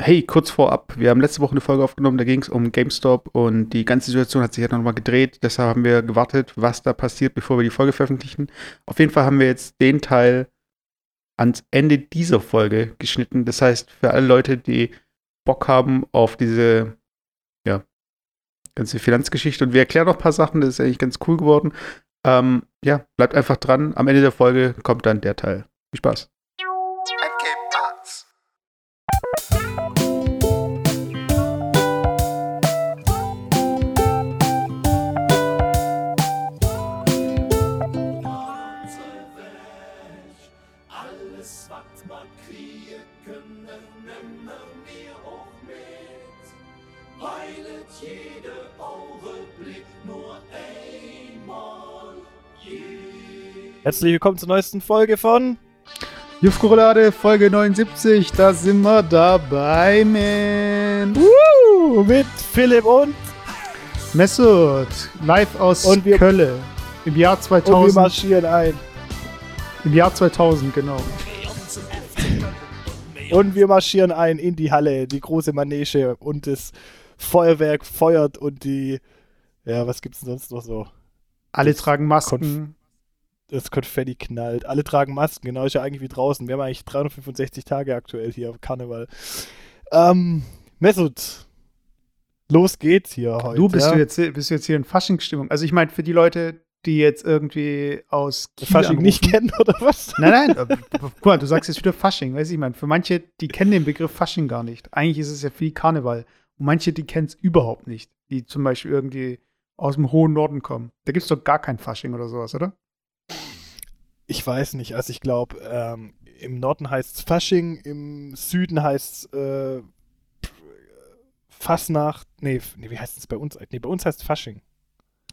Hey, kurz vorab, wir haben letzte Woche eine Folge aufgenommen, da ging es um GameStop und die ganze Situation hat sich ja nochmal gedreht. Deshalb haben wir gewartet, was da passiert, bevor wir die Folge veröffentlichen. Auf jeden Fall haben wir jetzt den Teil ans Ende dieser Folge geschnitten. Das heißt, für alle Leute, die Bock haben auf diese, ja, ganze Finanzgeschichte und wir erklären noch ein paar Sachen, das ist eigentlich ganz cool geworden. Ähm, ja, bleibt einfach dran. Am Ende der Folge kommt dann der Teil. Viel Spaß. Herzlich willkommen zur neuesten Folge von Jufkorolade, Folge 79. Da sind wir dabei, man. Woo, mit Philipp und Messut, live aus und wir, Kölle im Jahr 2000. Und wir marschieren ein. Im Jahr 2000, genau. Und wir marschieren ein in die Halle, die große Manege und das Feuerwerk feuert und die, ja, was gibt's denn sonst noch so? Alle das tragen Masken. Konf das Konfetti knallt. Alle tragen Masken, genau, ist ja eigentlich wie draußen. Wir haben eigentlich 365 Tage aktuell hier auf Karneval. Ähm, Mesut, los geht's hier heute. Du bist, ja? du jetzt, bist du jetzt hier in Faschingsstimmung. Also ich meine, für die Leute, die jetzt irgendwie aus Kiel Fasching anrufen. nicht kennen oder was? Nein, nein. Äh, guck mal, du sagst jetzt wieder Fasching, weißt du, ich meine, für manche, die kennen den Begriff Fasching gar nicht. Eigentlich ist es ja viel Karneval. Und manche, die kennen es überhaupt nicht. Die zum Beispiel irgendwie aus dem hohen Norden kommen. Da gibt es doch gar kein Fasching oder sowas, oder? Ich weiß nicht, also ich glaube, ähm, im Norden heißt es Fasching, im Süden heißt es äh, Fasnacht, nee, nee, wie heißt es bei uns? Nee, bei uns heißt es Fasching.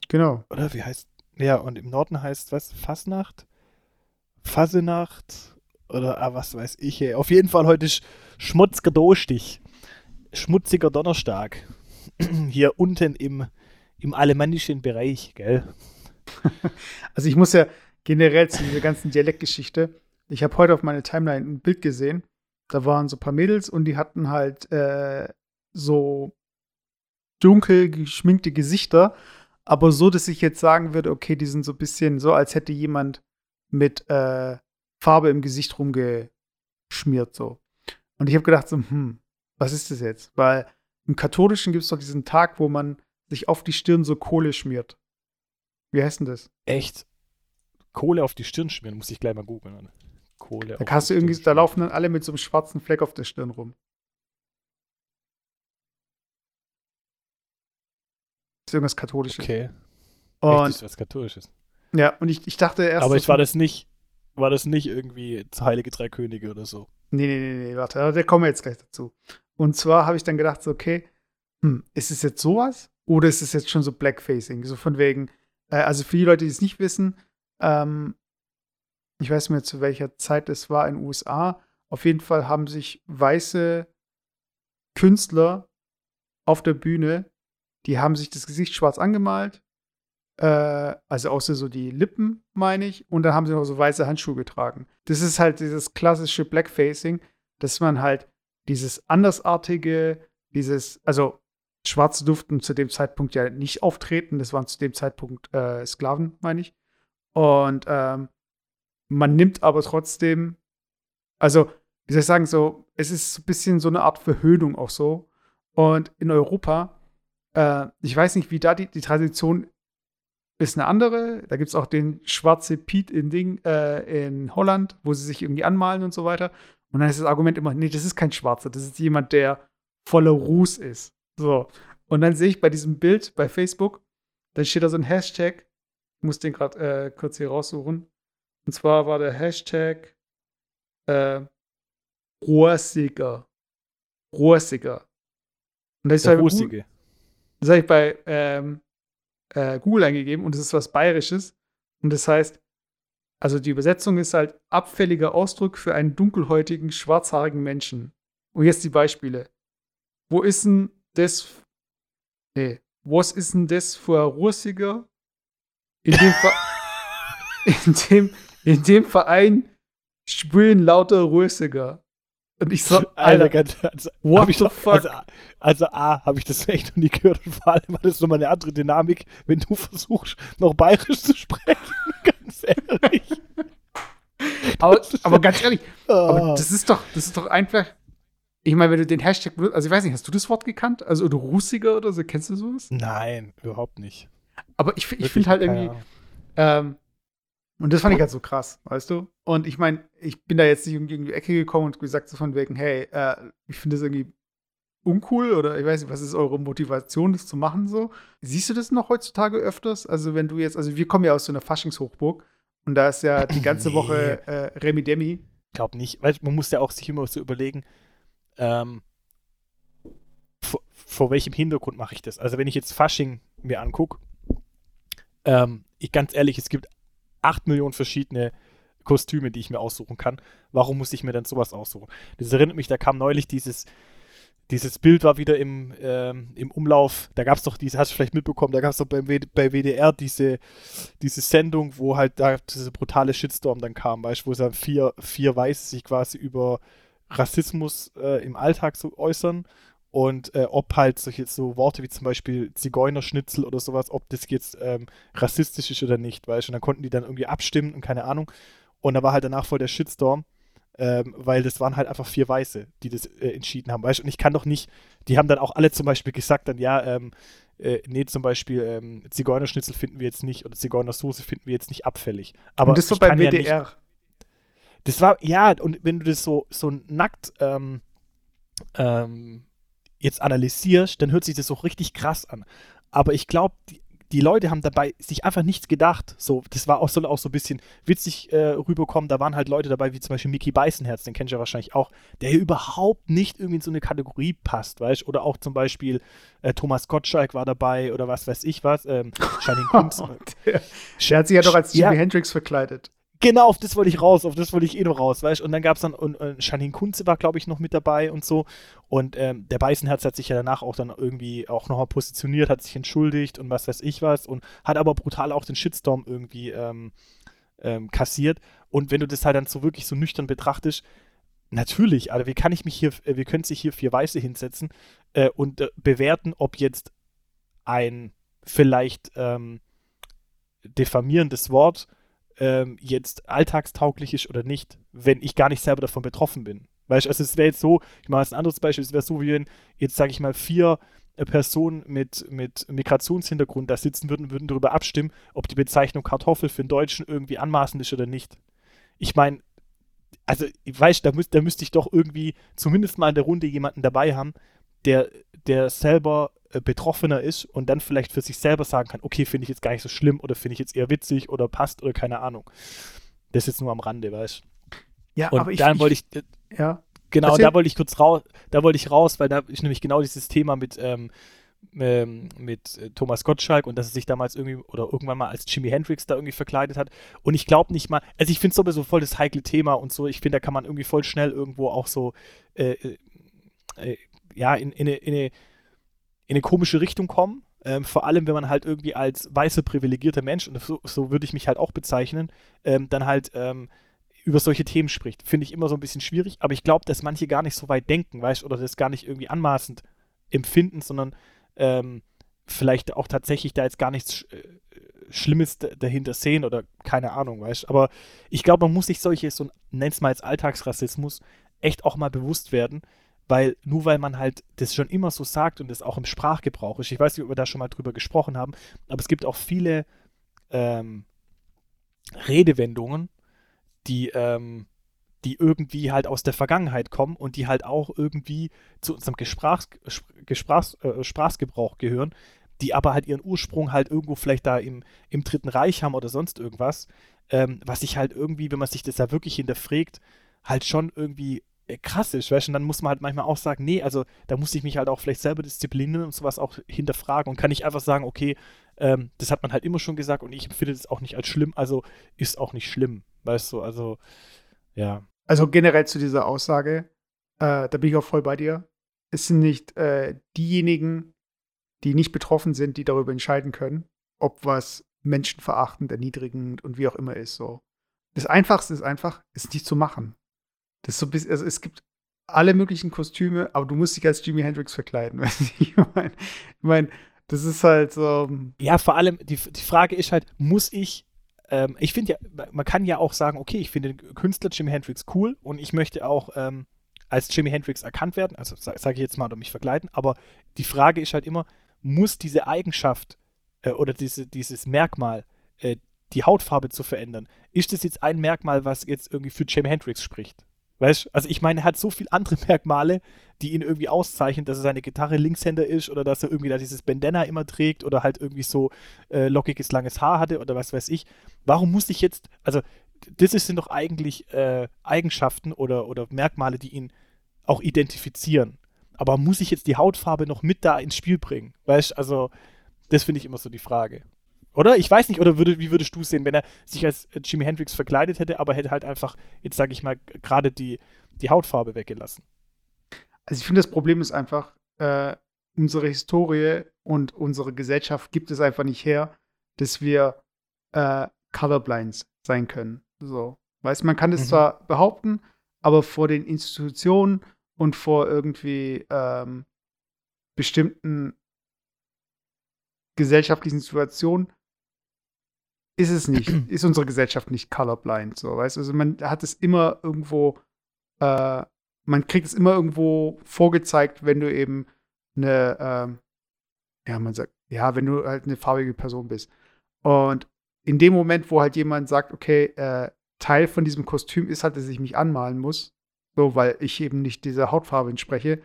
Genau. Oder wie heißt, ja, und im Norden heißt was? Fasnacht? Fasenacht? Oder, ah, was weiß ich, ey. Auf jeden Fall heute ist schmutziger Dostich. Schmutziger Donnerstag. Hier unten im, im alemannischen Bereich, gell? Also ich muss ja, generell zu dieser ganzen Dialektgeschichte. Ich habe heute auf meiner Timeline ein Bild gesehen. Da waren so ein paar Mädels und die hatten halt äh, so dunkel geschminkte Gesichter, aber so, dass ich jetzt sagen würde, okay, die sind so ein bisschen so, als hätte jemand mit äh, Farbe im Gesicht rumgeschmiert so. Und ich habe gedacht so, hm, was ist das jetzt? Weil im Katholischen gibt es doch diesen Tag, wo man sich auf die Stirn so Kohle schmiert. Wie heißt denn das? Echt? Kohle auf die Stirn schmieren, muss ich gleich mal googeln. Kohle. Da kannst du irgendwie, da laufen dann alle mit so einem schwarzen Fleck auf der Stirn rum. Das ist irgendwas Katholisches. Okay. Und, Richtig, was Katholisches. Ja, und ich, ich dachte erst. Aber ich war das nicht, war das nicht irgendwie Heilige Drei Könige oder so? Nee, nee, nee, nee, warte, da kommen wir jetzt gleich dazu. Und zwar habe ich dann gedacht, so, okay, hm, ist es jetzt sowas? Oder ist es jetzt schon so Blackfacing? So von wegen, äh, also für die Leute, die es nicht wissen, ähm, ich weiß nicht mehr, zu welcher Zeit es war in den USA. Auf jeden Fall haben sich weiße Künstler auf der Bühne, die haben sich das Gesicht schwarz angemalt, äh, also außer so die Lippen, meine ich, und dann haben sie noch so weiße Handschuhe getragen. Das ist halt dieses klassische Blackfacing, dass man halt dieses andersartige, dieses, also Schwarze durften zu dem Zeitpunkt ja nicht auftreten, das waren zu dem Zeitpunkt äh, Sklaven, meine ich. Und ähm, man nimmt aber trotzdem, also, wie soll ich sagen, so, es ist ein bisschen so eine Art Verhöhnung auch so. Und in Europa, äh, ich weiß nicht, wie da die, die Tradition ist eine andere. Da gibt es auch den schwarze Piet in Ding äh, in Holland, wo sie sich irgendwie anmalen und so weiter. Und dann ist das Argument immer, nee, das ist kein Schwarzer, das ist jemand, der voller Ruß ist. So. Und dann sehe ich bei diesem Bild bei Facebook, dann steht da so ein Hashtag, ich muss den gerade äh, kurz hier raussuchen. Und zwar war der Hashtag äh, Rohrsiger. Rohrsiger. Und das der ist halt Das habe ich bei ähm, äh, Google eingegeben und es ist was Bayerisches. Und das heißt, also die Übersetzung ist halt abfälliger Ausdruck für einen dunkelhäutigen, schwarzhaarigen Menschen. Und jetzt die Beispiele. Wo ist denn das? Nee. Was ist denn das für ein Russiger? In dem, in dem, in dem Verein spielen lauter Rösiger. Und ich so, Alter, Alter, ganz, also, what hab ich fuck? Also, also A, habe ich das echt noch nie gehört und vor allem das nochmal eine andere Dynamik, wenn du versuchst, noch bayerisch zu sprechen. ganz ehrlich. aber, aber ganz ehrlich, aber Ah. das ist doch, das ist doch einfach. Ich meine, wenn du den Hashtag, also ich weiß nicht, hast du das Wort gekannt? Also oder Russiger oder so, kennst du sowas? Nein, überhaupt nicht. Aber ich, ich finde halt irgendwie, ähm, und das fand ich halt so krass, weißt du? Und ich meine, ich bin da jetzt nicht irgendwie in die Ecke gekommen und gesagt so von wegen, hey, äh, ich finde das irgendwie uncool oder ich weiß nicht, was ist eure Motivation, das zu machen so? Siehst du das noch heutzutage öfters? Also wenn du jetzt, also wir kommen ja aus so einer Faschingshochburg und da ist ja die ganze Nee. Woche äh, Remi Demi. Ich glaube nicht. Weil man muss ja auch sich immer so überlegen, ähm, vor, vor welchem Hintergrund mache ich das? Also wenn ich jetzt Fasching mir angucke, ähm, ich ganz ehrlich, es gibt acht Millionen verschiedene Kostüme, die ich mir aussuchen kann. Warum muss ich mir dann sowas aussuchen? Das erinnert mich, da kam neulich dieses, dieses Bild war wieder im, ähm, im Umlauf. Da gab es doch diese, hast du vielleicht mitbekommen, da gab es doch beim W- bei WDR diese, diese Sendung, wo halt da diese brutale Shitstorm dann kam, weißt du, wo dann vier, vier Weiße sich quasi über Rassismus äh, im Alltag so äußern und äh, ob halt solche so Worte wie zum Beispiel Zigeunerschnitzel oder sowas, ob das jetzt ähm, rassistisch ist oder nicht, weißt du, und dann konnten die dann irgendwie abstimmen und keine Ahnung. Und da war halt danach voll der Shitstorm, ähm, weil das waren halt einfach vier Weiße, die das äh, entschieden haben, weißt du, und ich kann doch nicht, die haben dann auch alle zum Beispiel gesagt dann, ja, ähm, äh, nee, zum Beispiel ähm, Zigeunerschnitzel finden wir jetzt nicht oder Zigeunersoße finden wir jetzt nicht abfällig. Aber und das war ich beim kann ja nicht- WDR. das war, ja, und wenn du das so, so nackt ähm, ähm, jetzt analysierst, dann hört sich das auch richtig krass an. Aber ich glaube, die, die Leute haben dabei sich einfach nichts gedacht. So, das war auch, soll auch so ein bisschen witzig äh, rüberkommen. Da waren halt Leute dabei, wie zum Beispiel Mickey Beißenherz, den kennst du ja wahrscheinlich auch, der hier überhaupt nicht irgendwie in so eine Kategorie passt, weißt Oder auch zum Beispiel äh, Thomas Gottschalk war dabei oder was weiß ich was. Ähm, Janine Kunz. der, der hat sich ja doch als Ja. Jimi Hendrix verkleidet. Genau, auf das wollte ich raus, auf das wollte ich eh noch raus, weißt Und dann gab es dann, und, und Janine Kunze war, glaube ich, noch mit dabei und so. Und ähm, der Beißenherz hat sich ja danach auch dann irgendwie auch nochmal positioniert, hat sich entschuldigt und was weiß ich was und hat aber brutal auch den Shitstorm irgendwie ähm, ähm, kassiert. Und wenn du das halt dann so wirklich so nüchtern betrachtest, natürlich, Alter, wie kann ich mich hier, äh, wie können sich hier vier Weiße hinsetzen äh, und äh, bewerten, ob jetzt ein vielleicht ähm, diffamierendes Wort ähm, jetzt alltagstauglich ist oder nicht, wenn ich gar nicht selber davon betroffen bin. Weißt du, also es wäre jetzt so, ich mache jetzt ein anderes Beispiel, es wäre so, wie wenn jetzt, sage ich mal, vier äh, Personen mit, mit Migrationshintergrund da sitzen würden, würden darüber abstimmen, ob die Bezeichnung Kartoffel für den Deutschen irgendwie anmaßend ist oder nicht. Ich meine, also, weißt da, müß, da müsste ich doch irgendwie zumindest mal in der Runde jemanden dabei haben, der, der selber äh, Betroffener ist und dann vielleicht für sich selber sagen kann, okay, finde ich jetzt gar nicht so schlimm oder finde ich jetzt eher witzig oder passt oder keine Ahnung. Das ist jetzt nur am Rande, weißt Ja, Und aber ich, dann wollte ich, äh, ja. genau, da wollte ich kurz raus, da wollte ich raus, weil da ist nämlich genau dieses Thema mit, ähm, ähm, mit äh, Thomas Gottschalk und dass er sich damals irgendwie oder irgendwann mal als Jimi Hendrix da irgendwie verkleidet hat. Und ich glaube nicht mal, also ich finde es sowieso voll das heikle Thema und so. Ich finde, da kann man irgendwie voll schnell irgendwo auch so, äh, äh, ja, in, in, eine, in, eine, in eine komische Richtung kommen. Ähm, vor allem, wenn man halt irgendwie als weißer, privilegierter Mensch, und so, so würde ich mich halt auch bezeichnen, ähm, dann halt ähm, über solche Themen spricht. Finde ich immer so ein bisschen schwierig, aber ich glaube, dass manche gar nicht so weit denken, weißt oder das gar nicht irgendwie anmaßend empfinden, sondern ähm, vielleicht auch tatsächlich da jetzt gar nichts Sch äh, Schlimmes dahinter sehen oder keine Ahnung, weißt Aber ich glaube, man muss sich solche, so nenn's mal als Alltagsrassismus, echt auch mal bewusst werden, weil nur weil man halt das schon immer so sagt und das auch im Sprachgebrauch ist, ich weiß nicht, ob wir da schon mal drüber gesprochen haben, aber es gibt auch viele ähm, Redewendungen, die, ähm, die irgendwie halt aus der Vergangenheit kommen und die halt auch irgendwie zu unserem Gesprachs, Gesprachs, äh, Sprachgebrauch gehören, die aber halt ihren Ursprung halt irgendwo vielleicht da im, im Dritten Reich haben oder sonst irgendwas, ähm, was sich halt irgendwie, wenn man sich das da wirklich hinterfragt, halt schon irgendwie krass ist, weißt du, und dann muss man halt manchmal auch sagen, nee, also da muss ich mich halt auch vielleicht selber disziplinieren und sowas auch hinterfragen und kann nicht einfach sagen, okay, ähm, das hat man halt immer schon gesagt und ich empfinde das auch nicht als schlimm, also ist auch nicht schlimm, weißt du, also ja. Also generell zu dieser Aussage, äh, da bin ich auch voll bei dir. Es sind nicht äh, diejenigen, die nicht betroffen sind, die darüber entscheiden können, ob was menschenverachtend, erniedrigend und wie auch immer ist. So. Das Einfachste ist einfach, es nicht zu machen. Das so bisschen, also es gibt alle möglichen Kostüme, aber du musst dich als Jimi Hendrix verkleiden. Ich meine, ich mein, das ist halt so. Ja, vor allem, die, die Frage ist halt, muss ich ähm, ich finde ja, man kann ja auch sagen, okay, ich finde den Künstler Jimi Hendrix cool und ich möchte auch ähm, als Jimi Hendrix erkannt werden, also sage sag ich jetzt mal, oder mich verkleiden, aber die Frage ist halt immer, muss diese Eigenschaft äh, oder diese, dieses Merkmal, äh, die Hautfarbe zu verändern, ist das jetzt ein Merkmal, was jetzt irgendwie für Jimi Hendrix spricht? Weißt Also ich meine, er hat so viele andere Merkmale, die ihn irgendwie auszeichnen, dass er seine Gitarre Linkshänder ist oder dass er irgendwie da dieses Bandana immer trägt oder halt irgendwie so äh, lockiges, langes Haar hatte oder was weiß ich. Warum muss ich jetzt, also das sind doch eigentlich äh, Eigenschaften oder, oder Merkmale, die ihn auch identifizieren. Aber muss ich jetzt die Hautfarbe noch mit da ins Spiel bringen? Weißt also das finde ich immer so die Frage. Oder? Ich weiß nicht, oder würde, wie würdest du es sehen, wenn er sich als äh, Jimi Hendrix verkleidet hätte, aber hätte halt einfach, jetzt sage ich mal, gerade die, die Hautfarbe weggelassen? Also ich finde, das Problem ist einfach, äh, unsere Historie und unsere Gesellschaft gibt es einfach nicht her, dass wir äh, colorblind sein können. So. Weißt man kann es mhm. zwar behaupten, aber vor den Institutionen und vor irgendwie ähm, bestimmten gesellschaftlichen Situationen ist es nicht, ist unsere Gesellschaft nicht colorblind, so, weißt Also man hat es immer irgendwo, äh, man kriegt es immer irgendwo vorgezeigt, wenn du eben eine, äh, ja, man sagt, ja, wenn du halt eine farbige Person bist. Und in dem Moment, wo halt jemand sagt, okay, äh, Teil von diesem Kostüm ist halt, dass ich mich anmalen muss, so, weil ich eben nicht dieser Hautfarbe entspreche,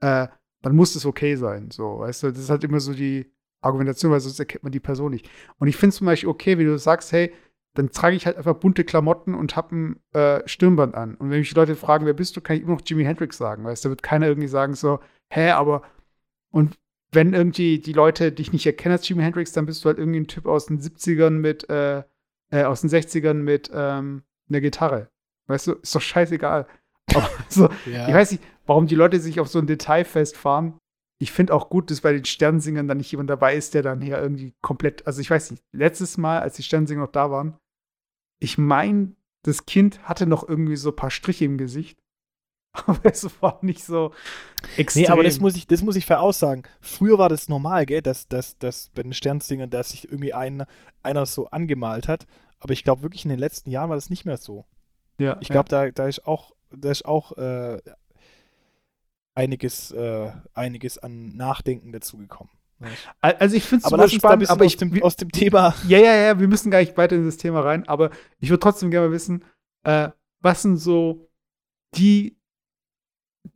äh, dann muss es okay sein, so, weißt du, das ist halt immer so die, Argumentation, weil sonst erkennt man die Person nicht. Und ich finde es zum Beispiel okay, wie du sagst, hey, dann trage ich halt einfach bunte Klamotten und habe ein äh, Stirnband an. Und wenn mich die Leute fragen, wer bist du, kann ich immer noch Jimi Hendrix sagen, weißt du, da wird keiner irgendwie sagen so, hä, aber und wenn irgendwie die Leute dich nicht erkennen als Jimi Hendrix, dann bist du halt irgendwie ein Typ aus den 70ern mit, äh, äh, aus den 60ern mit ähm, einer Gitarre. Weißt du, ist doch scheißegal. Aber so, ja. ich weiß nicht, warum die Leute sich auf so ein Detail festfahren, ich finde auch gut, dass bei den Sternsingern dann nicht jemand dabei ist, der dann hier irgendwie komplett, also ich weiß nicht, letztes Mal, als die Sternsinger noch da waren, ich meine, das Kind hatte noch irgendwie so ein paar Striche im Gesicht. Aber es war nicht so extrem. Nee, aber das muss ich, das muss ich voraussagen. Früher war das normal, gell, dass, dass, dass bei den Sternsingern, dass sich irgendwie ein, einer so angemalt hat. Aber ich glaube wirklich in den letzten Jahren war das nicht mehr so. Ja. Ich glaube, ja. da, da ist auch, da ist auch äh, einiges, äh, einiges an Nachdenken dazugekommen. Also ich finde es super spannend, aber ich, aus, dem, aus dem Thema. Ja, ja, ja, wir müssen gar nicht weiter in das Thema rein, aber ich würde trotzdem gerne mal wissen, äh, was sind so die,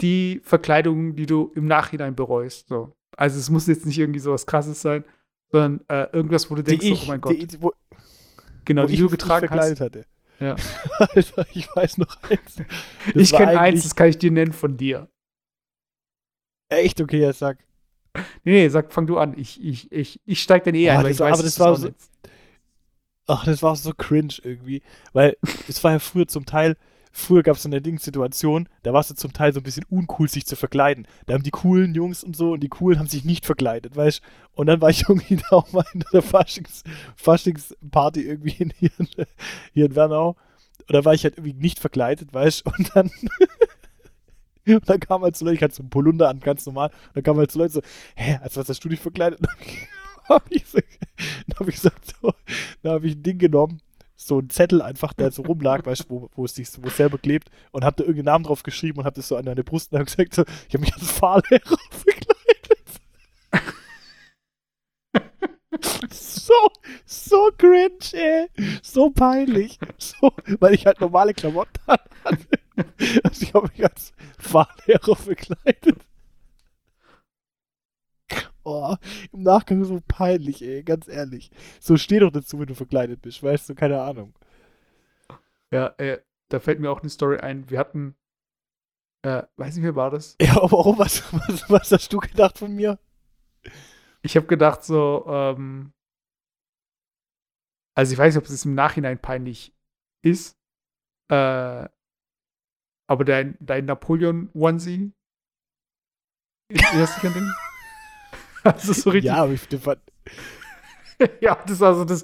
die Verkleidungen, die du im Nachhinein bereust? So. Also es muss jetzt nicht irgendwie so was krasses sein, sondern äh, irgendwas, wo du denkst, ich, oh mein Gott. Die, wo, genau, die du getragen hast. Hatte. Ja. Alter, ich weiß noch eins. Das ich kenne eins, das kann ich dir nennen von dir. Echt? Okay, ja, sag. Nee, nee, sag, fang du an. Ich, ich, ich, ich steig dann eh ein, oh, weil ich weiß, aber das war so. Ach, das war so cringe irgendwie. Weil es war ja früher zum Teil, früher gab es so eine Dingssituation, da war es ja zum Teil so ein bisschen uncool, sich zu verkleiden. Da haben die coolen Jungs und so und die coolen haben sich nicht verkleidet, weißt du? Und dann war ich irgendwie da auch mal in der Faschings, Faschingsparty irgendwie in, hier, in, hier in Wernau. Und da war ich halt irgendwie nicht verkleidet, weißt du? Und dann Und dann kam halt so Leute, ich hatte so einen Polunder an, ganz normal. Und dann kam halt so Leute so, hä, als was hast du dich verkleidet? Dann habe ich, so, hab ich gesagt, so, dann habe ich ein Ding genommen, so ein Zettel einfach, der so rumlag, weißt du, wo, es sich wo selber klebt und hab da irgendeinen Namen drauf geschrieben und hab das so an deine Brust und hab gesagt, so, ich habe mich als Fahrlehrer verkleidet. so, so cringe, ey. So peinlich. So, weil ich halt normale Klamotten hatte. Also ich habe mich als Fahrlehrer verkleidet. Oh, im Nachgang so peinlich, ey, ganz ehrlich. So steh doch dazu, wenn du verkleidet bist, weißt du, keine Ahnung. Ja, äh, da fällt mir auch eine Story ein. Wir hatten, äh, weiß nicht, wer war das? Ja, aber warum? Was, was, was hast du gedacht von mir? Ich habe gedacht so, ähm, also ich weiß nicht, ob es im Nachhinein peinlich ist, äh, aber dein, dein Napoleon-Onesie, ist das Ding? Also so richtig. Ja, aber ich ja, das war so das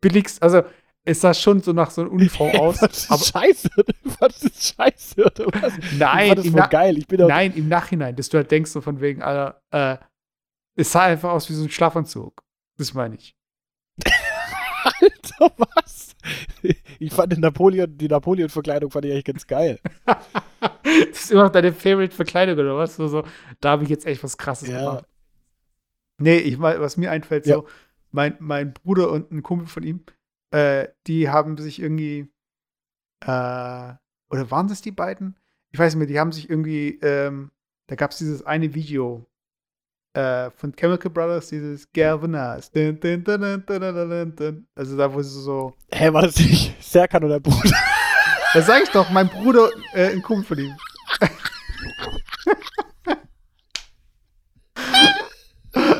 billigste. Also, es sah schon so nach so einer Uniform aus. Was aber scheiße, was ist scheiße oder was? Nein, das im voll Na- geil. Ich bin nein, im Nachhinein, dass du halt denkst, so von wegen, Alter, äh, es sah einfach aus wie so ein Schlafanzug. Das meine ich. Alter, was? Ich fand den Napoleon, die Napoleon-Verkleidung fand ich eigentlich ganz geil. das ist immer noch deine Favorite-Verkleidung oder was? So, so, da habe ich jetzt echt was Krasses Ja. gemacht. Nee, ich was mir einfällt, Ja. so, mein, mein Bruder und ein Kumpel von ihm, äh, die haben sich irgendwie, äh, oder waren das die beiden? Ich weiß nicht mehr, die haben sich irgendwie, ähm, da gab es dieses eine Video äh, von Chemical Brothers, dieses dun. Also da, wo sie so, Hä, war das nicht Serkan oder Bruder? das sag ich doch, mein Bruder, äh, ein Kumpel von ihm.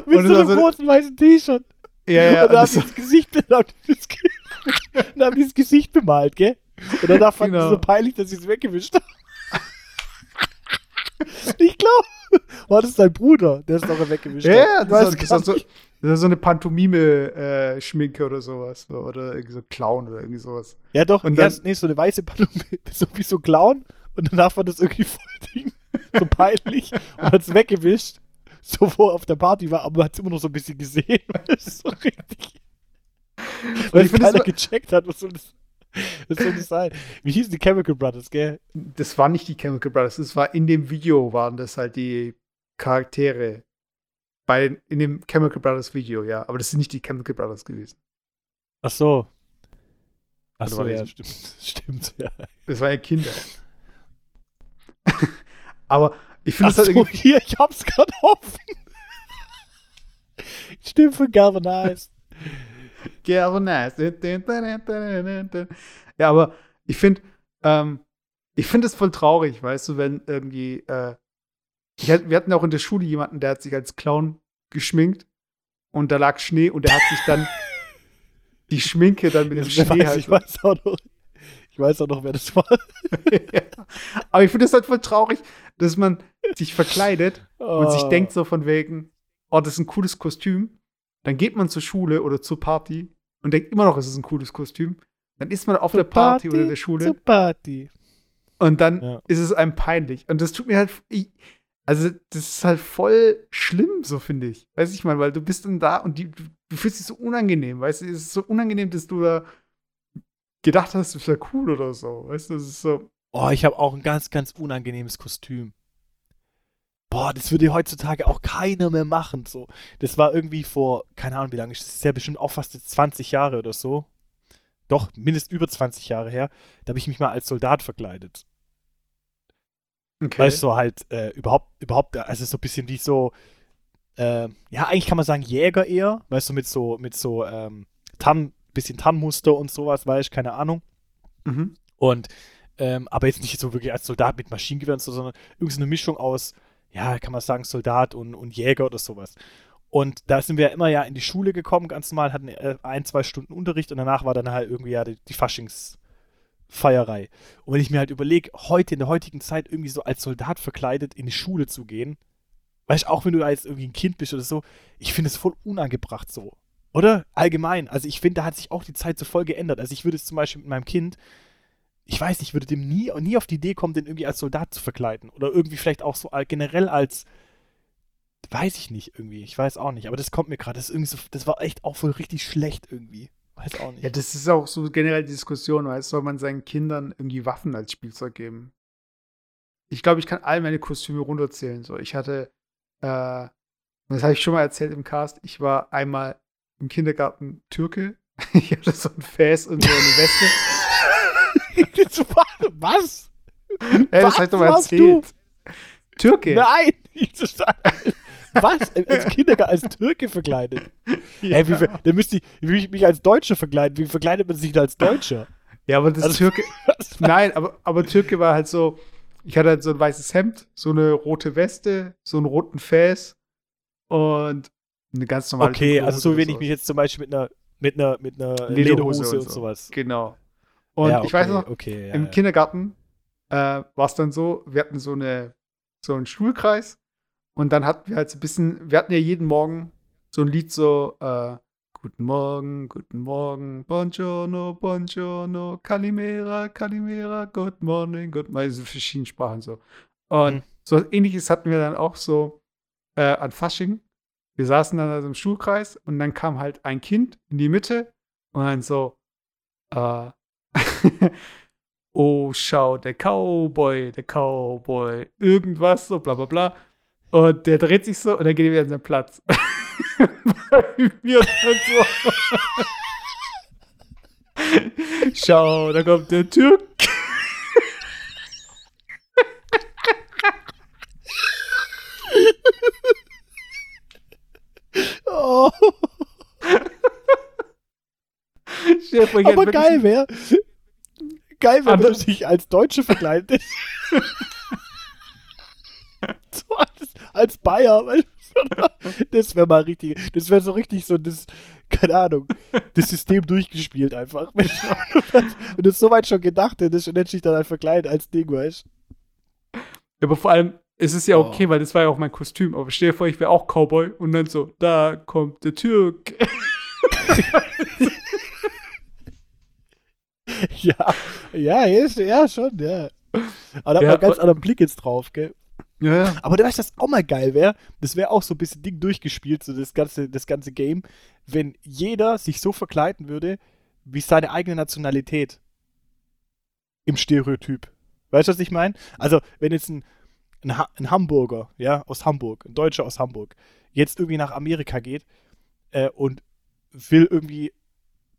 Mit so einem so- großen weißen T-Shirt. Ja, ja, und da haben die das Gesicht dann haben die das Gesicht bemalt, gell? Und danach fanden Genau. sie so peinlich, dass sie es weggewischt haben. ich glaube, war das dein Bruder, der es noch weggewischt Ja, Ich das, ist, ist so, das ist so eine Pantomime-Schminke oder sowas. So, oder irgendwie so Clown oder irgendwie sowas. Ja, doch, Und dann- erst, nee, so eine weiße Pantomime, so wie so ein Clown. Und danach war das irgendwie voll Ding, so peinlich. Und hat es weggewischt. So, wo er auf der Party war, aber man hat es immer noch so ein bisschen gesehen. Das ist so richtig. Weil ich keiner immer- gecheckt hat, was soll das, was soll das sein? Wie hießen die Chemical Brothers, gell? Das waren nicht die Chemical Brothers, das war in dem Video, waren das halt die Charaktere. Bei, in dem Chemical Brothers Video, ja. Aber das sind nicht die Chemical Brothers gewesen. Ach so. Ach so, war ja, das- stimmt. Stimmt, ja. Das waren ja Kinder. Aber ich finde es halt so, irgendwie. hier, ich hab's gerade offen. Stimmt für Galvanized. Galvanized. Ja, aber ich finde, ähm, ich finde es voll traurig, weißt du, wenn irgendwie, äh, ich, wir hatten auch in der Schule jemanden, der hat sich als Clown geschminkt und da lag Schnee und der hat sich dann die Schminke dann mit dem Ich Schnee weiß, halt. ich weiß auch noch. Ich weiß auch noch, wer das war. ja. Aber ich finde es halt voll traurig, dass man sich verkleidet und sich Oh. denkt so von wegen, oh, das ist ein cooles Kostüm. Dann geht man zur Schule oder zur Party und denkt immer noch, es ist ein cooles Kostüm. Dann ist man auf der Party, oder der Schule Party. und dann Ja. ist es einem peinlich. Und das tut mir halt, ich, also das ist halt voll schlimm, so finde ich. Weiß ich mal, weil du bist dann da und die, du, du fühlst dich so unangenehm, weißt du, es ist so unangenehm, dass du da gedacht hast, das wäre cool oder so, weißt du, das ist so, Oh, ich habe auch ein ganz, ganz unangenehmes Kostüm. Boah, das würde heutzutage auch keiner mehr machen. So. Das war irgendwie vor, keine Ahnung wie lange, das ist ja bestimmt auch fast jetzt 20 Jahre oder so. Doch, mindestens über 20 Jahre her. Da habe ich mich mal als Soldat verkleidet. okay. Weißt du, halt äh, überhaupt, überhaupt, also so ein bisschen wie so, äh, ja, eigentlich kann man sagen Jäger eher, weißt du, mit so, mit so, ähm, Tarn, bisschen Tarnmuster und sowas, weiß ich, keine Ahnung. Mhm. Und, ähm, aber jetzt nicht so wirklich als Soldat mit Maschinengewehr und so, sondern irgendwie so eine Mischung aus, ja, kann man sagen, Soldat und, und Jäger oder sowas. Und da sind wir ja immer ja in die Schule gekommen, ganz normal, hatten äh, ein, zwei Stunden Unterricht und danach war dann halt irgendwie ja die, die Faschingsfeierei. Und wenn ich mir halt überlege, heute in der heutigen Zeit irgendwie so als Soldat verkleidet in die Schule zu gehen, weißt auch wenn du als irgendwie ein Kind bist oder so, ich finde es voll unangebracht so. Oder? Allgemein. Also ich finde, da hat sich auch die Zeit so voll geändert. Also ich würde es zum Beispiel mit meinem Kind, ich weiß nicht, ich würde dem nie, nie auf die Idee kommen, den irgendwie als Soldat zu verkleiden. Oder irgendwie vielleicht auch so generell als, weiß ich nicht irgendwie. Ich weiß auch nicht. Aber das kommt mir gerade. Das, so, das war echt auch voll richtig schlecht irgendwie. Weiß auch nicht. Ja, das ist auch so generell die Diskussion, weißt soll man seinen Kindern irgendwie Waffen als Spielzeug geben? Ich glaube, ich kann all meine Kostüme runterzählen. So, ich hatte, äh, das habe ich schon mal erzählt im Cast, ich war einmal im Kindergarten Türke. Ich hatte so ein Fäß und so eine Weste. Was? Ey, das Was ich doch mal erzählt. Türke. Nein! Was? Als Kindergarten als Türke verkleidet? Ja. Ey, wie, dann müsste ich, ich mich als Deutscher verkleiden. Wie verkleidet man sich denn als Deutscher? ja, aber das Also- Türke. Nein, aber, aber Türke war halt so, ich hatte halt so ein weißes Hemd, so eine rote Weste, so einen roten Fäß und eine ganz normale Okay, dicke also Hose so ich sowas. mich jetzt zum Beispiel mit einer, mit einer, mit einer Lederhose Lederhose, und und, so. sowas. Genau. Und ja, ich weiß okay, noch, okay, ja, im. Kindergarten äh, war es dann so, wir hatten so, eine, so einen Stuhlkreis und dann hatten wir halt so ein bisschen, wir hatten ja jeden Morgen so ein Lied so, äh, Guten Morgen, guten Morgen, Buongiorno, Buongiorno, Calimera, Calimera, Good Morning, Good Morning, also verschiedene Sprachen so. Und mhm. so ähnliches hatten wir dann auch so äh, an Fasching. Wir saßen dann also im Schulkreis und dann kam halt ein Kind in die Mitte und dann so, äh, oh, schau, der Cowboy, der Cowboy, irgendwas, so bla bla bla. Und der dreht sich so und dann geht er wieder an seinen Platz. Bei mir dann so. Schau, da kommt der Türk. oh. Aber geil wäre, geil wenn du dich als Deutsche verkleidest. so als, als Bayer, das wäre mal richtig, das wäre so richtig so das, keine Ahnung, das System durchgespielt einfach. Wenn du es soweit schon gedacht hättest und hättest dich dann einfach klein als Ding, weißt Ja, aber vor allem, es ist ja oh. okay, oh. weil das war ja auch mein Kostüm. Aber stell dir vor, ich wäre auch Cowboy und dann so, da kommt der Türk. ja, ja, ja, schon, ja. Aber da hat ja, man einen ganz anderen Blick jetzt drauf, gell? Ja, ja. Aber du weißt, das auch mal geil wäre, das wäre auch so ein bisschen Ding durchgespielt, so das ganze, das ganze Game, wenn jeder sich so verkleiden würde, wie seine eigene Nationalität. Im Stereotyp. Weißt du, was ich meine? Also, wenn jetzt ein, ein, ein, Hamburger, ja, aus Hamburg, ein Deutscher aus Hamburg, jetzt irgendwie nach Amerika geht äh, und will irgendwie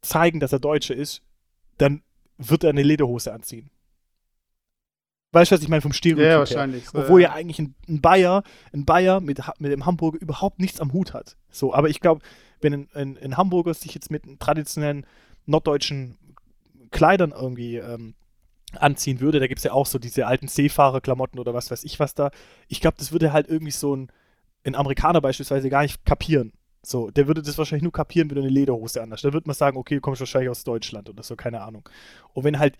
zeigen, dass er Deutscher ist, dann wird er eine Lederhose anziehen. Weißt du, was ich meine vom Stereotyp Ja, wahrscheinlich. So, Obwohl ja, eigentlich ein, ein, Bayer, ein Bayer mit, mit dem Hamburger überhaupt nichts am Hut hat. So, aber ich glaube, wenn ein, ein, ein, Hamburger sich jetzt mit traditionellen norddeutschen Kleidern irgendwie ähm, anziehen würde, da gibt es ja auch so diese alten Seefahrerklamotten oder was weiß ich was da. Ich glaube, das würde halt irgendwie so ein, ein Amerikaner beispielsweise gar nicht kapieren. So, der würde das wahrscheinlich nur kapieren, wenn du eine Lederhose anhast. Da würde man sagen, okay, du kommst wahrscheinlich aus Deutschland oder so, keine Ahnung. Und wenn halt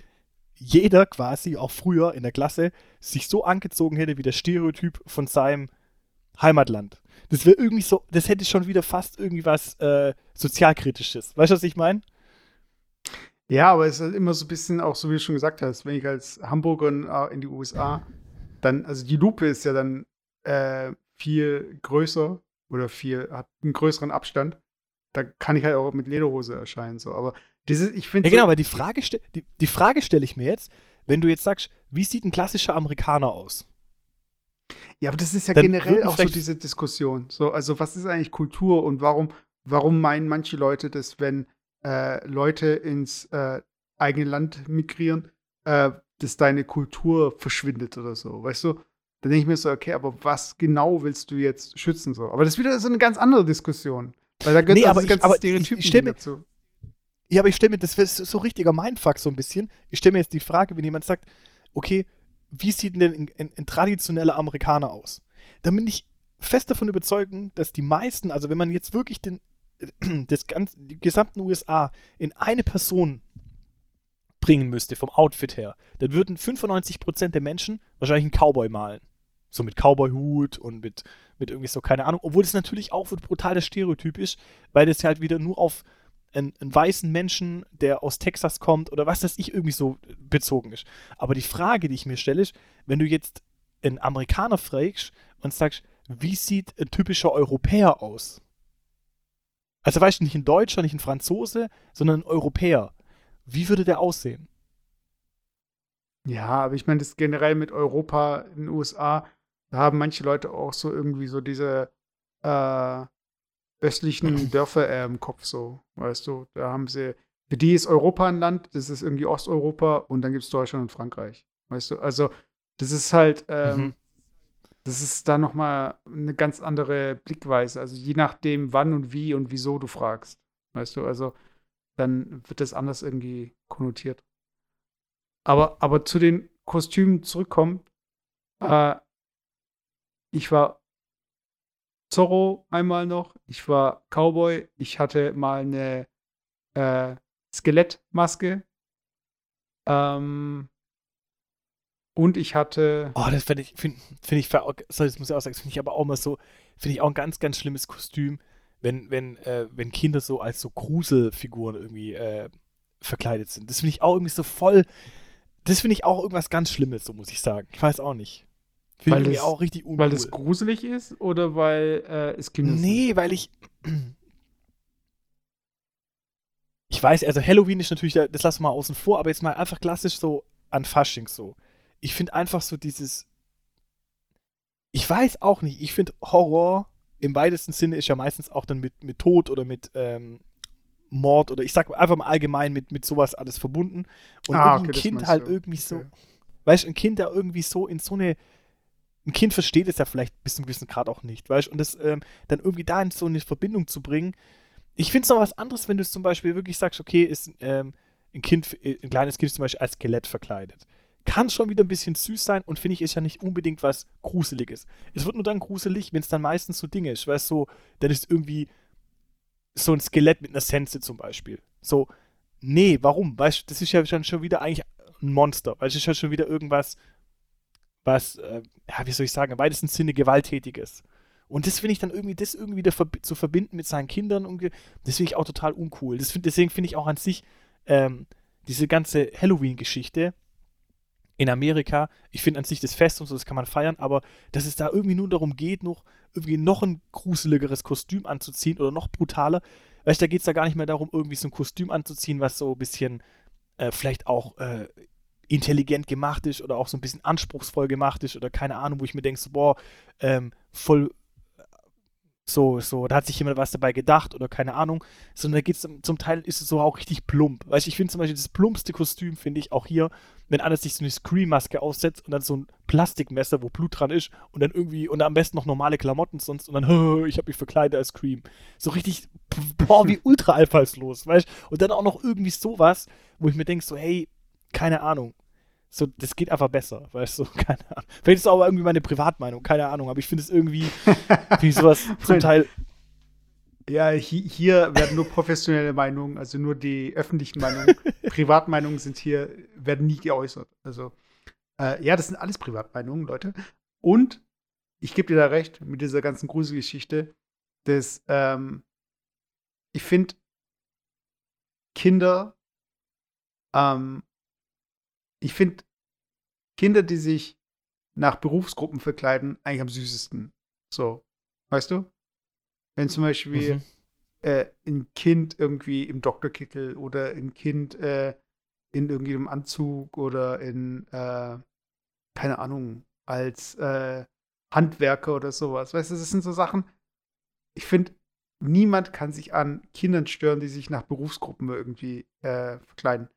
jeder quasi, auch früher in der Klasse, sich so angezogen hätte wie der Stereotyp von seinem Heimatland. Das wäre irgendwie so, das hätte schon wieder fast irgendwie was äh, sozialkritisches. Weißt du, was ich meine? Ja, aber es ist halt immer so ein bisschen auch so, wie du schon gesagt hast, wenn ich als Hamburger äh, in die USA, dann, also die Lupe ist ja dann äh, viel größer oder viel, hat einen größeren Abstand. Da kann ich halt auch mit Lederhose erscheinen, so. Aber dieses, ich finde. Ja, genau, aber die Frage, die, die Frage stelle ich mir jetzt, wenn du jetzt sagst, wie sieht ein klassischer Amerikaner aus? Ja, aber das ist ja generell auch so diese Diskussion. So, also, was ist eigentlich Kultur und warum, warum meinen manche Leute das, wenn äh, Leute ins äh, eigene Land migrieren, äh, dass deine Kultur verschwindet oder so, weißt du? Dann denke ich mir so, okay, aber was genau willst du jetzt schützen so? Aber das ist wieder so eine ganz andere Diskussion. Weil da gehört nee, aber ich, aber Stereotypen dazu. Ja, aber ich stelle mir, das ist so richtiger Mindfuck so ein bisschen. Ich stelle mir jetzt die Frage, wenn jemand sagt, okay, wie sieht denn ein, ein, ein traditioneller Amerikaner aus? Dann bin ich fest davon überzeugt, dass die meisten, also wenn man jetzt wirklich den, das ganze, die gesamten USA in eine Person bringen müsste, vom Outfit her, dann würden 95% der Menschen wahrscheinlich einen Cowboy malen. So mit Cowboy-Hut und mit, mit irgendwie so, keine Ahnung. Obwohl das natürlich auch brutal das Stereotyp ist, weil das halt wieder nur auf einen, einen, weißen Menschen, der aus Texas kommt oder was das ich irgendwie so bezogen ist. Aber die Frage, die ich mir stelle, ist, wenn du jetzt einen Amerikaner fragst und sagst, wie sieht ein typischer Europäer aus? Also weißt du, nicht ein Deutscher, nicht ein Franzose, sondern ein Europäer. Wie würde der aussehen? Ja, aber ich meine, das generell mit Europa in den USA, da haben manche Leute auch so irgendwie so diese äh, östlichen Dörfer äh, im Kopf so, weißt du. Da haben sie, für die ist Europa ein Land, das ist irgendwie Osteuropa und dann gibt es Deutschland und Frankreich, weißt du. Also das ist halt, ähm, mhm. das ist da nochmal eine ganz andere Blickweise. Also je nachdem, wann und wie und wieso du fragst, weißt du. Also dann wird das anders irgendwie konnotiert. Aber, aber zu den Kostümen zurückkommen, äh, ich war Zorro einmal noch. Ich war Cowboy. Ich hatte mal eine äh, Skelettmaske. Ähm, und ich hatte. Oh, das finde ich, finde find ich, sorry, das muss ich auch sagen, finde ich aber auch mal so, finde ich auch ein ganz, ganz schlimmes Kostüm, wenn, wenn, äh, wenn Kinder so als so Gruselfiguren irgendwie äh, verkleidet sind. Das finde ich auch irgendwie so voll. Das finde ich auch irgendwas ganz Schlimmes, so muss ich sagen. Ich weiß auch nicht. Finde ich auch richtig uncool. Weil es gruselig ist oder weil äh, es Kinder Nee, sind? weil ich. Ich weiß, also Halloween ist natürlich, das lassen wir mal außen vor, aber jetzt mal einfach klassisch so an Fasching so. Ich finde einfach so dieses. Ich weiß auch nicht, ich finde Horror im weitesten Sinne ist ja meistens auch dann mit, mit Tod oder mit ähm, Mord oder ich sag einfach mal allgemein mit, mit sowas alles verbunden. Und ah, okay, ein Kind halt irgendwie okay. so, weißt du, ein Kind da irgendwie so in so eine, ein Kind versteht es ja vielleicht bis zu einem gewissen Grad auch nicht, weißt du, und das ähm, dann irgendwie da in so eine Verbindung zu bringen. Ich finde es noch was anderes, wenn du es zum Beispiel wirklich sagst, okay, ist ähm, ein Kind, ein kleines Kind zum Beispiel als Skelett verkleidet. Kann schon wieder ein bisschen süß sein und finde ich, ist ja nicht unbedingt was Gruseliges. Es wird nur dann gruselig, wenn es dann meistens so Dinge ist, weißt du, so, dann ist irgendwie so ein Skelett mit einer Sense zum Beispiel. So, nee, warum? Weißt du, das ist ja schon wieder eigentlich ein Monster. Du, das ist ja schon wieder irgendwas, was, äh, ja, wie soll ich sagen, im weitesten Sinne gewalttätiges. Und das finde ich dann irgendwie, das irgendwie wieder verb zu verbinden mit seinen Kindern, und das finde ich auch total uncool. Find, deswegen finde ich auch an sich ähm, diese ganze Halloween-Geschichte in Amerika, ich finde an sich das Fest und so, das kann man feiern, aber dass es da irgendwie nur darum geht, noch irgendwie noch ein gruseligeres Kostüm anzuziehen oder noch brutaler. Weißt du, da geht es da gar nicht mehr darum, irgendwie so ein Kostüm anzuziehen, was so ein bisschen äh, vielleicht auch äh, intelligent gemacht ist oder auch so ein bisschen anspruchsvoll gemacht ist oder keine Ahnung, wo ich mir denke, so, boah, ähm, voll so, so, da hat sich jemand was dabei gedacht oder keine Ahnung, sondern da geht es zum Teil ist es so auch richtig plump. Weißt ich finde zum Beispiel das plumpste Kostüm, finde ich auch hier, wenn einer sich so eine Scream-Maske aufsetzt und dann so ein Plastikmesser, wo Blut dran ist und dann irgendwie, und am besten noch normale Klamotten sonst und dann, ich habe mich verkleidet als Scream. So richtig, boah, wie ultra einfallslos, weißt? Und dann auch noch irgendwie sowas, wo ich mir denke, so, hey, keine Ahnung, so, das geht einfach besser, weißt du, keine Ahnung. Vielleicht ist es auch irgendwie meine Privatmeinung, keine Ahnung, aber ich finde es irgendwie, wie sowas zum Teil. Ja, hier, hier werden nur professionelle Meinungen, also nur die öffentlichen Meinungen. Privatmeinungen sind hier, werden nie geäußert. Also, äh, ja, das sind alles Privatmeinungen, Leute. Und ich gebe dir da recht mit dieser ganzen Gruselgeschichte, dass ähm, ich finde, Kinder ähm, ich finde Kinder, die sich nach Berufsgruppen verkleiden, eigentlich am süßesten. So, weißt du? Wenn zum Beispiel mhm. äh, ein Kind irgendwie im Doktorkittel oder ein Kind äh, in irgendeinem Anzug oder in, äh, keine Ahnung, als äh, Handwerker oder sowas. Weißt du, das sind so Sachen, ich finde, niemand kann sich an Kindern stören, die sich nach Berufsgruppen irgendwie äh, verkleiden.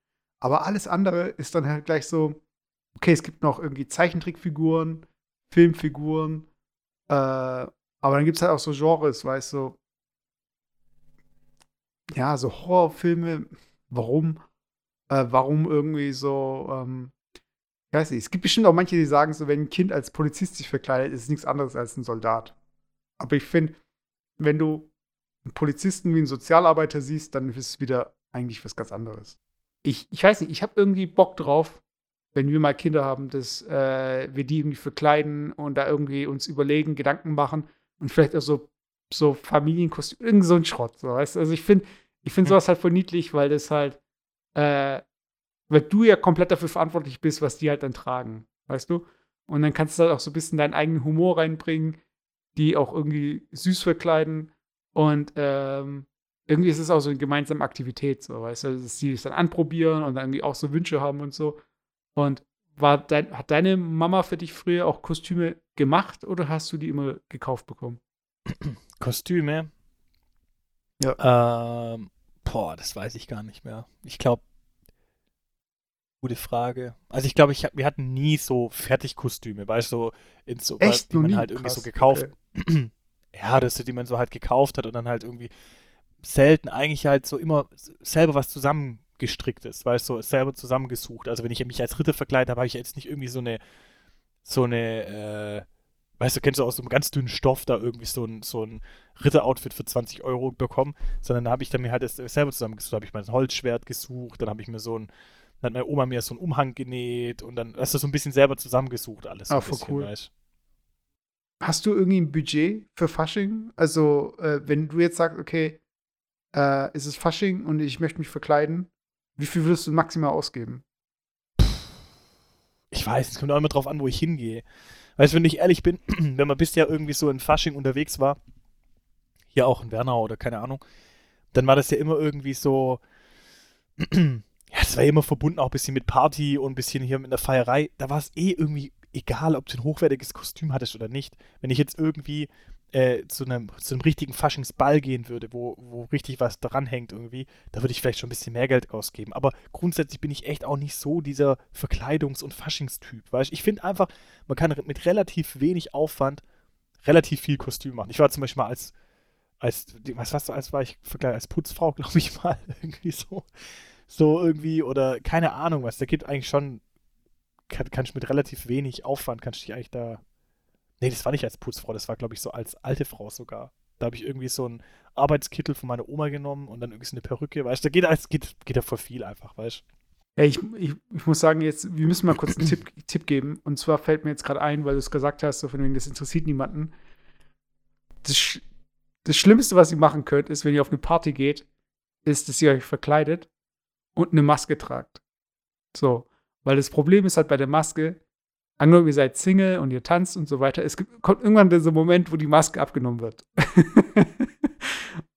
Aber alles andere ist dann halt gleich so, okay, es gibt noch irgendwie Zeichentrickfiguren, Filmfiguren, äh, aber dann gibt es halt auch so Genres, weißt du, ja, so Horrorfilme, warum, äh, warum irgendwie so, ähm, ich weiß nicht, es gibt bestimmt auch manche, die sagen so, wenn ein Kind als Polizist sich verkleidet, ist es nichts anderes als ein Soldat. Aber ich finde, wenn du einen Polizisten wie einen Sozialarbeiter siehst, dann ist es wieder eigentlich was ganz anderes ich, ich weiß nicht, ich habe irgendwie Bock drauf, wenn wir mal Kinder haben, dass äh, wir die irgendwie verkleiden und da irgendwie uns überlegen, Gedanken machen und vielleicht auch so, so Familienkostüm, irgend so ein Schrott. So, weißt? Also ich finde ich find sowas halt voll niedlich, weil das halt, äh, weil du ja komplett dafür verantwortlich bist, was die halt dann tragen, weißt du? Und dann kannst du halt auch so ein bisschen deinen eigenen Humor reinbringen, die auch irgendwie süß verkleiden und ähm, irgendwie ist es auch so eine gemeinsame Aktivität, so, weißt du, dass die es dann anprobieren und dann irgendwie auch so Wünsche haben und so. Und war dein, hat deine Mama für dich früher auch Kostüme gemacht oder hast du die immer gekauft bekommen? Kostüme? Ja. Ähm, boah, das weiß ich gar nicht mehr. Ich glaube, gute Frage. Also ich glaube, ich wir hatten nie so Fertigkostüme, weißt du, so, in so Echt? die man halt irgendwie Krass. so gekauft. Okay. ja, das, die man so halt gekauft hat und dann halt irgendwie selten eigentlich halt so immer selber was zusammengestricktes, weißt du, so selber zusammengesucht. Also wenn ich mich als Ritter verkleidet habe, habe ich jetzt nicht irgendwie so eine, so eine, äh, weißt du, kennst du aus so einem ganz dünnen Stoff da irgendwie so ein, so ein Ritter-Outfit für 20 Euro bekommen, sondern da habe ich dann mir halt das selber zusammengesucht, habe ich mein Holzschwert gesucht, dann habe ich mir so ein, dann hat meine Oma mir so einen Umhang genäht und dann hast du so ein bisschen selber zusammengesucht alles. Ah, voll cool. Weißt. hast du irgendwie ein Budget für Fasching? Also, äh, wenn du jetzt sagst, okay, äh, ist es Fasching und ich möchte mich verkleiden, wie viel würdest du maximal ausgeben? Ich weiß, es kommt auch immer drauf an, wo ich hingehe. Weißt du, wenn ich ehrlich bin, wenn man bisher irgendwie so in Fasching unterwegs war, hier auch in Wernau oder keine Ahnung, dann war das ja immer irgendwie so, ja, es war immer verbunden auch ein bisschen mit Party und ein bisschen hier mit einer Feierei. Da war es eh irgendwie egal, ob du ein hochwertiges Kostüm hattest oder nicht. Wenn ich jetzt irgendwie äh, zu, einem, zu einem richtigen Faschingsball gehen würde, wo, wo richtig was dran hängt irgendwie, da würde ich vielleicht schon ein bisschen mehr Geld ausgeben. Aber grundsätzlich bin ich echt auch nicht so dieser Verkleidungs- und Faschingstyp. Weißt? Ich finde einfach, man kann mit relativ wenig Aufwand relativ viel Kostüm machen. Ich war zum Beispiel mal als, als was warst du, als war ich verkleidet, als Putzfrau, glaube ich mal, irgendwie so. So irgendwie, oder keine Ahnung was. Da gibt eigentlich schon kann, kannst du mit relativ wenig Aufwand, kannst du dich eigentlich da. Nee, das war nicht als Putzfrau, das war, glaube ich, so als alte Frau sogar. Da habe ich irgendwie so einen Arbeitskittel von meiner Oma genommen und dann irgendwie so eine Perücke, weißt du, da geht, geht, geht ja voll viel einfach, weißt du. Ja, ich, ich, ich, muss sagen, jetzt, wir müssen mal kurz einen Tipp, Tipp geben. Und zwar fällt mir jetzt gerade ein, weil du es gesagt hast, so von wegen, das interessiert niemanden. Das, das Schlimmste, was ihr machen könnt, ist, wenn ihr auf eine Party geht, ist, dass ihr euch verkleidet und eine Maske tragt. So. Weil das Problem ist halt bei der Maske, angenommen, ihr seid Single und ihr tanzt und so weiter, es gibt, kommt irgendwann dieser Moment, wo die Maske abgenommen wird.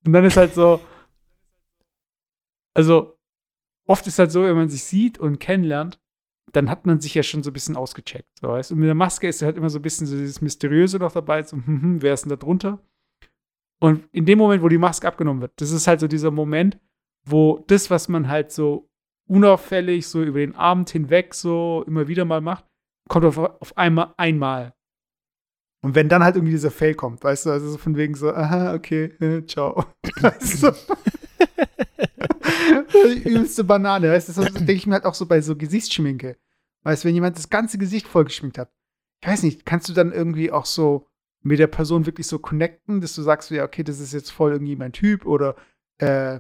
und dann ist halt so, also oft ist halt so, wenn man sich sieht und kennenlernt, dann hat man sich ja schon so ein bisschen ausgecheckt. So, weißt? Und mit der Maske ist halt immer so ein bisschen so dieses Mysteriöse noch dabei, so, hm, hm, wer ist denn da drunter? Und in dem Moment, wo die Maske abgenommen wird, das ist halt so dieser Moment, wo das, was man halt so unauffällig so über den Abend hinweg so immer wieder mal macht, kommt auf, auf einmal einmal. Und wenn dann halt irgendwie dieser Fail kommt, weißt du, also so von wegen so, aha, okay, äh, ciao. Weißt du? die übelste Banane, weißt du, das denke ich mir halt auch so bei so Gesichtsschminke. Weißt du, wenn jemand das ganze Gesicht vollgeschminkt hat, ich weiß nicht, kannst du dann irgendwie auch so mit der Person wirklich so connecten, dass du sagst, ja, okay, das ist jetzt voll irgendwie mein Typ oder, äh,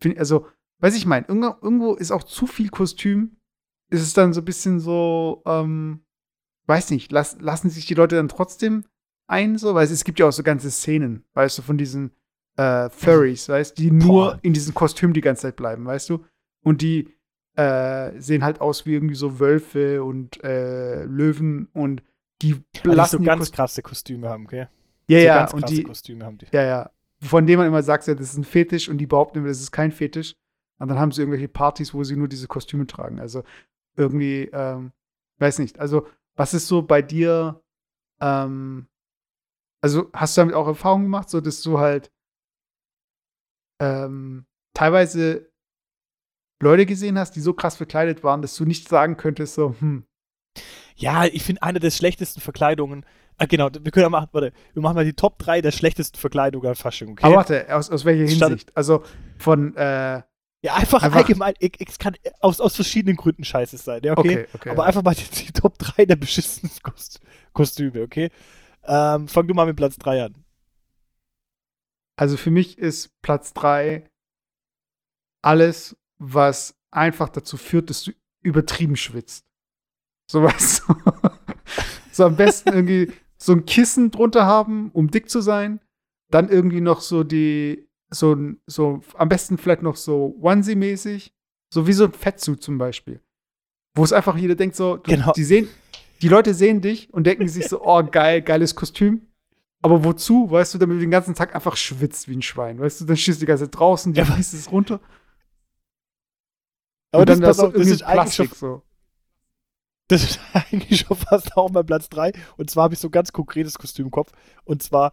find, also, weiß ich mein, irgendwo, irgendwo ist auch zu viel Kostüm. Ist es dann so ein bisschen so, ähm, weiß nicht, las, lassen sich die Leute dann trotzdem ein, so, weil es, es gibt ja auch so ganze Szenen, weißt du, von diesen äh, Furries, weißt du, die nur Boah. in diesem Kostüm die ganze Zeit bleiben, weißt du? Und die äh, sehen halt aus wie irgendwie so Wölfe und äh, Löwen und die lassen so ganz Kost krasse Kostüme haben, okay? Ja, so ja, und die Kostüme haben die. Ja, ja. Von denen man immer sagt, ja, das ist ein Fetisch und die behaupten immer, das ist kein Fetisch. Und dann haben sie irgendwelche Partys, wo sie nur diese Kostüme tragen. Also irgendwie, ähm, weiß nicht. Also, was ist so bei dir, ähm, also hast du damit auch Erfahrungen gemacht, so dass du halt ähm, teilweise Leute gesehen hast, die so krass verkleidet waren, dass du nicht sagen könntest, so, hm. Ja, ich finde eine der schlechtesten Verkleidungen, Ah, genau, wir können ja machen, warte, wir machen mal die Top 3 der schlechtesten Verkleidungen an Fasching, okay? Aber warte, aus, aus welcher Hinsicht? Also von, äh, ja, einfach, einfach allgemein, es kann aus, aus verschiedenen Gründen scheiße sein, ja, okay? okay, okay Aber ja. einfach mal die, die, Top 3 der beschissenen Kost Kostüme, okay? Ähm, fang du mal mit Platz 3 an. Also für mich ist Platz 3 alles, was einfach dazu führt, dass du übertrieben schwitzt. So was. so am besten irgendwie so ein Kissen drunter haben, um dick zu sein. Dann irgendwie noch so die, so, so am besten vielleicht noch so Onesie-mäßig. So wie so ein Fettsuit zum Beispiel. Wo es einfach jeder denkt so, du, genau. die sehen, die Leute sehen dich und denken sich so, oh geil, geiles Kostüm. Aber wozu, weißt du, damit du den ganzen Tag einfach schwitzt wie ein Schwein, weißt du, dann schießt du die ganze Zeit draußen, die ja. es runter. Aber und das, dann das, auf, das ist Plastik schon, so. Das ist eigentlich schon fast auch mein Platz 3. Und zwar habe ich so ein ganz konkretes Kostüm im Kopf. Und zwar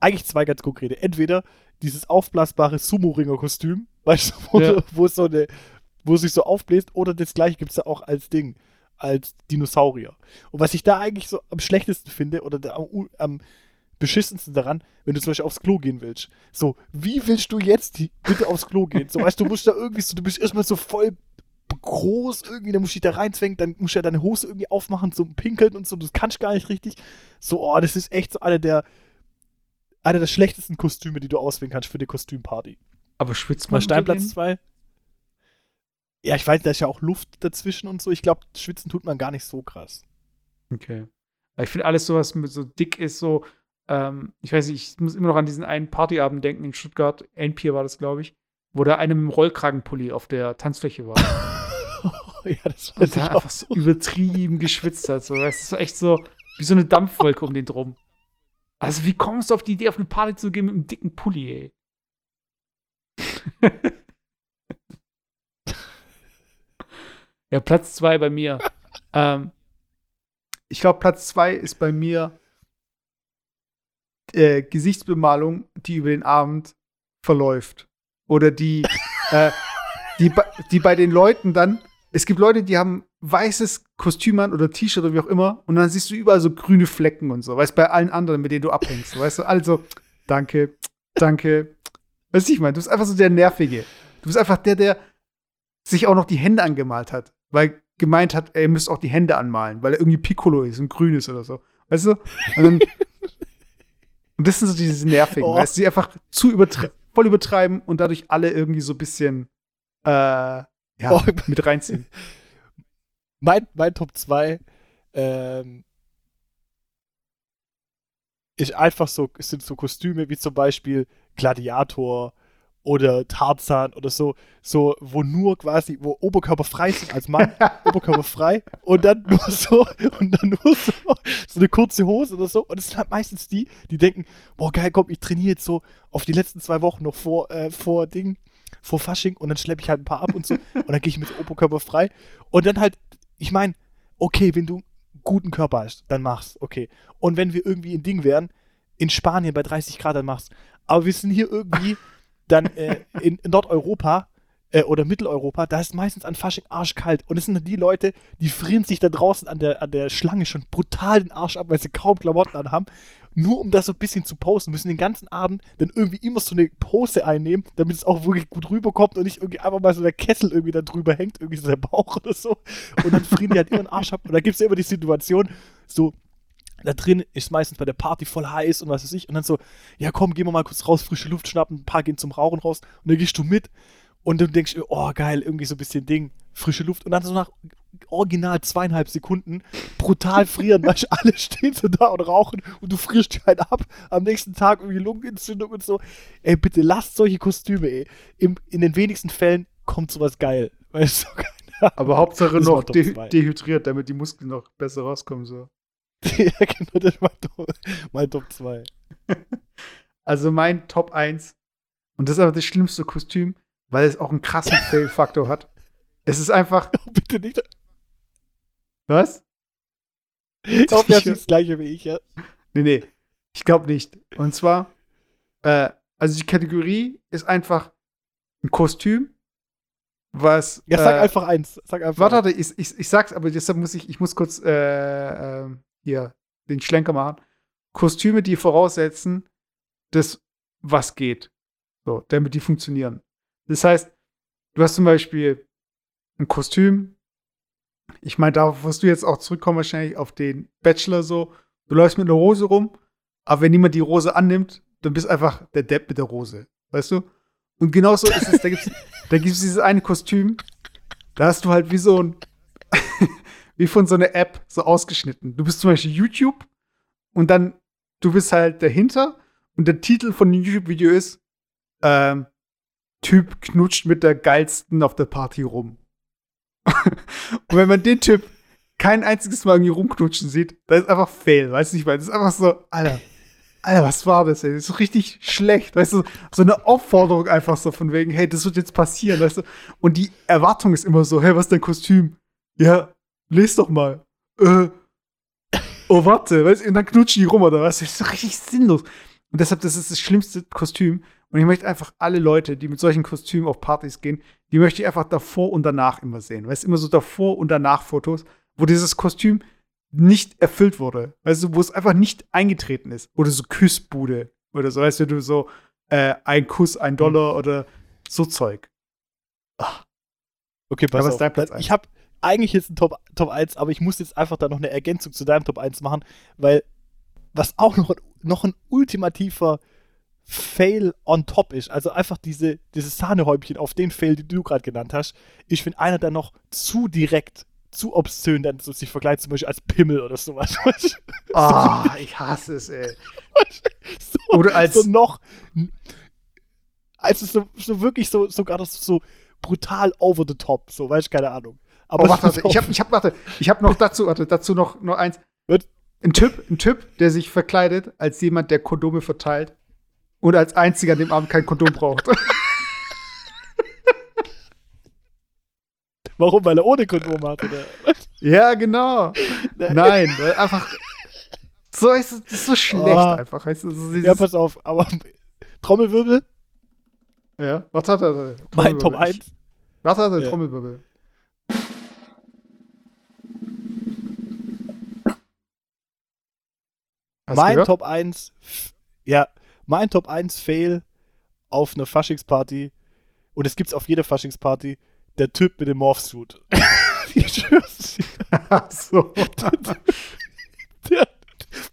eigentlich zwei ganz konkrete. Entweder dieses aufblasbare Sumo-Ringer-Kostüm, weißt du, wo, ja. wo, es so eine, wo es sich so aufbläst, oder das gleiche gibt es ja auch als Ding, als Dinosaurier. Und was ich da eigentlich so am schlechtesten finde, oder am, am beschissensten daran, wenn du zum Beispiel aufs Klo gehen willst. So, wie willst du jetzt bitte aufs Klo gehen? So, weißt du, du musst da irgendwie so, du bist erstmal so voll groß irgendwie, da musst du dich da reinzwängen, dann musst du ja deine Hose irgendwie aufmachen zum Pinkeln und so, das kannst du gar nicht richtig. So, oh, das ist echt so einer der, einer der schlechtesten Kostüme, die du auswählen kannst für die Kostümparty. Aber schwitzt man? Mal Steinplatz 2. Ja, ich weiß, da ist ja auch Luft dazwischen und so. Ich glaube, schwitzen tut man gar nicht so krass. Okay. Ich finde alles sowas mit so dick ist, so, ähm, ich weiß nicht, ich muss immer noch an diesen einen Partyabend denken in Stuttgart, Endpier war das, glaube ich, wo da einer mit dem Rollkragenpulli auf der Tanzfläche war. ja, das da einfach so übertrieben geschwitzt hat. So. Das ist so echt so wie so eine Dampfwolke um den drum. Also, wie kommst du auf die Idee, auf eine Party zu gehen mit einem dicken Pulli, ey? ja, Platz zwei bei mir. ähm, ich glaube, Platz zwei ist bei mir äh, Gesichtsbemalung, die über den Abend verläuft. Oder die, äh, die, die bei den Leuten dann, es gibt Leute, die haben weißes Kostüm an oder T-Shirt oder wie auch immer und dann siehst du überall so grüne Flecken und so, weißt du, bei allen anderen, mit denen du abhängst, weißt du, also, danke, danke. Weißt du, ich meine, du bist einfach so der Nervige. Du bist einfach der, der sich auch noch die Hände angemalt hat, weil gemeint hat, er müsste auch die Hände anmalen, weil er irgendwie Piccolo ist und grün ist oder so. Weißt du? Und, dann, und das sind so diese Nervigen, oh. weißt du, die einfach zu übertreiben voll übertreiben und dadurch alle irgendwie so ein bisschen äh, ja, oh. mit reinziehen. Mein, mein Top 2 ähm, ist einfach so, sind so Kostüme wie zum Beispiel Gladiator oder Tarzan oder so, so, wo nur quasi, wo Oberkörper frei sind als Mann, Oberkörper frei und dann nur so, und dann nur so, so eine kurze Hose oder so. Und es sind halt meistens die, die denken, boah, geil, komm, ich trainiere jetzt so auf die letzten zwei Wochen noch vor, äh, vor Ding, vor Fasching und dann schleppe ich halt ein paar ab und so und dann gehe ich mit Oberkörper frei. Und dann halt, ich meine, okay, wenn du einen guten Körper hast, dann mach's, okay. Und wenn wir irgendwie in Ding wären, in Spanien bei 30 Grad, dann mach's. Aber wir sind hier irgendwie dann äh, in Nordeuropa äh, oder Mitteleuropa, da ist meistens an Fasching arschkalt. Und es sind die Leute, die frieren sich da draußen an der, an der Schlange schon brutal den Arsch ab, weil sie kaum Klamotten anhaben. Nur um das so ein bisschen zu posten, müssen den ganzen Abend dann irgendwie immer so eine Pose einnehmen, damit es auch wirklich gut rüberkommt und nicht irgendwie einfach mal so der Kessel irgendwie da drüber hängt, irgendwie so der Bauch oder so. Und dann frieren die halt immer den Arsch ab. Und da gibt es ja immer die Situation, so, da drin ist meistens bei der Party voll heiß und was weiß ich. Und dann so, ja komm, gehen wir mal kurz raus, frische Luft schnappen, ein paar gehen zum Rauchen raus. Und dann gehst du mit und du denkst, oh geil, irgendwie so ein bisschen Ding, frische Luft. Und dann so nach original zweieinhalb Sekunden brutal frieren, weil alle stehen so da und rauchen und du frierst halt ab. Am nächsten Tag irgendwie Lungenentzündung und so. Ey, bitte lasst solche Kostüme, ey. Im, in den wenigsten Fällen kommt sowas geil. Weißt du, Aber Hauptsache noch de dehydriert, damit die Muskeln noch besser rauskommen. So. ja, genau, das war mein Top 2. Also mein Top 1. Und das ist aber das schlimmste Kostüm, weil es auch einen krassen Fail-Faktor hat. Es ist einfach. Oh, bitte nicht. Was? Ich glaube, das ist das gleiche wie ich, ja. Nee, nee. Ich glaube nicht. Und zwar, äh, also die Kategorie ist einfach ein Kostüm, was. Ja, sag äh, einfach eins. Sag einfach warte, warte, ich, ich, ich sag's, aber deshalb muss ich, ich muss kurz äh, äh, hier den Schlenker machen. Kostüme, die voraussetzen, dass was geht. So, damit die funktionieren. Das heißt, du hast zum Beispiel ein Kostüm. Ich meine, da wirst du jetzt auch zurückkommen, wahrscheinlich auf den Bachelor so. Du läufst mit einer Rose rum, aber wenn niemand die Rose annimmt, dann bist einfach der Depp mit der Rose. Weißt du? Und genauso ist es, da gibt es da gibt's dieses eine Kostüm, da hast du halt wie so ein wie von so einer App so ausgeschnitten. Du bist zum Beispiel YouTube und dann, du bist halt dahinter und der Titel von dem YouTube-Video ist, ähm, Typ knutscht mit der geilsten auf der Party rum. und wenn man den Typ kein einziges Mal irgendwie rumknutschen sieht, dann ist einfach Fail, weißt du nicht, weil das ist einfach so, Alter, Alter, was war das, ey? Das ist so richtig schlecht, weißt du, so eine Aufforderung einfach so von wegen, hey, das wird jetzt passieren, weißt du, und die Erwartung ist immer so, hey, was ist dein Kostüm? Ja, lest doch mal. Äh, oh, warte, weißt, und dann knutschen die rum oder was? Das ist so richtig sinnlos. Und deshalb, das ist das schlimmste Kostüm. Und ich möchte einfach alle Leute, die mit solchen Kostümen auf Partys gehen, die möchte ich einfach davor und danach immer sehen. Weißt du, immer so davor und danach Fotos, wo dieses Kostüm nicht erfüllt wurde. Weißt du, wo es einfach nicht eingetreten ist. Oder so Küssbude oder so, weißt du, so äh, ein Kuss, ein Dollar mhm. oder so Zeug. Ach. Okay, pass ja, auf. Ich habe eigentlich jetzt ein Top, Top 1, aber ich muss jetzt einfach da noch eine Ergänzung zu deinem Top 1 machen, weil was auch noch, noch ein ultimativer Fail on top ist, also einfach diese, dieses Sahnehäubchen auf den Fail, den du gerade genannt hast, ich finde einer, der noch zu direkt zu obszön dann so sich vergleicht, zum Beispiel als Pimmel oder sowas. Ah, oh, ich hasse es, ey. so, oder als so noch, also so, so wirklich so, sogar das so brutal over the top, so, weiß ich, keine Ahnung. Aber oh, warte, warte, ich habe ich hab, warte, ich hab noch dazu, warte, dazu noch, noch eins. Wird? Ein Typ, ein Typ, der sich verkleidet als jemand, der Kondome verteilt und als einziger an dem Abend kein Kondom braucht. Warum? Weil er ohne Kondom hat, oder? Ja, genau. Nein, einfach. So ist es ist so schlecht oh. einfach. Weißt du, so ja, pass auf, aber Trommelwirbel? Ja, was hat er? Mein Top 1. Was hat er? Ja. Trommelwirbel. Hast mein? Top 1, ja, mein Top 1 Fail auf einer Faschingsparty, und es gibt's auf jeder Faschingsparty, der Typ mit dem Morphsuit. ich schwör's dir. Ach so. Der, der,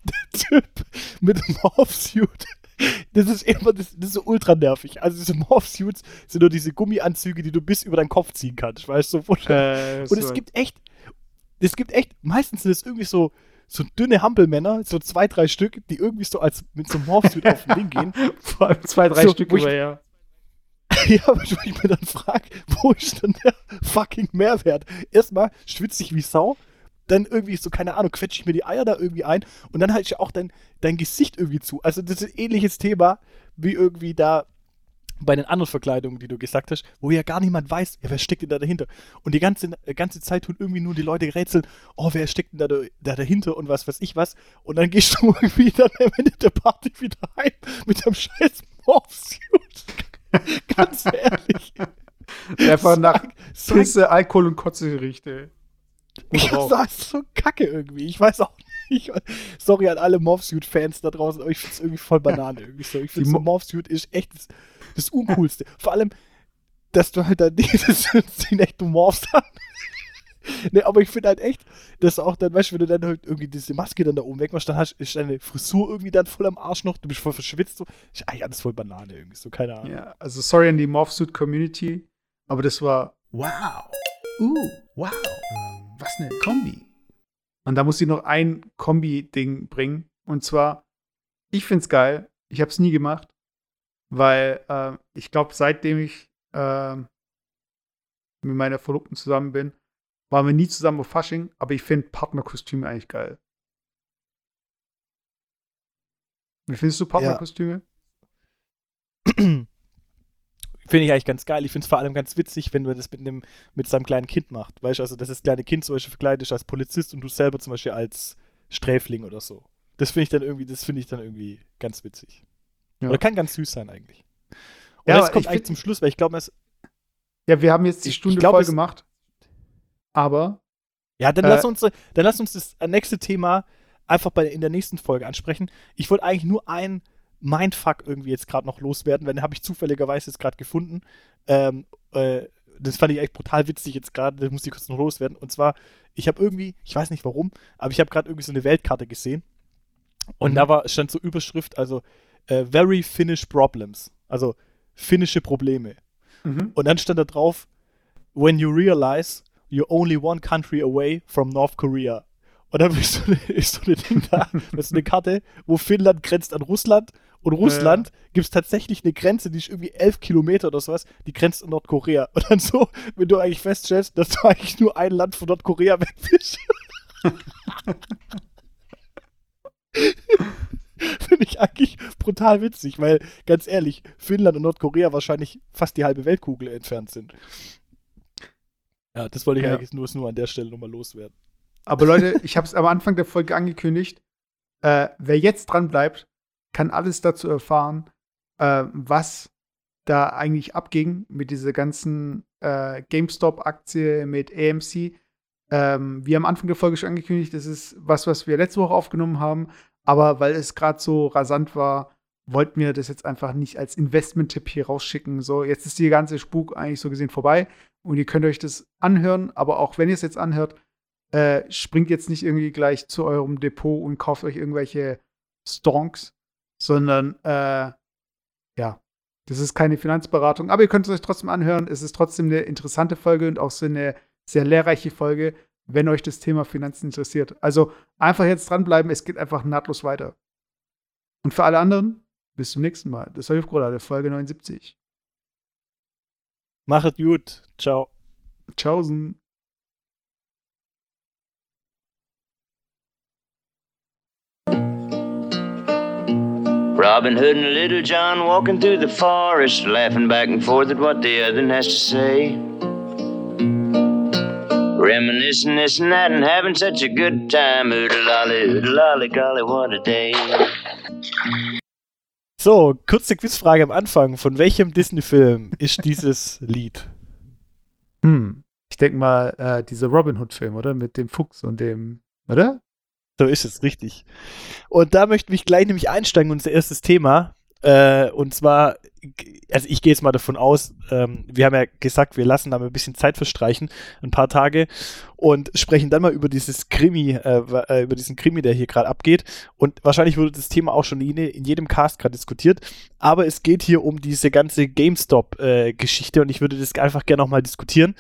der, Typ mit dem Morphsuit. Das ist immer, das, das ist so ultra nervig. Also diese Morphsuits sind nur diese Gummianzüge, die du bis über deinen Kopf ziehen kannst, weißt du? Äh, und es gibt echt, es gibt echt, meistens sind es irgendwie so, so dünne Hampelmänner, so zwei, drei Stück, die irgendwie so als mit so einem Morphsuit auf den Ding gehen. Vor allem zwei, drei so, Stück über, ja. ja, aber ich mir dann frage, wo ist denn der fucking Mehrwert? Erstmal schwitze ich wie Sau, dann irgendwie so, keine Ahnung, quetsche ich mir die Eier da irgendwie ein und dann halte ich auch dein, dein Gesicht irgendwie zu. Also das ist ein ähnliches Thema wie irgendwie da bei den anderen Verkleidungen, die du gesagt hast, wo ja gar niemand weiß, ja, wer steckt denn da dahinter? Und die ganze, äh, ganze Zeit tun irgendwie nur die Leute rätseln, oh, wer steckt denn da, da dahinter und was weiß ich was. Und dann gehst du irgendwie dann am Ende der Party wieder heim mit dem scheiß Morphsuit. Ganz ehrlich. Einfach nach Pisse, Alkohol und Kotze riecht, Ja, das ist so kacke irgendwie. Ich weiß auch nicht. Sorry an alle Morphsuit-Fans da draußen, aber ich finde es irgendwie voll Banane. Irgendwie so. Ich finde, so Morphsuit ist echt das, das Uncoolste. Vor allem, dass du halt da dieses den echten Morphs hast. ne, aber ich finde halt echt, dass auch dann, weißt du, wenn du dann halt irgendwie diese Maske dann da oben wegmachst, dann hast, ist deine Frisur irgendwie dann voll am Arsch noch, du bist voll verschwitzt. So. Ich, ah ja, das ist voll Banane irgendwie, so, keine Ahnung. Ja, also sorry an die Morphsuit-Community, aber das war wow. Uh, wow. Ähm, was eine Kombi. Und da muss ich noch ein Kombi-Ding bringen. Und zwar, ich find's geil. Ich hab's nie gemacht, weil äh, ich glaube, seitdem ich äh, mit meiner Verlobten zusammen bin, waren wir nie zusammen auf Fasching, aber ich finde Partnerkostüme eigentlich geil. Wie findest du Partnerkostüme? Ja. Finde ich eigentlich ganz geil. Ich finde es vor allem ganz witzig, wenn man das mit einem, mit seinem kleinen Kind macht. Weißt du, also dass das kleine Kind zum Beispiel verkleidet ist als Polizist und du selber zum Beispiel als Sträfling oder so. Das finde ich dann irgendwie, das finde ich dann irgendwie ganz witzig. Ja. Oder kann ganz süß sein eigentlich. Und ja, das kommt eigentlich zum Schluss, weil ich glaube, es. Ja, wir haben jetzt die Stunde glaub, voll gemacht. Aber. Ja, dann, äh, lass uns, dann lass uns das nächste Thema einfach bei, in der nächsten Folge ansprechen. Ich wollte eigentlich nur ein Mindfuck irgendwie jetzt gerade noch loswerden, weil den habe ich zufälligerweise jetzt gerade gefunden. Ähm, äh, das fand ich echt brutal witzig jetzt gerade, das muss ich kurz noch loswerden. Und zwar, ich habe irgendwie, ich weiß nicht warum, aber ich habe gerade irgendwie so eine Weltkarte gesehen. Und mhm. da war, stand so Überschrift, also äh, Very Finnish Problems. Also finnische Probleme. Mhm. Und dann stand da drauf, When you realize you're only one country away from North Korea. Und dann ist so eine, ist so eine Ding da, das ist eine Karte, wo Finnland grenzt an Russland und Russland ja. gibt es tatsächlich eine Grenze, die ist irgendwie elf Kilometer oder sowas, die grenzt an Nordkorea. Und dann so, wenn du eigentlich feststellst, dass du eigentlich nur ein Land von Nordkorea weg bist. Finde ich eigentlich brutal witzig, weil ganz ehrlich, Finnland und Nordkorea wahrscheinlich fast die halbe Weltkugel entfernt sind. Ja, das wollte ich ja. eigentlich nur, nur an der Stelle nochmal loswerden. Aber Leute, ich habe es am Anfang der Folge angekündigt. Äh, wer jetzt dran bleibt, kann alles dazu erfahren, äh, was da eigentlich abging mit dieser ganzen äh, GameStop-Aktie mit AMC. Ähm, wie am Anfang der Folge schon angekündigt, das ist was, was wir letzte Woche aufgenommen haben. Aber weil es gerade so rasant war, wollten wir das jetzt einfach nicht als Investment-Tipp hier rausschicken. So, jetzt ist die ganze Spuk eigentlich so gesehen vorbei und ihr könnt euch das anhören, aber auch wenn ihr es jetzt anhört, äh, springt jetzt nicht irgendwie gleich zu eurem Depot und kauft euch irgendwelche Stonks, sondern äh, ja, das ist keine Finanzberatung, aber ihr könnt es euch trotzdem anhören. Es ist trotzdem eine interessante Folge und auch so eine sehr lehrreiche Folge, wenn euch das Thema Finanzen interessiert. Also einfach jetzt dranbleiben, es geht einfach nahtlos weiter. Und für alle anderen, bis zum nächsten Mal. Das war Juf der Folge 79. Machet gut. Ciao. Tschaußen. Robin Hood and Little John walking through the forest, laughing back and forth at what the other has to say. Reminiscing this and that and having such a good time. Oodle lolly, oodle lolly, golly, what a day. So, kurze Quizfrage am Anfang. Von welchem Disney-Film ist dieses Lied? Hm, ich denke mal, äh, dieser Robin Hood-Film, oder? Mit dem Fuchs und dem, oder? So ist es, richtig. Und da möchte ich gleich nämlich einsteigen, unser erstes Thema. Äh, und zwar, also ich gehe jetzt mal davon aus, ähm, wir haben ja gesagt, wir lassen da mal ein bisschen Zeit verstreichen, ein paar Tage, und sprechen dann mal über dieses Krimi, äh, äh über diesen Krimi, der hier gerade abgeht. Und wahrscheinlich wurde das Thema auch schon in, in jedem Cast gerade diskutiert. Aber es geht hier um diese ganze GameStop-Geschichte äh, und ich würde das einfach gerne nochmal diskutieren.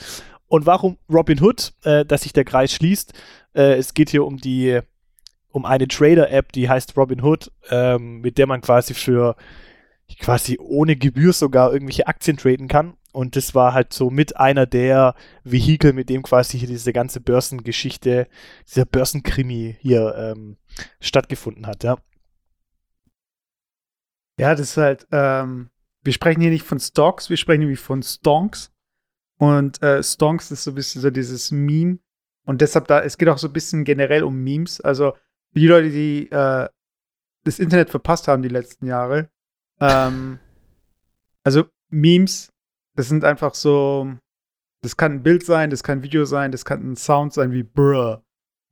Und warum Robin Hood, äh, dass sich der Kreis schließt. Äh, es geht hier um die um eine Trader-App, die heißt Robinhood, ähm, mit der man quasi für quasi ohne Gebühr sogar irgendwelche Aktien traden kann. Und das war halt so mit einer der Vehikel, mit dem quasi hier diese ganze Börsengeschichte, dieser Börsenkrimi hier ähm, stattgefunden hat, ja. Ja, das ist halt, ähm, wir sprechen hier nicht von Stocks, wir sprechen nämlich von Stonks. Und äh, Stonks ist so ein bisschen so dieses Meme. Und deshalb da, es geht auch so ein bisschen generell um Memes. Also die Leute, die äh, das Internet verpasst haben die letzten Jahre. Ähm, also Memes, das sind einfach so, das kann ein Bild sein, das kann ein Video sein, das kann ein Sound sein wie Bruh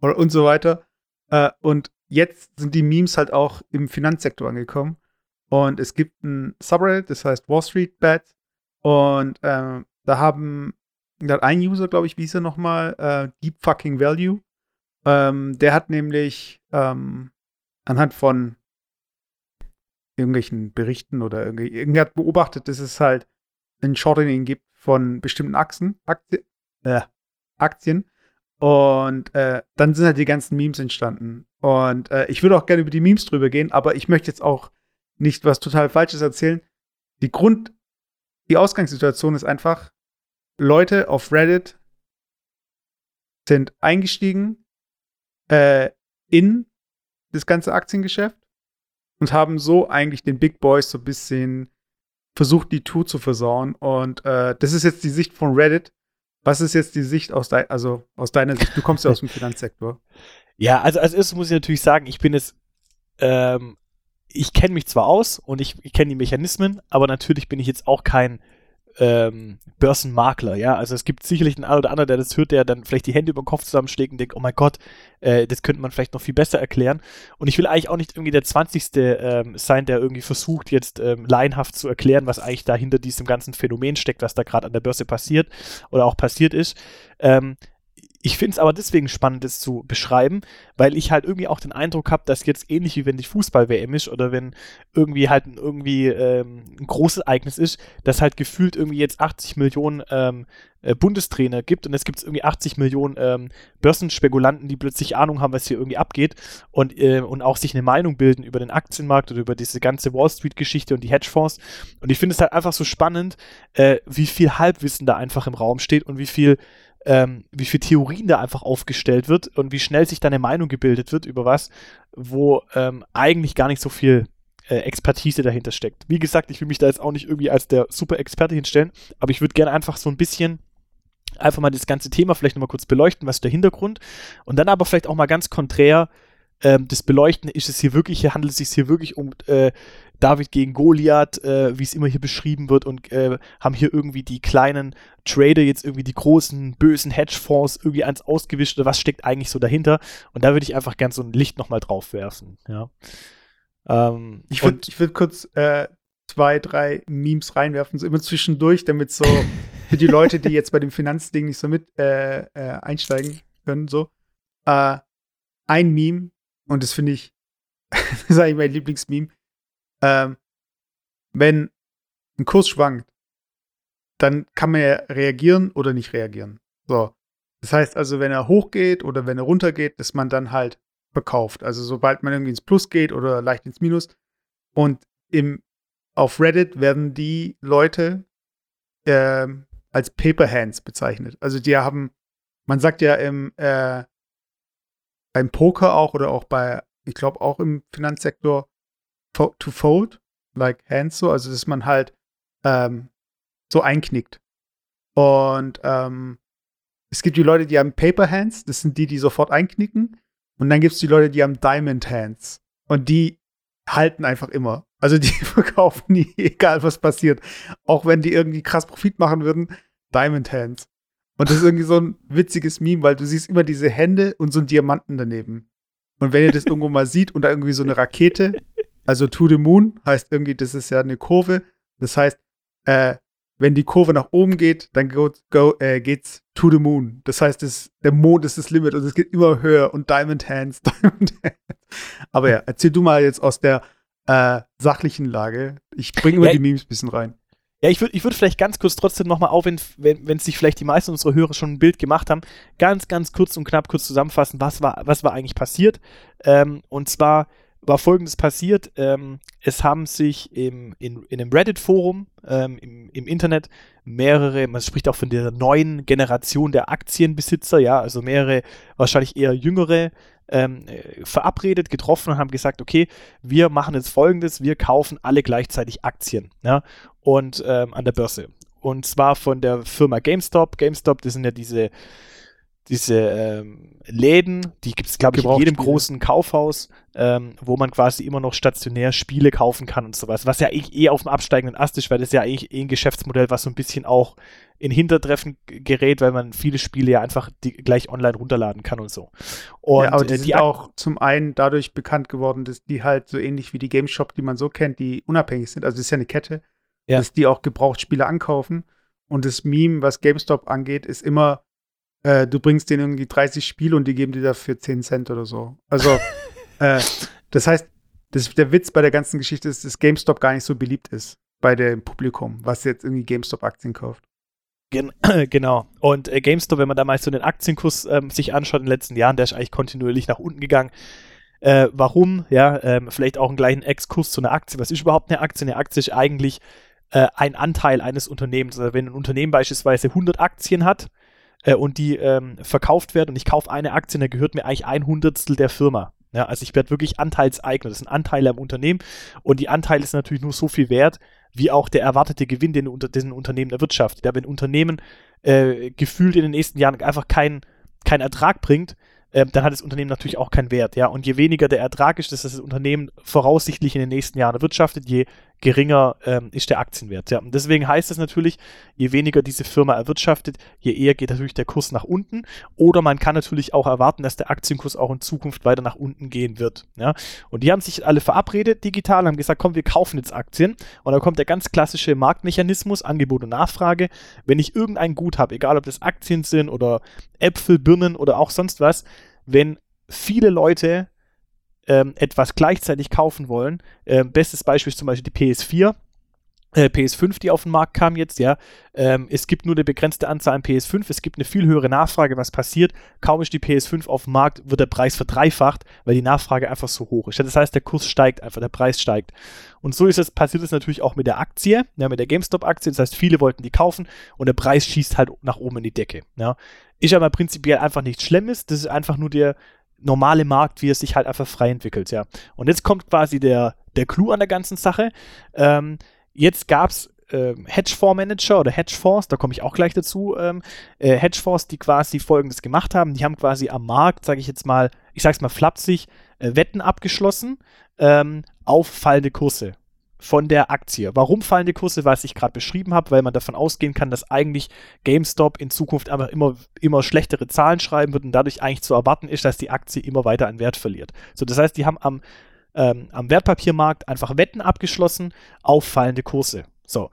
oder und so weiter. Äh, und jetzt sind die Memes halt auch im Finanzsektor angekommen. Und es gibt ein Subreddit, das heißt Wall Street Bet. Und äh, da haben, da hat ein User, glaube ich, wie hieß er nochmal, äh, Deep Fucking Value. Ähm, der hat nämlich ähm, anhand von irgendwelchen Berichten oder irgendwie, hat beobachtet, dass es halt ein Shortening gibt von bestimmten Achsen, Aktien, äh, Aktien. Und äh, dann sind halt die ganzen Memes entstanden. Und äh, ich würde auch gerne über die Memes drüber gehen, aber ich möchte jetzt auch nicht was total Falsches erzählen. Die Grund, die Ausgangssituation ist einfach, Leute auf Reddit sind eingestiegen, äh, in das ganze Aktiengeschäft und haben so eigentlich den Big Boys so ein bisschen versucht, die Tour zu versauen. Und äh, das ist jetzt die Sicht von Reddit. Was ist jetzt die Sicht aus, dein, also aus deiner Sicht? Du kommst ja aus dem Finanzsektor. Ja, also als erstes muss ich natürlich sagen, ich bin es, ähm, ich kenne mich zwar aus und ich, ich kenne die Mechanismen, aber natürlich bin ich jetzt auch kein ähm, Börsenmakler, ja. Also es gibt sicherlich einen oder anderen, der das hört, der dann vielleicht die Hände über den Kopf zusammenschlägt und denkt, oh mein Gott, äh, das könnte man vielleicht noch viel besser erklären. Und ich will eigentlich auch nicht irgendwie der 20. Ähm, sein, der irgendwie versucht, jetzt ähm, laienhaft zu erklären, was eigentlich da hinter diesem ganzen Phänomen steckt, was da gerade an der Börse passiert oder auch passiert ist. Ähm, ich finde es aber deswegen spannend, das zu beschreiben, weil ich halt irgendwie auch den Eindruck habe, dass jetzt ähnlich wie wenn die Fußball-WM ist oder wenn irgendwie halt irgendwie ähm, ein großes Ereignis ist, dass halt gefühlt irgendwie jetzt 80 Millionen ähm, äh, Bundestrainer gibt und es gibt irgendwie 80 Millionen ähm, Börsenspekulanten, die plötzlich Ahnung haben, was hier irgendwie abgeht und, äh, und auch sich eine Meinung bilden über den Aktienmarkt oder über diese ganze Wall Street-Geschichte und die Hedgefonds. Und ich finde es halt einfach so spannend, äh, wie viel Halbwissen da einfach im Raum steht und wie viel ähm, wie viel Theorien da einfach aufgestellt wird und wie schnell sich da eine Meinung gebildet wird über was, wo ähm, eigentlich gar nicht so viel äh, Expertise dahinter steckt. Wie gesagt, ich will mich da jetzt auch nicht irgendwie als der super Experte hinstellen, aber ich würde gerne einfach so ein bisschen einfach mal das ganze Thema vielleicht nochmal kurz beleuchten, was ist der Hintergrund und dann aber vielleicht auch mal ganz konträr ähm, das Beleuchten, ist es hier wirklich, hier handelt es sich hier wirklich um äh, David gegen Goliath, äh, wie es immer hier beschrieben wird, und äh, haben hier irgendwie die kleinen Trader jetzt irgendwie die großen, bösen Hedgefonds irgendwie eins ausgewischt oder was steckt eigentlich so dahinter? Und da würde ich einfach gern so ein Licht nochmal drauf werfen, ja. Ähm, ich würde würd kurz äh, zwei, drei Memes reinwerfen, so immer zwischendurch, damit so für die Leute, die jetzt bei dem Finanzding nicht so mit äh, äh, einsteigen können, so. Äh, ein Meme, und das finde ich, das ist eigentlich mein Lieblingsmeme, ähm, wenn ein Kurs schwankt, dann kann man ja reagieren oder nicht reagieren. So. Das heißt also, wenn er hochgeht oder wenn er runtergeht, dass man dann halt verkauft. Also sobald man irgendwie ins Plus geht oder leicht ins Minus. Und im, auf Reddit werden die Leute äh, als Paper Hands bezeichnet. Also die haben, man sagt ja im, äh, beim Poker auch oder auch bei, ich glaube auch im Finanzsektor, to fold, like hands so, also dass man halt ähm, so einknickt. Und ähm, es gibt die Leute, die haben Paper Hands, das sind die, die sofort einknicken. Und dann gibt es die Leute, die haben Diamond Hands. Und die halten einfach immer. Also die verkaufen nie, egal was passiert. Auch wenn die irgendwie krass Profit machen würden, Diamond Hands. Und das ist irgendwie so ein witziges Meme, weil du siehst immer diese Hände und so einen Diamanten daneben. Und wenn ihr das irgendwo mal sieht und da irgendwie so eine Rakete, also to the moon, heißt irgendwie, das ist ja eine Kurve. Das heißt, äh, wenn die Kurve nach oben geht, dann go, go, äh, geht's to the moon. Das heißt, das, der Mond ist das Limit und es geht immer höher und Diamond Hands, Diamond Hands. Aber ja, erzähl du mal jetzt aus der äh, sachlichen Lage. Ich bringe immer ja, die Memes ein bisschen rein. Ja, ich würde ich würd vielleicht ganz kurz trotzdem nochmal auf, wenn, wenn sich vielleicht die meisten unserer Hörer schon ein Bild gemacht haben, ganz, ganz kurz und knapp kurz zusammenfassen, was war, was war eigentlich passiert. Ähm, und zwar war folgendes passiert. Ähm, es haben sich im, in, in einem Reddit-Forum ähm, im, im, Internet mehrere, man spricht auch von der neuen Generation der Aktienbesitzer, ja, also mehrere wahrscheinlich eher jüngere ähm, äh, verabredet, getroffen und haben gesagt, okay, wir machen jetzt folgendes, wir kaufen alle gleichzeitig Aktien ja, und ähm, an der Börse. Und zwar von der Firma GameStop. GameStop, das sind ja diese diese ähm, Läden, die gibt es, glaube ich, in jedem großen Kaufhaus, ähm, wo man quasi immer noch stationär Spiele kaufen kann und sowas. Was ja eigentlich eh auf dem absteigenden Ast ist, weil das ja eigentlich eh ein Geschäftsmodell, was so ein bisschen auch in Hintertreffen gerät, weil man viele Spiele ja einfach die, gleich online runterladen kann und so. Und ja, aber die, äh, die sind auch zum einen dadurch bekannt geworden, dass die halt so ähnlich wie die Game Shop, die man so kennt, die unabhängig sind, also das ist ja eine Kette, ja. dass die auch Gebrauchtspiele ankaufen. Und das Meme, was GameStop angeht, ist immer, äh, du bringst denen irgendwie 30 Spiele und die geben dir dafür 10 Cent oder so. Also, äh, das heißt, das, der Witz bei der ganzen Geschichte ist, dass GameStop gar nicht so beliebt ist bei dem Publikum, was jetzt irgendwie GameStop-Aktien kauft. Gen genau. Und äh, GameStop, wenn man da mal so den Aktienkurs ähm, sich anschaut in den letzten Jahren, der ist eigentlich kontinuierlich nach unten gegangen. Äh, warum? Ja, ähm, vielleicht auch einen gleichen Exkurs zu einer Aktie. Was ist überhaupt eine Aktie? Eine Aktie ist eigentlich äh, ein Anteil eines Unternehmens. Also wenn ein Unternehmen beispielsweise 100 Aktien hat, äh, und die ähm, verkauft werden und ich kaufe eine Aktie, dann gehört mir eigentlich ein Hundertstel der Firma. Ja, also ich werde wirklich Anteilseigner. Das sind Anteile am Unternehmen und die Anteile ist natürlich nur so viel wert, wie auch der erwartete Gewinn, den unter diesen Unternehmen erwirtschaftet. Ja, wenn Unternehmen äh, gefühlt in den nächsten Jahren einfach keinen kein Ertrag bringt, äh, dann hat das Unternehmen natürlich auch keinen Wert. Ja? Und je weniger der Ertrag ist, dass das Unternehmen voraussichtlich in den nächsten Jahren erwirtschaftet, je geringer ähm, ist der Aktienwert. Ja. Und deswegen heißt es natürlich, je weniger diese Firma erwirtschaftet, je eher geht natürlich der Kurs nach unten. Oder man kann natürlich auch erwarten, dass der Aktienkurs auch in Zukunft weiter nach unten gehen wird. Ja. Und die haben sich alle verabredet digital, haben gesagt, komm, wir kaufen jetzt Aktien. Und dann kommt der ganz klassische Marktmechanismus, Angebot und Nachfrage. Wenn ich irgendein Gut habe, egal ob das Aktien sind oder Äpfel, Birnen oder auch sonst was, wenn viele Leute ähm, etwas gleichzeitig kaufen wollen. Ähm, bestes Beispiel ist zum Beispiel die PS4. Äh, PS5, die auf den Markt kam jetzt, ja. Ähm, es gibt nur eine begrenzte Anzahl an PS5, es gibt eine viel höhere Nachfrage. Was passiert? Kaum ist die PS5 auf dem Markt, wird der Preis verdreifacht, weil die Nachfrage einfach so hoch ist. Das heißt, der Kurs steigt einfach, der Preis steigt. Und so ist es, passiert es natürlich auch mit der Aktie, ja, mit der GameStop-Aktie. Das heißt, viele wollten die kaufen und der Preis schießt halt nach oben in die Decke. Ja. Ist aber prinzipiell einfach nichts Schlimmes. Das ist einfach nur der, normale Markt, wie es sich halt einfach frei entwickelt, ja. Und jetzt kommt quasi der, der Clou an der ganzen Sache. Ähm, jetzt gab es äh, Hedgefonds-Manager oder Hedgefonds, da komme ich auch gleich dazu, ähm, äh, Hedgefonds, die quasi folgendes gemacht haben. Die haben quasi am Markt, sage ich jetzt mal, ich sage es mal flapsig, äh, Wetten abgeschlossen ähm, auf fallende Kurse von der Aktie. Warum fallen die Kurse? Was ich gerade beschrieben habe, weil man davon ausgehen kann, dass eigentlich GameStop in Zukunft einfach immer, immer schlechtere Zahlen schreiben wird und dadurch eigentlich zu erwarten ist, dass die Aktie immer weiter an Wert verliert. So, das heißt, die haben am, ähm, am Wertpapiermarkt einfach Wetten abgeschlossen auf fallende Kurse. So.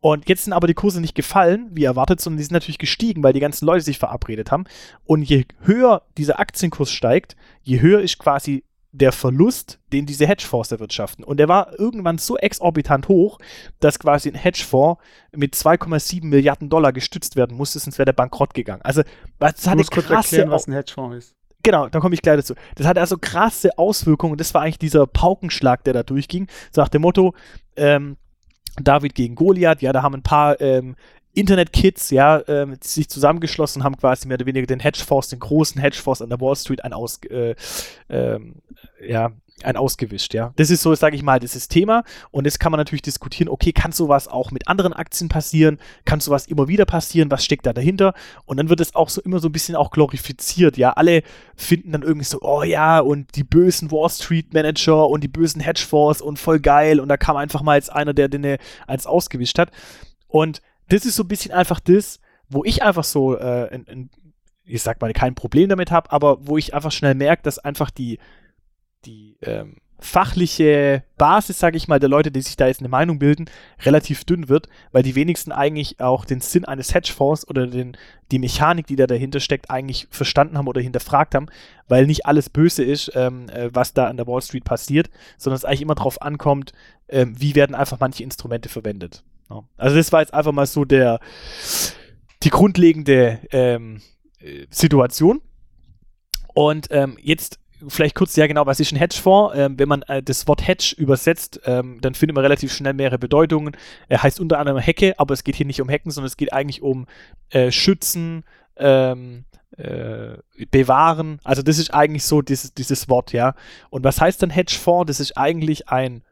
Und jetzt sind aber die Kurse nicht gefallen, wie erwartet, sondern die sind natürlich gestiegen, weil die ganzen Leute sich verabredet haben. Und je höher dieser Aktienkurs steigt, je höher ist quasi der Verlust, den diese Hedgefonds erwirtschaften. Und der war irgendwann so exorbitant hoch, dass quasi ein Hedgefonds mit 2,7 Milliarden Dollar gestützt werden musste, sonst wäre der bankrott gegangen. Also, das hatte kurz erklären, was ein Hedgefonds ist. Genau, da komme ich gleich dazu. Das hatte also krasse Auswirkungen das war eigentlich dieser Paukenschlag, der da durchging. So nach dem Motto, ähm, David gegen Goliath, ja, da haben ein paar ähm, Internet-Kids, ja, ähm, sich zusammengeschlossen haben quasi mehr oder weniger den Hedgefonds, den großen Hedgefonds an der Wall Street ein aus, äh, ähm, ja, ein ausgewischt, ja. Das ist so, sage ich mal, dieses Thema. Und jetzt kann man natürlich diskutieren, okay, kann sowas auch mit anderen Aktien passieren? Kann sowas immer wieder passieren? Was steckt da dahinter? Und dann wird es auch so immer so ein bisschen auch glorifiziert, ja. Alle finden dann irgendwie so, oh ja, und die bösen Wall Street Manager und die bösen Hedgefonds und voll geil. Und da kam einfach mal jetzt einer, der den eins ausgewischt hat. Und das ist so ein bisschen einfach das, wo ich einfach so, äh, in, in, ich sag mal, kein Problem damit habe, aber wo ich einfach schnell merke, dass einfach die, die ähm, fachliche Basis, sage ich mal, der Leute, die sich da jetzt eine Meinung bilden, relativ dünn wird, weil die wenigsten eigentlich auch den Sinn eines Hedgefonds oder den, die Mechanik, die da dahinter steckt, eigentlich verstanden haben oder hinterfragt haben, weil nicht alles böse ist, ähm, äh, was da an der Wall Street passiert, sondern es eigentlich immer darauf ankommt, ähm, wie werden einfach manche Instrumente verwendet. Ja. Also das war jetzt einfach mal so der die grundlegende ähm, äh, Situation. Und ähm, jetzt vielleicht kurz, ja genau, was ist ein Hedgefonds? Ähm, wenn man äh, das Wort Hedge übersetzt, ähm, dann findet man relativ schnell mehrere Bedeutungen. Er heißt unter anderem Hecke, aber es geht hier nicht um Hecken, sondern es geht eigentlich um äh, Schützen, ähm, äh, bewahren. Also das ist eigentlich so dieses, dieses Wort, ja. Und was heißt dann Hedgefonds? Das ist eigentlich ein,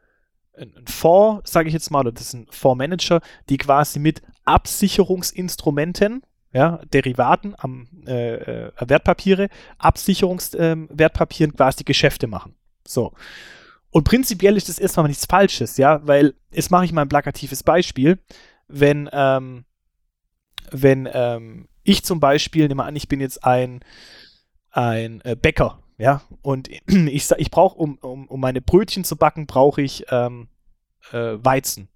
ein, ein Fonds, sage ich jetzt mal, oder das ist ein Fondsmanager, die quasi mit Absicherungsinstrumenten ja, Derivaten am äh, äh, Wertpapiere, Absicherungswertpapieren ähm, quasi Geschäfte machen. So. Und prinzipiell ist das erstmal nichts Falsches, ja, weil jetzt mache ich mal ein plakatives Beispiel. Wenn, ähm, wenn ähm, ich zum Beispiel, nehme an, ich bin jetzt ein, ein äh, Bäcker, ja, und ich, ich brauche, um, um, um meine Brötchen zu backen, brauche ich ähm, äh, Weizen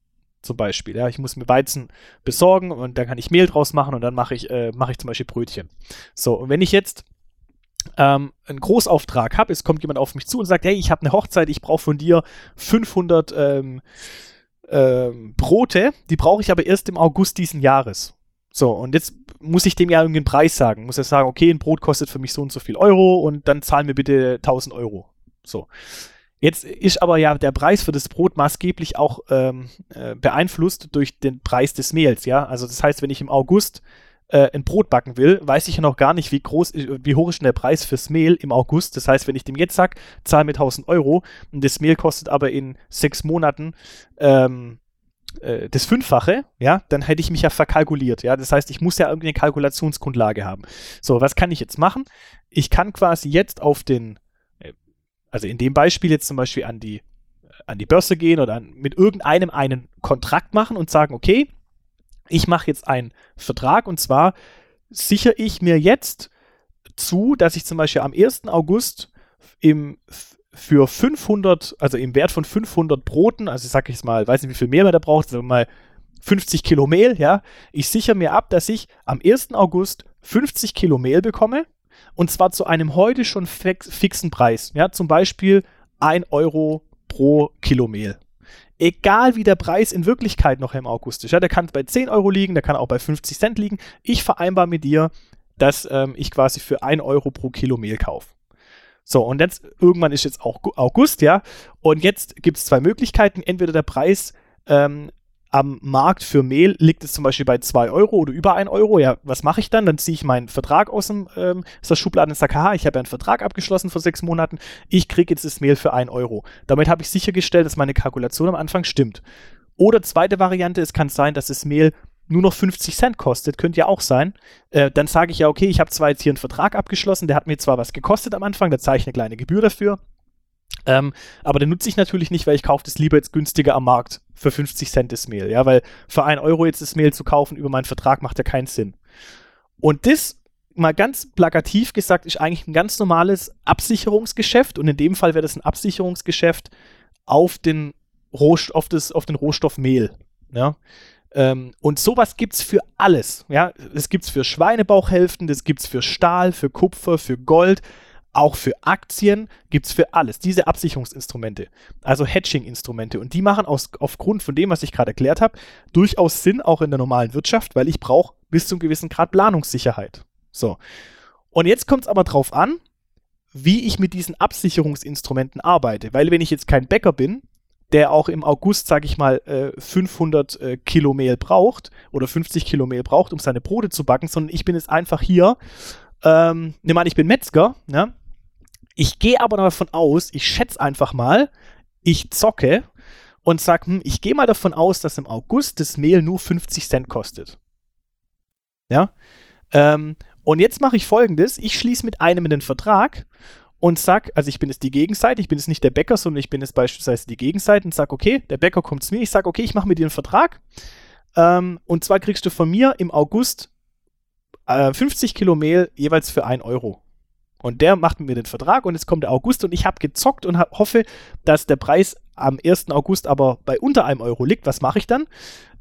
zum Beispiel. Ja, ich muss mir Weizen besorgen und dann kann ich Mehl draus machen und dann mache ich, äh, mache ich zum Beispiel Brötchen. So, und wenn ich jetzt ähm, einen Großauftrag habe, es kommt jemand auf mich zu und sagt, hey, ich habe eine Hochzeit, ich brauche von dir 500 ähm, ähm, Brote, die brauche ich aber erst im August diesen Jahres. So, und jetzt muss ich dem ja irgendeinen Preis sagen. Muss er sagen, okay, ein Brot kostet für mich so und so viel Euro und dann zahlen mir bitte 1000 Euro. So. Jetzt ist aber ja der Preis für das Brot maßgeblich auch ähm, äh, beeinflusst durch den Preis des Mehls, ja. Also das heißt, wenn ich im August äh, ein Brot backen will, weiß ich ja noch gar nicht, wie groß, wie hoch ist denn der Preis fürs Mehl im August. Das heißt, wenn ich dem jetzt sage, zahl mir 1000 Euro und das Mehl kostet aber in sechs Monaten ähm, äh, das Fünffache, ja, dann hätte ich mich ja verkalkuliert, ja. Das heißt, ich muss ja irgendeine Kalkulationsgrundlage haben. So, was kann ich jetzt machen? Ich kann quasi jetzt auf den also in dem Beispiel jetzt zum Beispiel an die, an die Börse gehen oder an, mit irgendeinem einen Kontrakt machen und sagen, okay, ich mache jetzt einen Vertrag und zwar sichere ich mir jetzt zu, dass ich zum Beispiel am 1. August im, für 500, also im Wert von 500 Broten, also ich mal, weiß nicht, wie viel Mehl man da braucht, sagen wir mal 50 Kilo Mehl, ja, ich sichere mir ab, dass ich am 1. August 50 Kilo Mehl bekomme und zwar zu einem heute schon fixen Preis. Ja, zum Beispiel 1 Euro pro Kilo Mehl. Egal wie der Preis in Wirklichkeit noch im August ist. Ja, der kann bei 10 Euro liegen, der kann auch bei 50 Cent liegen. Ich vereinbare mit dir, dass ähm, ich quasi für 1 Euro pro Kilo Mehl kaufe. So, und jetzt, irgendwann ist jetzt auch August, ja. Und jetzt gibt es zwei Möglichkeiten. Entweder der Preis ähm, am Markt für Mehl liegt es zum Beispiel bei 2 Euro oder über 1 Euro. Ja, was mache ich dann? Dann ziehe ich meinen Vertrag aus, dem, ähm, aus der Schublade und sage, haha, ich habe ja einen Vertrag abgeschlossen vor sechs Monaten. Ich kriege jetzt das Mehl für 1 Euro. Damit habe ich sichergestellt, dass meine Kalkulation am Anfang stimmt. Oder zweite Variante, es kann sein, dass das Mehl nur noch 50 Cent kostet, könnte ja auch sein. Äh, dann sage ich ja, okay, ich habe zwar jetzt hier einen Vertrag abgeschlossen, der hat mir zwar was gekostet am Anfang, da zahle ich eine kleine Gebühr dafür. Ähm, aber den nutze ich natürlich nicht, weil ich kaufe das lieber jetzt günstiger am Markt für 50 Cent das Mehl. Ja, weil für 1 Euro jetzt das Mehl zu kaufen über meinen Vertrag macht ja keinen Sinn. Und das, mal ganz plakativ gesagt, ist eigentlich ein ganz normales Absicherungsgeschäft. Und in dem Fall wäre das ein Absicherungsgeschäft auf den, Rohst auf das, auf den Rohstoff Mehl. Ja. Ähm, und sowas gibt es für alles. Ja, das gibt es für Schweinebauchhälften, das gibt es für Stahl, für Kupfer, für Gold auch für Aktien gibt es für alles diese Absicherungsinstrumente, also Hedging-Instrumente. Und die machen aus, aufgrund von dem, was ich gerade erklärt habe, durchaus Sinn auch in der normalen Wirtschaft, weil ich brauche bis zu einem gewissen Grad Planungssicherheit. So. Und jetzt kommt es aber drauf an, wie ich mit diesen Absicherungsinstrumenten arbeite. Weil wenn ich jetzt kein Bäcker bin, der auch im August, sage ich mal, 500 äh, äh, Kilo Mehl braucht oder 50 Kilo Mehl braucht, um seine Brote zu backen, sondern ich bin jetzt einfach hier, ähm, nimm an, ich bin Metzger, ne? Ich gehe aber davon aus, ich schätze einfach mal, ich zocke und sage, hm, ich gehe mal davon aus, dass im August das Mehl nur 50 Cent kostet. Ja? Ähm, und jetzt mache ich folgendes: Ich schließe mit einem einen Vertrag und sag, also ich bin jetzt die Gegenseite, ich bin jetzt nicht der Bäcker, sondern ich bin jetzt beispielsweise die Gegenseite und sag, okay, der Bäcker kommt zu mir, ich sag, okay, ich mache mit dir einen Vertrag. Ähm, und zwar kriegst du von mir im August äh, 50 Kilo Mehl jeweils für 1 Euro. Und der macht mir den Vertrag und jetzt kommt der August und ich habe gezockt und hoffe, dass der Preis am 1. August aber bei unter einem Euro liegt. Was mache ich dann?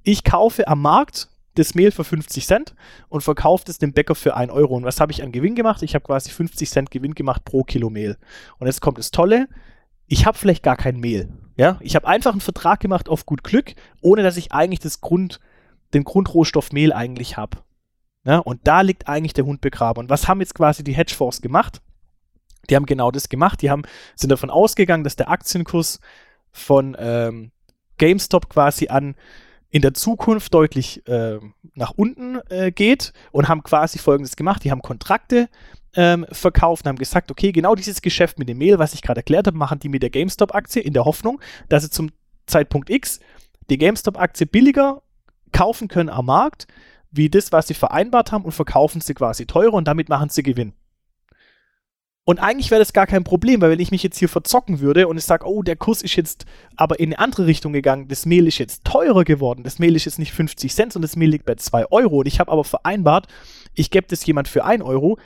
Ich kaufe am Markt das Mehl für 50 Cent und verkaufe es dem Bäcker für 1 Euro. Und was habe ich an Gewinn gemacht? Ich habe quasi 50 Cent Gewinn gemacht pro Kilo Mehl. Und jetzt kommt das Tolle, ich habe vielleicht gar kein Mehl. Ja, ich habe einfach einen Vertrag gemacht auf gut Glück, ohne dass ich eigentlich das Grund, den Grundrohstoff Mehl eigentlich habe. Ja, und da liegt eigentlich der Hund begraben. Und was haben jetzt quasi die Hedgefonds gemacht? Die haben genau das gemacht. Die haben, sind davon ausgegangen, dass der Aktienkurs von ähm, GameStop quasi an in der Zukunft deutlich äh, nach unten äh, geht und haben quasi Folgendes gemacht. Die haben Kontrakte ähm, verkauft und haben gesagt, okay, genau dieses Geschäft mit dem Mehl, was ich gerade erklärt habe, machen die mit der GameStop-Aktie in der Hoffnung, dass sie zum Zeitpunkt X die GameStop-Aktie billiger kaufen können am Markt, wie das, was sie vereinbart haben und verkaufen sie quasi teurer und damit machen sie Gewinn. Und eigentlich wäre das gar kein Problem, weil wenn ich mich jetzt hier verzocken würde und ich sage, oh, der Kurs ist jetzt aber in eine andere Richtung gegangen, das Mehl ist jetzt teurer geworden, das Mehl ist jetzt nicht 50 Cent, sondern das Mehl liegt bei 2 Euro und ich habe aber vereinbart, ich gebe das jemand für 1 Euro,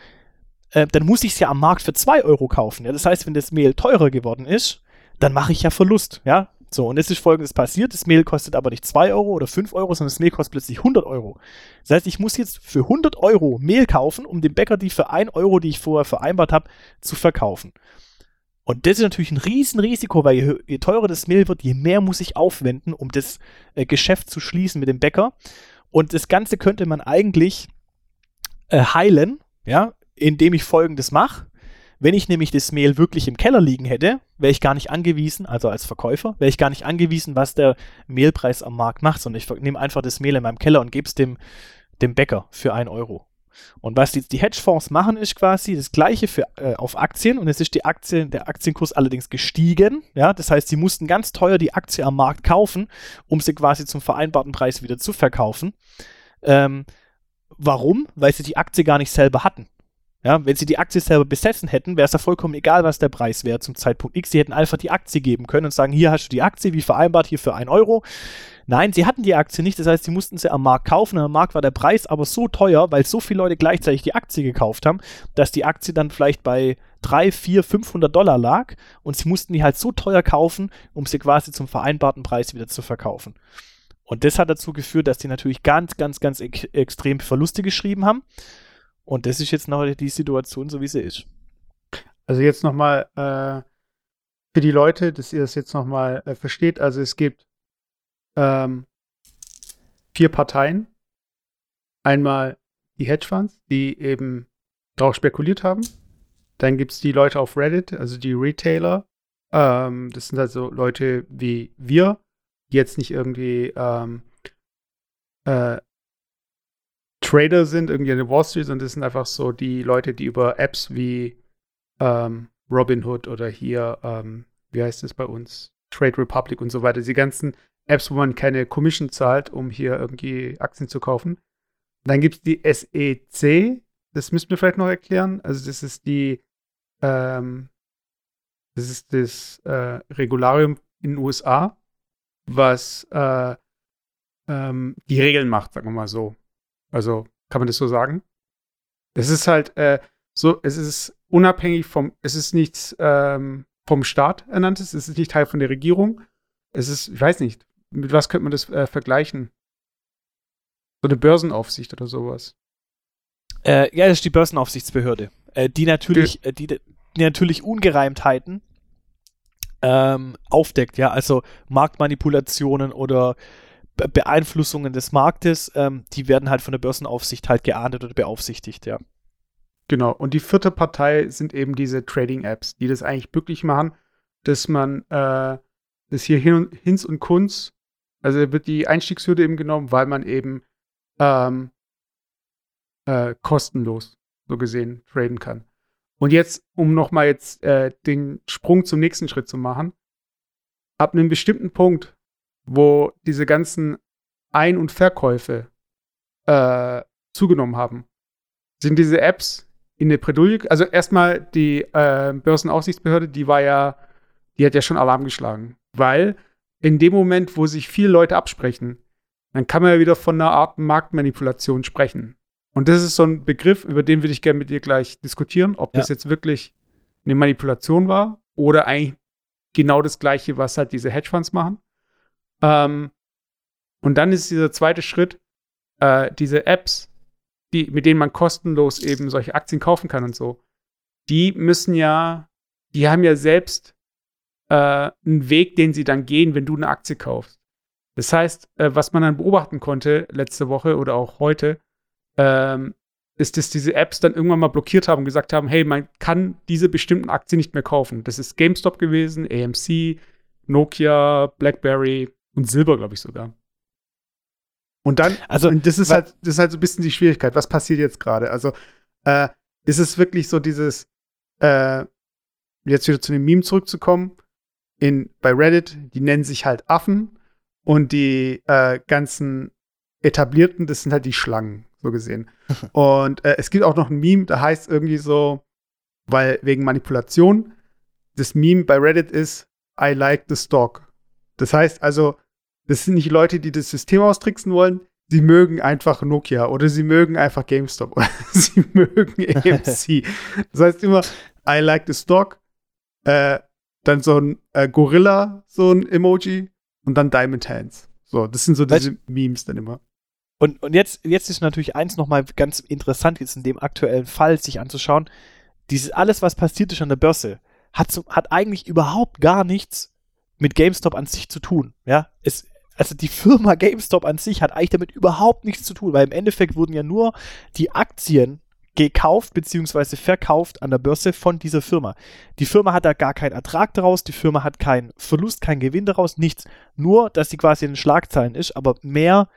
äh, dann muss ich es ja am Markt für 2 Euro kaufen. Ja? Das heißt, wenn das Mehl teurer geworden ist, dann mache ich ja Verlust. Ja? So, und es ist folgendes passiert: Das Mehl kostet aber nicht 2 Euro oder 5 Euro, sondern das Mehl kostet plötzlich 100 Euro. Das heißt, ich muss jetzt für 100 Euro Mehl kaufen, um dem Bäcker die für 1 Euro, die ich vorher vereinbart habe, zu verkaufen. Und das ist natürlich ein Riesenrisiko, weil je, je, teurer das Mehl wird, je mehr muss ich aufwenden, um das äh, Geschäft zu schließen mit dem Bäcker. Und das Ganze könnte man eigentlich äh, heilen, ja, indem ich folgendes mache. Wenn ich nämlich das Mehl wirklich im Keller liegen hätte, wäre ich gar nicht angewiesen, also als Verkäufer, wäre ich gar nicht angewiesen, was der Mehlpreis am Markt macht, sondern ich nehme einfach das Mehl in meinem Keller und gebe es dem, dem Bäcker für 1 Euro. Und was die, die Hedgefonds machen, ist quasi das gleiche für, äh, auf Aktien und es ist die Aktie, der Aktienkurs allerdings gestiegen. Ja, das heißt, sie mussten ganz teuer die Aktie am Markt kaufen, um sie quasi zum vereinbarten Preis wieder zu verkaufen. Ähm, warum? Weil sie die Aktie gar nicht selber hatten. Ja, wenn sie die Aktie selber besessen hätten, wäre es ja vollkommen egal, was der Preis wäre zum Zeitpunkt X. Sie hätten einfach die Aktie geben können und sagen, hier hast du die Aktie, wie vereinbart, hier für 1 Euro. Nein, sie hatten die Aktie nicht, das heißt, sie mussten sie am Markt kaufen. Am Markt war der Preis aber so teuer, weil so viele Leute gleichzeitig die Aktie gekauft haben, dass die Aktie dann vielleicht bei 3, 4, 500 Dollar lag und sie mussten die halt so teuer kaufen, um sie quasi zum vereinbarten Preis wieder zu verkaufen. Und das hat dazu geführt, dass die natürlich ganz, ganz, ganz ek extrem Verluste geschrieben haben. Und das ist jetzt noch die Situation, so wie sie ist. Also jetzt nochmal äh, für die Leute, dass ihr das jetzt nochmal äh, versteht. Also es gibt ähm, vier Parteien. Einmal die Hedgefonds, die eben darauf spekuliert haben. Dann gibt es die Leute auf Reddit, also die Retailer. Ähm, das sind also Leute wie wir, die jetzt nicht irgendwie ähm, äh, Trader sind, irgendwie an der Wall Street, sondern das sind einfach so die Leute, die über Apps wie ähm, Robinhood oder hier, ähm, wie heißt es bei uns, Trade Republic und so weiter, die ganzen Apps, wo man keine Commission zahlt, um hier irgendwie Aktien zu kaufen. Dann gibt es die SEC, das müssten wir vielleicht noch erklären. Also das ist die, ähm, das ist das äh, Regularium in den USA, was äh, ähm, die Regeln macht, sagen wir mal so. Also kann man das so sagen? Es ist halt äh, so, es ist unabhängig vom, es ist nichts ähm, vom Staat ernanntes, es ist nicht Teil von der Regierung. Es ist, ich weiß nicht, mit was könnte man das äh, vergleichen? So eine Börsenaufsicht oder sowas. Äh, ja, das ist die Börsenaufsichtsbehörde. Äh, die natürlich, äh, die, die natürlich Ungereimtheiten ähm, aufdeckt, ja, also Marktmanipulationen oder Beeinflussungen des Marktes, ähm, die werden halt von der Börsenaufsicht halt geahndet oder beaufsichtigt, ja. Genau. Und die vierte Partei sind eben diese Trading-Apps, die das eigentlich möglich machen, dass man äh, das hier hin und, Hinz und Kunz, also wird die Einstiegshürde eben genommen, weil man eben ähm, äh, kostenlos so gesehen traden kann. Und jetzt, um nochmal jetzt äh, den Sprung zum nächsten Schritt zu machen, ab einem bestimmten Punkt, wo diese ganzen Ein- und Verkäufe äh, zugenommen haben, sind diese Apps in der Bredouille, also erstmal die äh, Börsenaufsichtsbehörde, die war ja, die hat ja schon Alarm geschlagen, weil in dem Moment, wo sich viele Leute absprechen, dann kann man ja wieder von einer Art Marktmanipulation sprechen. Und das ist so ein Begriff, über den würde ich gerne mit dir gleich diskutieren, ob ja. das jetzt wirklich eine Manipulation war oder eigentlich genau das Gleiche, was halt diese Hedgefonds machen. Ähm, und dann ist dieser zweite Schritt, äh, diese Apps, die, mit denen man kostenlos eben solche Aktien kaufen kann und so, die müssen ja, die haben ja selbst äh, einen Weg, den sie dann gehen, wenn du eine Aktie kaufst. Das heißt, äh, was man dann beobachten konnte letzte Woche oder auch heute, ähm, ist, dass diese Apps dann irgendwann mal blockiert haben und gesagt haben, hey, man kann diese bestimmten Aktien nicht mehr kaufen. Das ist GameStop gewesen, AMC, Nokia, BlackBerry und Silber, glaube ich sogar. Und dann, also und das ist halt, das ist halt so ein bisschen die Schwierigkeit. Was passiert jetzt gerade? Also, äh, ist es wirklich so dieses, äh, jetzt wieder zu dem Meme zurückzukommen, in, bei Reddit, die nennen sich halt Affen und die äh, ganzen etablierten, das sind halt die Schlangen so gesehen. Und äh, es gibt auch noch ein Meme, da heißt irgendwie so, weil wegen Manipulation, das Meme bei Reddit ist, I like the stock. Das heißt also, das sind nicht Leute, die das System austricksen wollen, sie mögen einfach Nokia oder sie mögen einfach GameStop oder sie mögen AMC. das heißt immer, I like the stock, äh, dann so ein äh, Gorilla, so ein Emoji und dann Diamond Hands. So, das sind so diese Memes dann immer. Und, und jetzt, jetzt ist natürlich eins nochmal ganz interessant, jetzt in dem aktuellen Fall sich anzuschauen. Dieses alles, was passiert ist an der Börse, hat, hat eigentlich überhaupt gar nichts mit GameStop an sich zu tun. Ja, es, also die Firma GameStop an sich hat eigentlich damit überhaupt nichts zu tun, weil im Endeffekt wurden ja nur die Aktien gekauft bzw. verkauft an der Börse von dieser Firma. Die Firma hat da gar keinen Ertrag daraus, die Firma hat keinen Verlust, keinen Gewinn daraus, nichts. Nur, dass sie quasi in den Schlagzeilen ist, aber mehr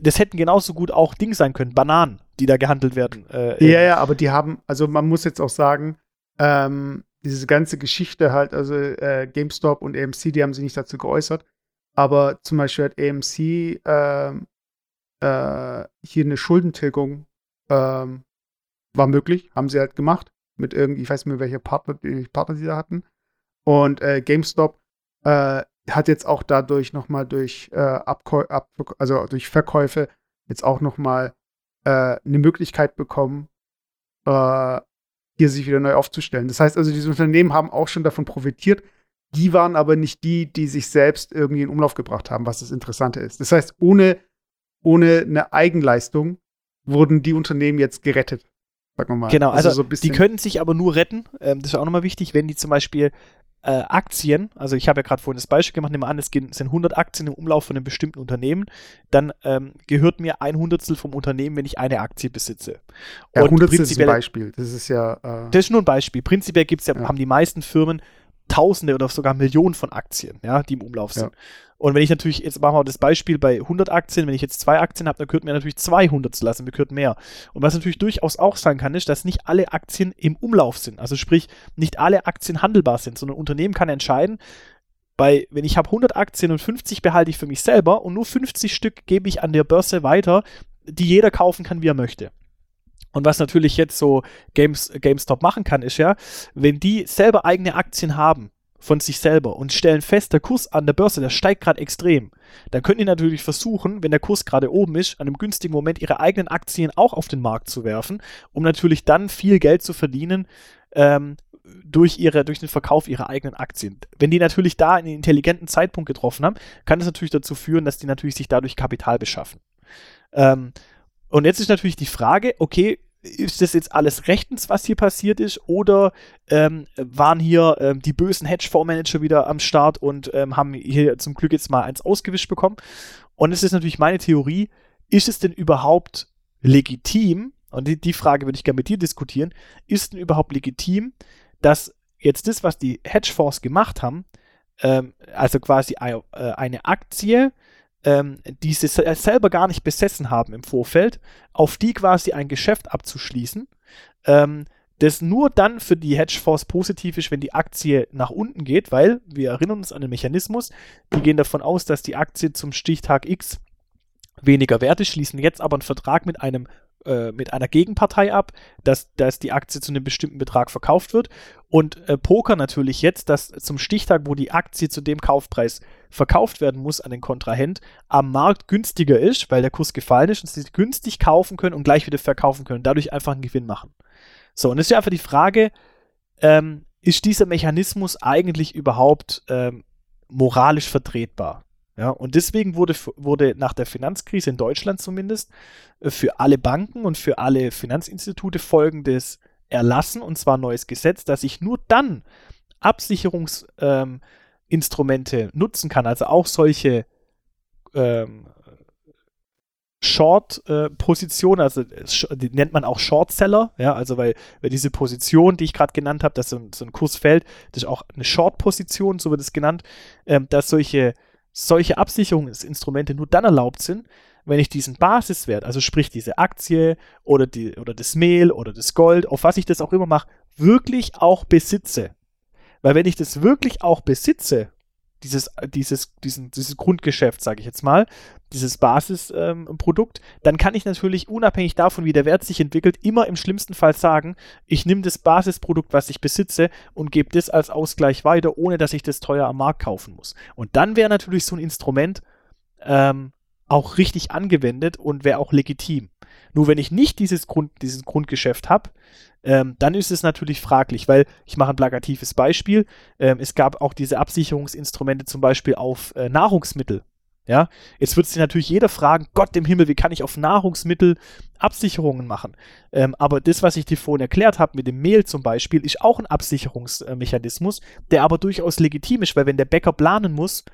das hätten genauso gut auch Dinge sein können, Bananen, die da gehandelt werden. Äh, ja, ja, aber die haben, also man muss jetzt auch sagen, ähm, diese ganze Geschichte halt, also äh, GameStop und AMC, die haben sich nicht dazu geäußert, aber zum Beispiel hat AMC ähm, äh, hier eine Schuldentilgung ähm, war möglich, haben sie halt gemacht mit irgendwie, ich weiß nicht mehr, welche Partner, Partner sie da hatten. Und äh, GameStop äh, hat jetzt auch dadurch nochmal durch, äh, Abkäu Ab also durch Verkäufe jetzt auch nochmal äh, eine Möglichkeit bekommen, äh, hier sich wieder neu aufzustellen. Das heißt also, diese Unternehmen haben auch schon davon profitiert. Die waren aber nicht die, die sich selbst irgendwie in Umlauf gebracht haben, was das Interessante ist. Das heißt, ohne, ohne eine Eigenleistung wurden die Unternehmen jetzt gerettet. Sagen wir mal. Genau, also, also so die können sich aber nur retten, ähm, das ist auch nochmal wichtig, wenn die zum Beispiel äh, Aktien, also ich habe ja gerade vorhin das Beispiel gemacht, nehmen wir an, es sind 100 Aktien im Umlauf von einem bestimmten Unternehmen, dann ähm, gehört mir ein Hundertstel vom Unternehmen, wenn ich eine Aktie besitze. Ja, Und Hundertstel ist ein Beispiel, das ist ja. Äh das ist nur ein Beispiel. Prinzipiell gibt's ja, ja, haben die meisten Firmen Tausende oder sogar Millionen von Aktien, ja, die im Umlauf sind. Ja. Und wenn ich natürlich, jetzt machen wir das Beispiel bei 100 Aktien, wenn ich jetzt zwei Aktien habe, dann gehört mir natürlich 200 zu lassen, mir gehört mehr. Und was natürlich durchaus auch sein kann, ist, dass nicht alle Aktien im Umlauf sind. Also sprich, nicht alle Aktien handelbar sind, sondern ein Unternehmen kann entscheiden, bei, wenn ich habe 100 Aktien und 50 behalte ich für mich selber und nur 50 Stück gebe ich an der Börse weiter, die jeder kaufen kann, wie er möchte. Und was natürlich jetzt so Games, GameStop machen kann, ist ja, wenn die selber eigene Aktien haben von sich selber und stellen fest, der Kurs an der Börse, der steigt gerade extrem, dann können die natürlich versuchen, wenn der Kurs gerade oben ist, an einem günstigen Moment ihre eigenen Aktien auch auf den Markt zu werfen, um natürlich dann viel Geld zu verdienen, ähm, durch, ihre, durch den Verkauf ihrer eigenen Aktien. Wenn die natürlich da einen intelligenten Zeitpunkt getroffen haben, kann das natürlich dazu führen, dass die natürlich sich dadurch Kapital beschaffen. Ähm, und jetzt ist natürlich die Frage, okay, ist das jetzt alles rechtens, was hier passiert ist, oder ähm, waren hier ähm, die bösen Hedgefondsmanager wieder am Start und ähm, haben hier zum Glück jetzt mal eins ausgewischt bekommen? Und es ist natürlich meine Theorie, ist es denn überhaupt legitim, und die, die Frage würde ich gerne mit dir diskutieren, ist denn überhaupt legitim, dass jetzt das, was die Hedgefonds gemacht haben, ähm, also quasi äh, eine Aktie, ähm, die sie selber gar nicht besessen haben im Vorfeld, auf die quasi ein Geschäft abzuschließen, ähm, das nur dann für die Hedgefonds positiv ist, wenn die Aktie nach unten geht, weil wir erinnern uns an den Mechanismus, die gehen davon aus, dass die Aktie zum Stichtag X weniger wert ist, schließen jetzt aber einen Vertrag mit einem äh, mit einer Gegenpartei ab, dass, dass die Aktie zu einem bestimmten Betrag verkauft wird. Und äh, Poker natürlich jetzt, dass zum Stichtag, wo die Aktie zu dem Kaufpreis verkauft werden muss an den Kontrahent, am Markt günstiger ist, weil der Kurs gefallen ist und sie günstig kaufen können und gleich wieder verkaufen können, dadurch einfach einen Gewinn machen. So, und es ist ja einfach die Frage, ähm, ist dieser Mechanismus eigentlich überhaupt ähm, moralisch vertretbar? Ja, und deswegen wurde, wurde nach der Finanzkrise in Deutschland zumindest äh, für alle Banken und für alle Finanzinstitute folgendes erlassen, und zwar neues Gesetz, dass ich nur dann Absicherungsinstrumente ähm, nutzen kann, also auch solche ähm, Short-Position, äh, also die nennt man auch Short-Seller, ja, also weil, weil diese Position, die ich gerade genannt habe, dass so ein, so ein Kurs fällt, das ist auch eine Short-Position, so wird es genannt, ähm, dass solche solche Absicherungsinstrumente nur dann erlaubt sind, wenn ich diesen Basiswert, also sprich diese Aktie oder, die, oder das Mehl oder das Gold, auf was ich das auch immer mache, wirklich auch besitze. Weil wenn ich das wirklich auch besitze, dieses, dieses, diesen, dieses Grundgeschäft, sage ich jetzt mal, dieses Basisprodukt, ähm, dann kann ich natürlich unabhängig davon, wie der Wert sich entwickelt, immer im schlimmsten Fall sagen, ich nehme das Basisprodukt, was ich besitze und gebe das als Ausgleich weiter, ohne dass ich das teuer am Markt kaufen muss. Und dann wäre natürlich so ein Instrument ähm, auch richtig angewendet und wäre auch legitim. Nur wenn ich nicht dieses, Grund, dieses Grundgeschäft habe, ähm, dann ist es natürlich fraglich, weil ich mache ein plakatives Beispiel. Ähm, es gab auch diese Absicherungsinstrumente zum Beispiel auf äh, Nahrungsmittel. Ja, jetzt wird sich natürlich jeder fragen, Gott im Himmel, wie kann ich auf Nahrungsmittel Absicherungen machen? Ähm, aber das, was ich dir vorhin erklärt habe mit dem Mehl zum Beispiel, ist auch ein Absicherungsmechanismus, der aber durchaus legitim ist, weil wenn der Bäcker planen muss,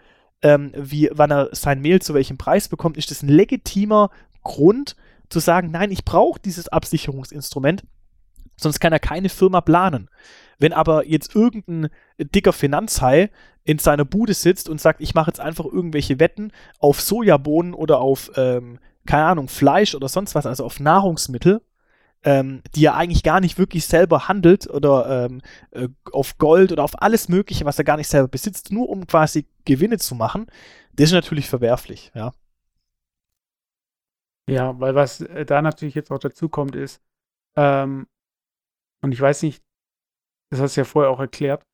ähm, wie, wann er sein Mehl zu welchem Preis bekommt, ist das ein legitimer Grund zu sagen, nein, ich brauche dieses Absicherungsinstrument, sonst kann er keine Firma planen. Wenn aber jetzt irgendein dicker Finanzhai in seiner Bude sitzt und sagt, ich mache jetzt einfach irgendwelche Wetten auf Sojabohnen oder auf, ähm, keine Ahnung, Fleisch oder sonst was, also auf Nahrungsmittel, ähm, die er eigentlich gar nicht wirklich selber handelt oder ähm, äh, auf Gold oder auf alles Mögliche, was er gar nicht selber besitzt, nur um quasi Gewinne zu machen, das ist natürlich verwerflich, ja. Ja, weil was äh, da natürlich jetzt auch dazu kommt, ist, ähm, und ich weiß nicht, das hast du ja vorher auch erklärt,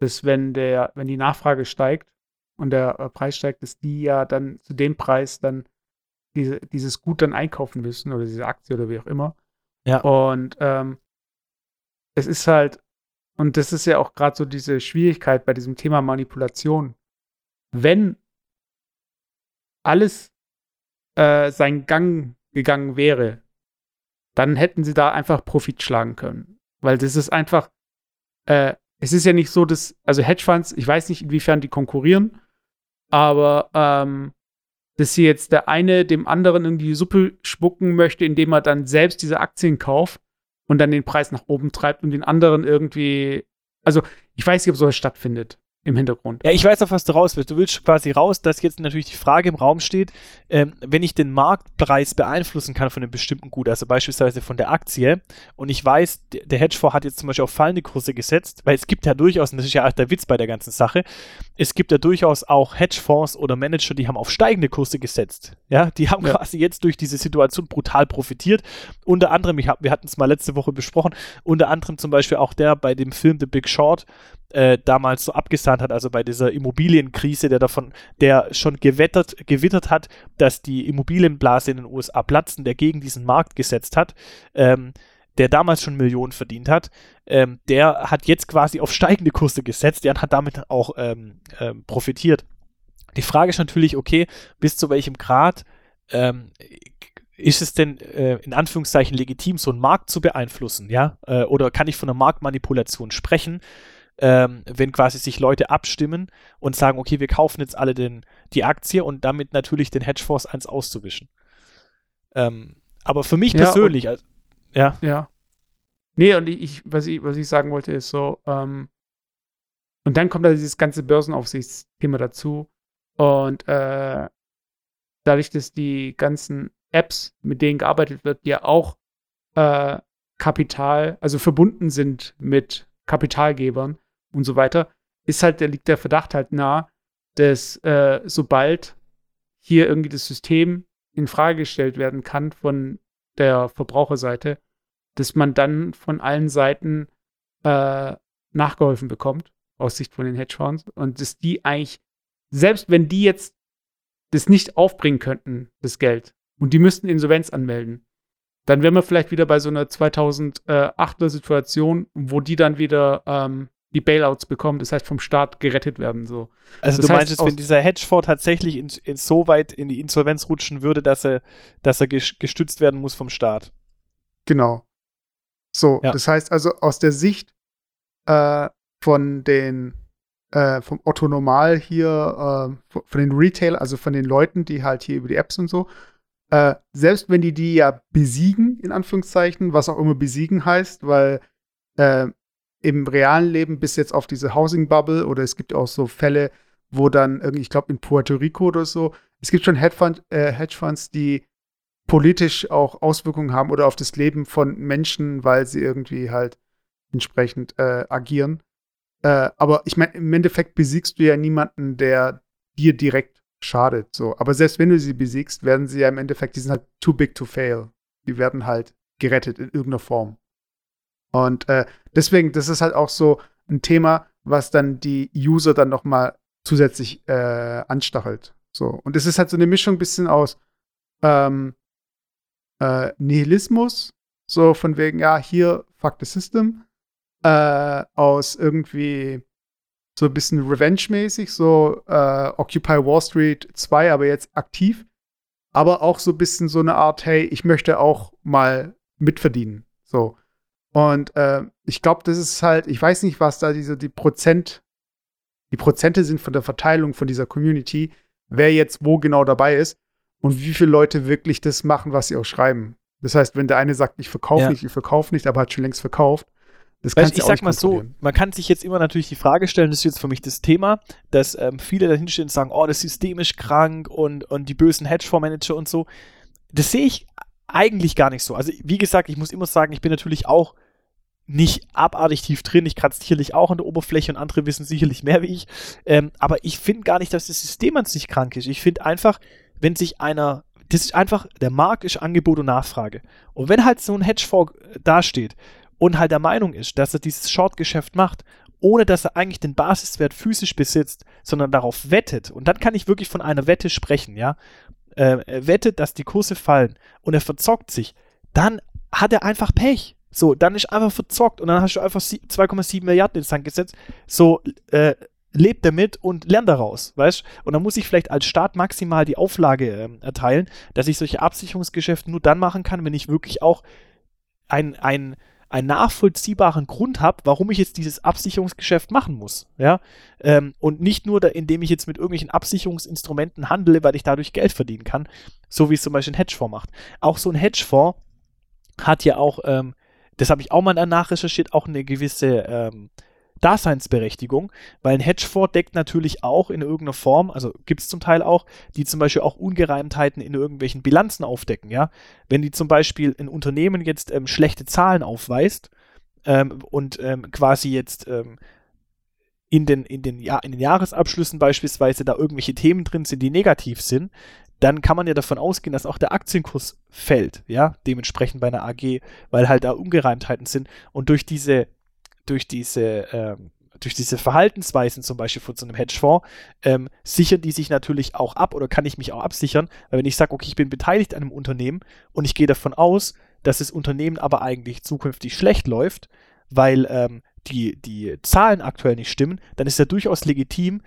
dass wenn der, wenn die Nachfrage steigt und der äh, Preis steigt, dass die ja dann zu dem Preis dann diese, dieses Gut dann einkaufen müssen oder diese Aktie oder wie auch immer. Ja. Und ähm, es ist halt, und das ist ja auch gerade so diese Schwierigkeit bei diesem Thema Manipulation. Wenn alles äh, seinen Gang gegangen wäre, dann hätten sie da einfach Profit schlagen können. Weil das ist einfach, äh, es ist ja nicht so, dass, also Hedgefonds, ich weiß nicht, inwiefern die konkurrieren, aber ähm, dass hier jetzt der eine dem anderen in die Suppe spucken möchte, indem er dann selbst diese Aktien kauft und dann den Preis nach oben treibt und den anderen irgendwie, also ich weiß nicht, ob sowas stattfindet im Hintergrund. Ja, ich weiß auch, was du raus willst. Du willst quasi raus, dass jetzt natürlich die Frage im Raum steht, ähm, wenn ich den Marktpreis beeinflussen kann von einem bestimmten Gut, also beispielsweise von der Aktie, und ich weiß, der Hedgefonds hat jetzt zum Beispiel auf fallende Kurse gesetzt, weil es gibt ja durchaus, und das ist ja auch der Witz bei der ganzen Sache, es gibt ja durchaus auch Hedgefonds oder Manager, die haben auf steigende Kurse gesetzt. Ja, die haben ja. quasi jetzt durch diese Situation brutal profitiert. Unter anderem, ich hab, wir hatten es mal letzte Woche besprochen, unter anderem zum Beispiel auch der bei dem Film The Big Short, äh, damals so abgesahnt hat, also bei dieser Immobilienkrise, der davon, der schon gewettert, gewittert hat, dass die Immobilienblase in den USA platzen, der gegen diesen Markt gesetzt hat, ähm, der damals schon Millionen verdient hat, ähm, der hat jetzt quasi auf steigende Kurse gesetzt, der hat damit auch ähm, ähm, profitiert. Die Frage ist natürlich, okay, bis zu welchem Grad ähm, ist es denn äh, in Anführungszeichen legitim, so einen Markt zu beeinflussen, ja? Äh, oder kann ich von einer Marktmanipulation sprechen, ähm, wenn quasi sich Leute abstimmen und sagen, okay, wir kaufen jetzt alle den, die Aktie und damit natürlich den Hedgefonds eins auszuwischen. Ähm, aber für mich Ja, persönlich, also, ja, Ja. Nee, und ich, was ich, was ich sagen wollte, ist so, ähm, und dann kommt da dieses ganze Börsenaufsichtsthema dazu. Und äh, dadurch, dass die ganzen Apps, mit denen gearbeitet wird, ja auch äh, Kapital, also verbunden sind mit Kapitalgebern und so weiter, ist halt, da liegt der Verdacht halt nah, dass äh, sobald hier irgendwie das System in Frage gestellt werden kann von der Verbraucherseite, dass man dann von allen Seiten äh, nachgeholfen bekommt, aus Sicht von den Hedgefonds, und dass die eigentlich, selbst wenn die jetzt das nicht aufbringen könnten, das Geld, und die müssten Insolvenz anmelden, dann wären wir vielleicht wieder bei so einer 2008er Situation, wo die dann wieder ähm, die Bailouts bekommen, das heißt vom Staat gerettet werden. So. Also Das du heißt, meinst wenn dieser Hedgefonds tatsächlich in, in so weit in die Insolvenz rutschen würde, dass er, dass er ges- gestützt werden muss vom Staat. Genau. So, Ja. das heißt also aus der Sicht äh, von den äh, vom Otto Normal hier, äh, von den Retail, also von den Leuten, die halt hier über die Apps und so, äh, selbst wenn die die ja besiegen, in Anführungszeichen, was auch immer besiegen heißt, weil äh, im realen Leben bis jetzt auf diese Housing Bubble oder es gibt auch so Fälle, wo dann irgendwie, ich glaube in Puerto Rico oder so, es gibt schon Hedgefund, äh, Hedgefonds, die politisch auch Auswirkungen haben oder auf das Leben von Menschen, weil sie irgendwie halt entsprechend äh, agieren. Äh, aber ich meine, im Endeffekt besiegst du ja niemanden, der dir direkt schadet. So. Aber selbst wenn du sie besiegst, werden sie ja im Endeffekt, die sind halt too big to fail. Die werden halt gerettet in irgendeiner Form. Und äh, deswegen, das ist halt auch so ein Thema, was dann die User dann noch mal zusätzlich äh, anstachelt. So. Und es ist halt so eine Mischung bisschen aus ähm, äh, Nihilismus, so von wegen, ja, hier, fuck the system, äh, aus irgendwie so ein bisschen Revenge-mäßig, so äh, Occupy Wall Street 2, aber jetzt aktiv, aber auch so ein bisschen so eine Art, hey, ich möchte auch mal mitverdienen, so. Und äh, ich glaube, das ist halt, ich weiß nicht, was da diese, die Prozent, die Prozente sind von der Verteilung von dieser Community, wer jetzt wo genau dabei ist und wie viele Leute wirklich das machen, was sie auch schreiben. Das heißt, wenn der eine sagt, ich verkaufe Ja. nicht, ich verkaufe nicht, aber hat schon längst verkauft, das Weißt, kannst du ich sag nicht mal so, man kann sich jetzt immer natürlich die Frage stellen, das ist jetzt für mich das Thema, dass ähm, viele dahinstehen und sagen, oh, das System ist krank und, und die bösen Hedgefondsmanager und so. Das sehe ich eigentlich gar nicht so. Also, wie gesagt, ich muss immer sagen, ich bin natürlich auch nicht abartig tief drin. Ich kratze sicherlich auch an der Oberfläche und andere wissen sicherlich mehr wie ich. Ähm, aber ich finde gar nicht, dass das System an sich krank ist. Ich finde einfach, wenn sich einer, das ist einfach, der Markt ist Angebot und Nachfrage. Und wenn halt so ein Hedgefonds äh, dasteht und halt der Meinung ist, dass er dieses Short-Geschäft macht, ohne dass er eigentlich den Basiswert physisch besitzt, sondern darauf wettet, und dann kann ich wirklich von einer Wette sprechen, ja, äh, er wettet, dass die Kurse fallen und er verzockt sich, dann hat er einfach Pech. So, dann ist einfach verzockt und dann hast du einfach sie- 2,7 Milliarden ins Sand gesetzt. So, äh, lebt damit und lernt daraus, weißt Und dann muss ich vielleicht als Staat maximal die Auflage ähm, erteilen, dass ich solche Absicherungsgeschäfte nur dann machen kann, wenn ich wirklich auch ein, ein, einen nachvollziehbaren Grund habe, warum ich jetzt dieses Absicherungsgeschäft machen muss, ja, ähm, und nicht nur, da, indem ich jetzt mit irgendwelchen Absicherungsinstrumenten handle, weil ich dadurch Geld verdienen kann, so wie es zum Beispiel ein Hedgefonds macht. Auch so ein Hedgefonds hat ja auch, ähm, das habe ich auch mal danach recherchiert, auch eine gewisse ähm, Daseinsberechtigung, weil ein Hedgefonds deckt natürlich auch in irgendeiner Form, also gibt es zum Teil auch, die zum Beispiel auch Ungereimtheiten in irgendwelchen Bilanzen aufdecken, ja. Wenn die zum Beispiel ein Unternehmen jetzt ähm, schlechte Zahlen aufweist ähm, und ähm, quasi jetzt ähm, in den, in, den, ja, in den Jahresabschlüssen beispielsweise da irgendwelche Themen drin sind, die negativ sind, dann kann man ja davon ausgehen, dass auch der Aktienkurs fällt, ja, dementsprechend bei einer AG, weil halt da Ungereimtheiten sind und durch diese, durch diese, ähm, durch diese Verhaltensweisen zum Beispiel von so einem Hedgefonds, ähm, sichern die sich natürlich auch ab oder kann ich mich auch absichern, weil wenn ich sage, okay, ich bin beteiligt an einem Unternehmen und ich gehe davon aus, dass das Unternehmen aber eigentlich zukünftig schlecht läuft, weil ähm, die, die Zahlen aktuell nicht stimmen, dann ist ja durchaus legitim,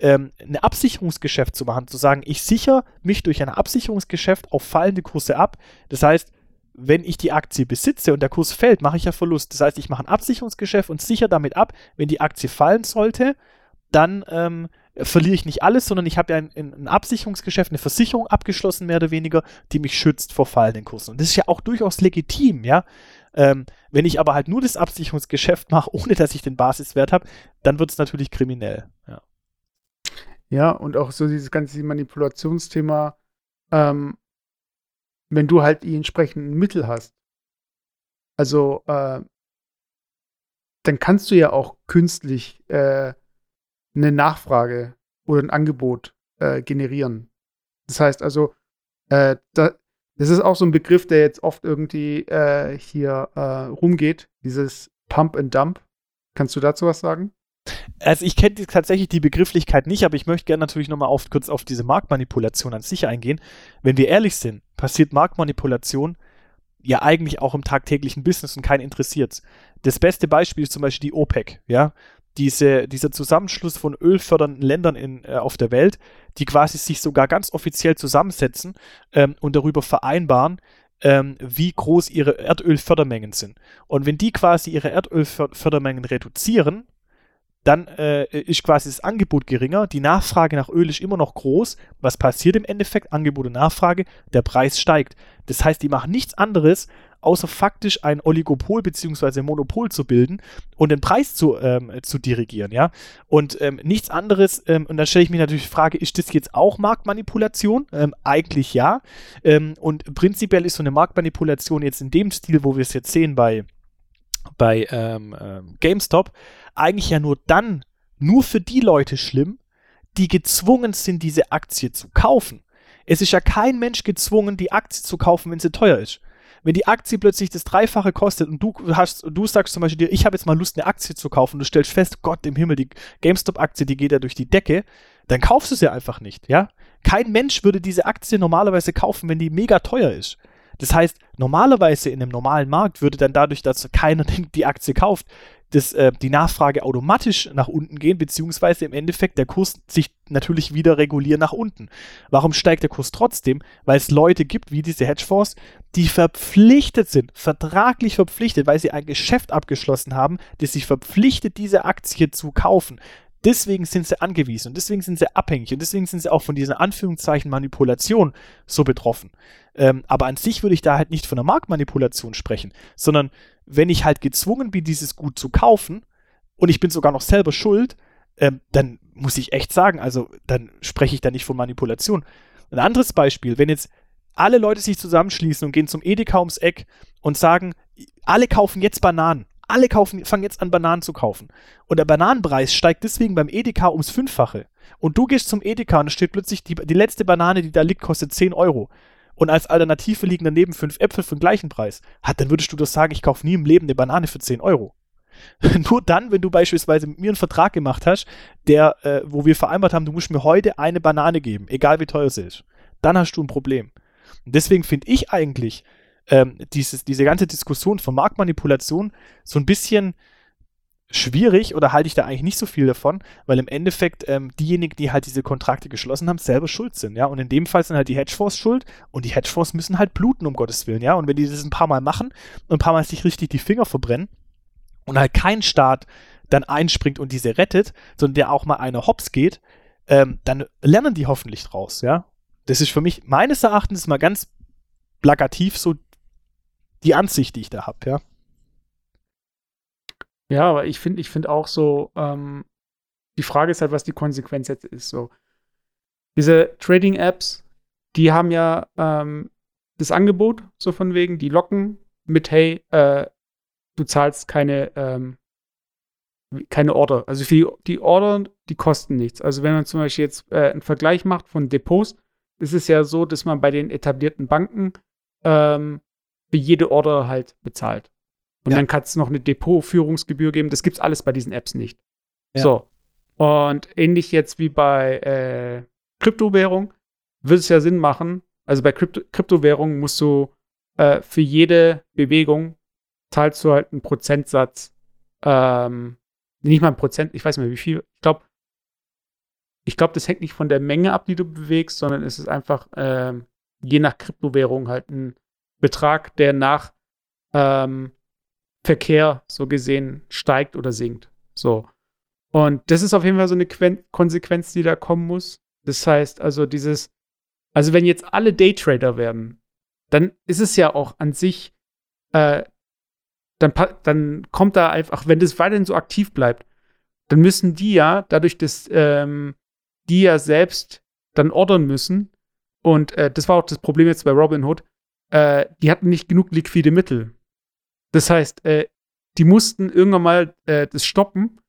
ähm, ein Absicherungsgeschäft zu machen, zu sagen, ich sichere mich durch ein Absicherungsgeschäft auf fallende Kurse ab. Das heißt, wenn ich die Aktie besitze und der Kurs fällt, mache ich ja Verlust. Das heißt, ich mache ein Absicherungsgeschäft und sichere damit ab, wenn die Aktie fallen sollte, dann ähm, verliere ich nicht alles, sondern ich habe ja ein, ein, Absicherungsgeschäft, eine Versicherung abgeschlossen, mehr oder weniger, die mich schützt vor fallenden Kursen. Und das ist ja auch durchaus legitim, ja. Ähm, wenn ich aber halt nur das Absicherungsgeschäft mache, ohne dass ich den Basiswert habe, dann wird es natürlich kriminell. Ja. ja, und auch so dieses ganze Manipulationsthema, ähm, wenn du halt die entsprechenden Mittel hast. Also, äh, dann kannst du ja auch künstlich äh, eine Nachfrage oder ein Angebot äh, generieren. Das heißt also, äh, da, das ist auch so ein Begriff, der jetzt oft irgendwie äh, hier äh, rumgeht, dieses Pump and Dump. Kannst du dazu was sagen? Also ich kenne tatsächlich die Begrifflichkeit nicht, aber ich möchte gerne natürlich nochmal auf, kurz auf diese Marktmanipulation an sich eingehen. Wenn wir ehrlich sind, passiert Marktmanipulation ja eigentlich auch im tagtäglichen Business und keinen interessiert. Das beste Beispiel ist zum Beispiel die OPEC, ja diese, dieser Zusammenschluss von ölfördernden Ländern in, äh, auf der Welt, die quasi sich sogar ganz offiziell zusammensetzen ähm, und darüber vereinbaren, ähm, wie groß ihre Erdölfördermengen sind. Und wenn die quasi ihre Erdölfördermengen reduzieren, dann äh, ist quasi das Angebot geringer, die Nachfrage nach Öl ist immer noch groß. Was passiert im Endeffekt? Angebot und Nachfrage, der Preis steigt. Das heißt, die machen nichts anderes, außer faktisch ein Oligopol bzw. Monopol zu bilden und den Preis zu, ähm, zu dirigieren, ja. Und ähm, nichts anderes, ähm, und dann stelle ich mir natürlich die Frage, ist das jetzt auch Marktmanipulation? Ähm, eigentlich ja. Ähm, und prinzipiell ist so eine Marktmanipulation jetzt in dem Stil, wo wir es jetzt sehen bei, bei ähm, GameStop, eigentlich ja nur dann, nur für die Leute schlimm, die gezwungen sind, diese Aktie zu kaufen. Es ist ja kein Mensch gezwungen, die Aktie zu kaufen, wenn sie teuer ist. Wenn die Aktie plötzlich das Dreifache kostet und du hast, du sagst zum Beispiel dir, ich habe jetzt mal Lust, eine Aktie zu kaufen, du stellst fest, Gott im Himmel, die GameStop-Aktie, die geht ja durch die Decke, dann kaufst du sie einfach nicht, ja? Kein Mensch würde diese Aktie normalerweise kaufen, wenn die mega teuer ist. Das heißt, normalerweise in einem normalen Markt würde dann dadurch, dass keiner die Aktie kauft, das, äh, die Nachfrage automatisch nach unten gehen, beziehungsweise im Endeffekt der Kurs sich natürlich wieder regulieren nach unten. Warum steigt der Kurs trotzdem? Weil es Leute gibt, wie diese Hedgefonds, die verpflichtet sind, vertraglich verpflichtet, weil sie ein Geschäft abgeschlossen haben, das sich verpflichtet, diese Aktie zu kaufen. Deswegen sind sie angewiesen und deswegen sind sie abhängig und deswegen sind sie auch von dieser Anführungszeichen Manipulation so betroffen. Ähm, aber an sich würde ich da halt nicht von einer Marktmanipulation sprechen, sondern wenn ich halt gezwungen bin, dieses Gut zu kaufen und ich bin sogar noch selber schuld, ähm, dann muss ich echt sagen, also dann spreche ich da nicht von Manipulation. Ein anderes Beispiel, wenn jetzt alle Leute sich zusammenschließen und gehen zum Edeka ums Eck und sagen, alle kaufen jetzt Bananen alle kaufen, fangen jetzt an, Bananen zu kaufen. Und der Bananenpreis steigt deswegen beim Edeka ums Fünffache. Und du gehst zum Edeka und da steht plötzlich, die, die letzte Banane, die da liegt, kostet 10 Euro. Und als Alternative liegen daneben fünf Äpfel für den gleichen Preis. Hat, dann würdest du doch sagen, ich kaufe nie im Leben eine Banane für 10 Euro. Nur dann, wenn du beispielsweise mit mir einen Vertrag gemacht hast, der, äh, wo wir vereinbart haben, du musst mir heute eine Banane geben, egal wie teuer sie ist, dann hast du ein Problem. Und deswegen finde ich eigentlich, ähm, dieses, diese ganze Diskussion von Marktmanipulation so ein bisschen schwierig oder halte ich da eigentlich nicht so viel davon, weil im Endeffekt ähm, diejenigen, die halt diese Kontrakte geschlossen haben, selber schuld sind, ja. Und in dem Fall sind halt die Hedgefonds schuld und die Hedgefonds müssen halt bluten, um Gottes Willen, ja. Und wenn die das ein paar Mal machen und ein paar Mal sich richtig die Finger verbrennen und halt kein Staat dann einspringt und diese rettet, sondern der auch mal einer hops geht, ähm, dann lernen die hoffentlich draus, ja. Das ist für mich meines Erachtens mal ganz plakativ so die Ansicht, die ich da habe, ja. Ja, aber ich finde, ich finde auch so, ähm, die Frage ist halt, was die Konsequenz jetzt ist. So. Diese Trading-Apps, die haben ja ähm, das Angebot, so von wegen, die locken mit, hey, äh, du zahlst keine, ähm, keine Order. Also für die, die Order, die kosten nichts. Also wenn man zum Beispiel jetzt äh, einen Vergleich macht von Depots, ist es ja so, dass man bei den etablierten Banken ähm, für jede Order halt bezahlt. Und ja. dann kann es noch eine Depotführungsgebühr geben. Das gibt's alles bei diesen Apps nicht. Ja. So. Und ähnlich jetzt wie bei äh, Kryptowährung würde es ja Sinn machen. Also bei Krypto Kryptowährung musst du äh, für jede Bewegung zahlst du halt einen Prozentsatz. Ähm, nicht mal ein Prozent, ich weiß nicht mehr wie viel. Ich glaube, ich glaube, das hängt nicht von der Menge ab, die du bewegst, sondern es ist einfach ähm, je nach Kryptowährung halt ein Betrag, der nach ähm, Verkehr so gesehen steigt oder sinkt. So. Und das ist auf jeden Fall so eine Quen Konsequenz, die da kommen muss. Das heißt also dieses, also wenn jetzt alle Daytrader werden, dann ist es ja auch an sich, äh, dann, dann kommt da einfach, wenn das weiterhin so aktiv bleibt, dann müssen die ja, dadurch, dass ähm, die ja selbst dann ordern müssen, und äh, das war auch das Problem jetzt bei Robinhood, äh, die hatten nicht genug liquide Mittel. Das heißt, äh, die mussten irgendwann mal äh, das stoppen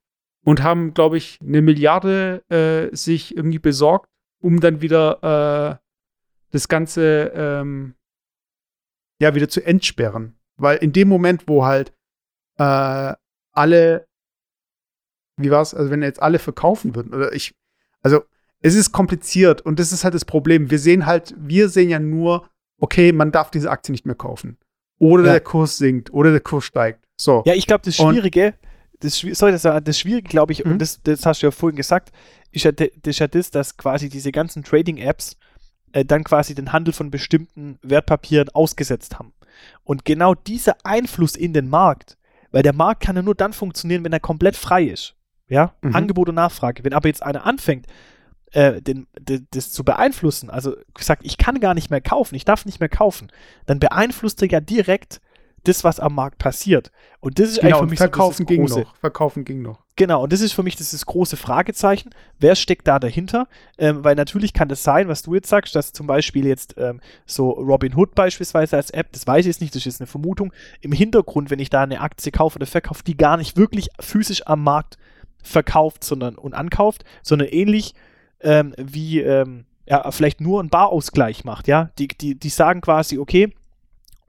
und haben, glaube ich, eine Milliarde äh, sich irgendwie besorgt, um dann wieder äh, das Ganze ähm, ja wieder zu entsperren. Weil in dem Moment, wo halt äh, alle, wie war's, also wenn jetzt alle verkaufen würden, oder ich, also es ist kompliziert und das ist halt das Problem. Wir sehen halt, wir sehen ja nur, okay, man darf diese Aktie nicht mehr kaufen. Oder ja. der Kurs sinkt oder der Kurs steigt. So. Ja, ich glaube, das Schwierige, das, sorry, das, das Schwierige, glaube ich, mhm. und das, das hast du ja vorhin gesagt, ist ja, das, ist ja das, dass quasi diese ganzen Trading-Apps äh, dann quasi den Handel von bestimmten Wertpapieren ausgesetzt haben. Und genau dieser Einfluss in den Markt, weil der Markt kann ja nur dann funktionieren, wenn er komplett frei ist. Ja, mhm. Angebot und Nachfrage. Wenn aber jetzt einer anfängt, äh, den, de, das zu beeinflussen, also gesagt, ich kann gar nicht mehr kaufen, ich darf nicht mehr kaufen, dann beeinflusst er ja direkt das, was am Markt passiert. Und das ist genau, eigentlich für mich verkaufen so ging große, noch. Verkaufen ging noch. Genau, und das ist für mich das, das große Fragezeichen. Wer steckt da dahinter? Ähm, weil natürlich kann das sein, was du jetzt sagst, dass zum Beispiel jetzt ähm, so Robin Hood beispielsweise als App, das weiß ich jetzt nicht, das ist eine Vermutung, im Hintergrund, wenn ich da eine Aktie kaufe oder verkaufe, die gar nicht wirklich physisch am Markt verkauft sondern, und ankauft, sondern ähnlich ähm, wie ähm, ja, vielleicht nur einen Barausgleich macht, ja. Die, die, die sagen quasi, okay,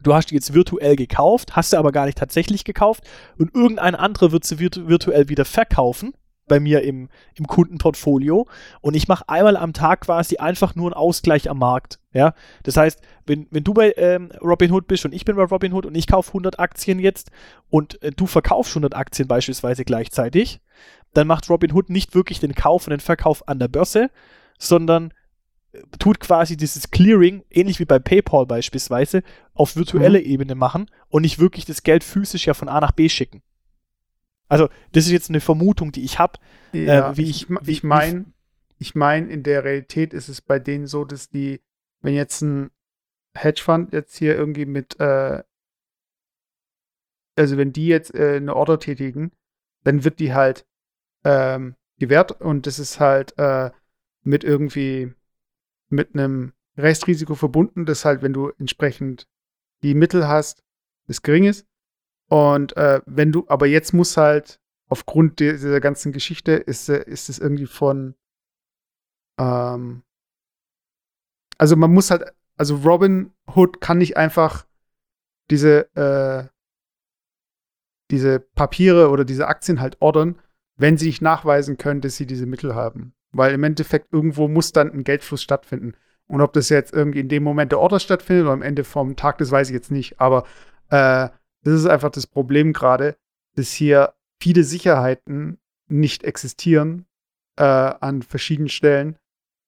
du hast die jetzt virtuell gekauft, hast sie aber gar nicht tatsächlich gekauft und irgendein anderer wird sie virtu virtuell wieder verkaufen bei mir im, im Kundenportfolio und ich mache einmal am Tag quasi einfach nur einen Ausgleich am Markt. Ja, das heißt, wenn, wenn du bei ähm, Robinhood bist und ich bin bei Robinhood und ich kaufe 100 Aktien jetzt und äh, du verkaufst 100 Aktien beispielsweise gleichzeitig, dann macht Robinhood nicht wirklich den Kauf und den Verkauf an der Börse, sondern äh, tut quasi dieses Clearing, ähnlich wie bei PayPal beispielsweise, auf virtuelle mhm. Ebene machen und nicht wirklich das Geld physisch ja von A nach B schicken. Also, das ist jetzt eine Vermutung, die ich habe. Äh, ja, äh, wie ich, ich, ich meine, ich meine, in der Realität ist es bei denen so, dass die, wenn jetzt ein Hedgefonds jetzt hier irgendwie mit, äh, also wenn die jetzt äh, eine Order tätigen, dann wird die halt ähm, gewährt und das ist halt äh, mit irgendwie mit einem Restrisiko verbunden, das halt, wenn du entsprechend die Mittel hast, das gering ist. Und äh, wenn du, aber jetzt muss halt aufgrund dieser ganzen Geschichte ist, äh, ist es irgendwie von ähm, also man muss halt, also Robin Hood kann nicht einfach diese äh, diese Papiere oder diese Aktien halt ordern, wenn sie nicht nachweisen können, dass sie diese Mittel haben. Weil im Endeffekt irgendwo muss dann ein Geldfluss stattfinden. Und ob das jetzt irgendwie in dem Moment der Order stattfindet oder am Ende vom Tag, das weiß ich jetzt nicht. Aber äh, das ist einfach das Problem gerade, dass hier viele Sicherheiten nicht existieren äh, an verschiedenen Stellen.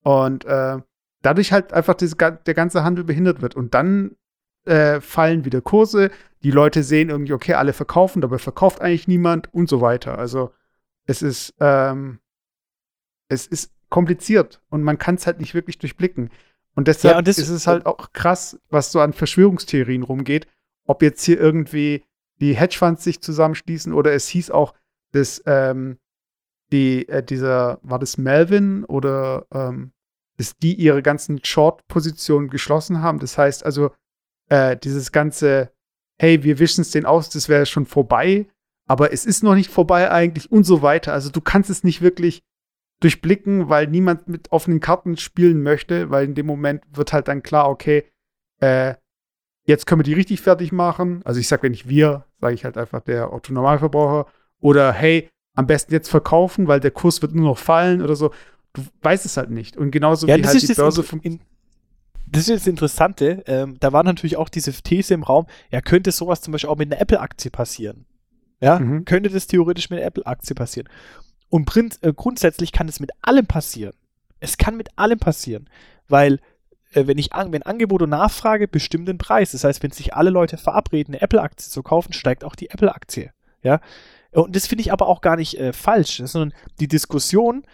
Und äh, dadurch halt einfach das, der ganze Handel behindert wird. Und dann äh, fallen wieder Kurse. Die Leute sehen irgendwie, okay, alle verkaufen, dabei verkauft eigentlich niemand und so weiter. Also es ist, ähm, es ist kompliziert und man kann es halt nicht wirklich durchblicken. Und deshalb ja, und ist es halt auch krass, was so an Verschwörungstheorien rumgeht, ob jetzt hier irgendwie die Hedgefonds sich zusammenschließen oder es hieß auch, dass ähm, die, äh, dieser, war das Melvin oder ähm, dass die ihre ganzen Short-Positionen geschlossen haben. Das heißt also, äh, dieses ganze, hey, wir wischen es den aus, das wäre schon vorbei, aber es ist noch nicht vorbei eigentlich und so weiter. Also du kannst es nicht wirklich durchblicken, weil niemand mit offenen Karten spielen möchte, weil in dem Moment wird halt dann klar, okay, äh, jetzt können wir die richtig fertig machen. Also ich sage, wenn nicht wir, sage ich halt einfach der Otto Normalverbraucher. Oder hey, am besten jetzt verkaufen, weil der Kurs wird nur noch fallen oder so. Du weißt es halt nicht. Und genauso ja, wie halt die Börse funktioniert. Das ist das Interessante. Ähm, da war natürlich auch diese These im Raum, ja, könnte sowas zum Beispiel auch mit einer Apple-Aktie passieren. Ja, mhm. könnte das theoretisch mit einer Apple-Aktie passieren. Und äh, grundsätzlich kann es mit allem passieren. Es kann mit allem passieren, weil äh, wenn ich wenn Angebot und Nachfrage bestimmt den Preis. Das heißt, wenn sich alle Leute verabreden, eine Apple-Aktie zu kaufen, steigt auch die Apple-Aktie. Ja. Und das finde ich aber auch gar nicht äh, falsch, sondern die Diskussion,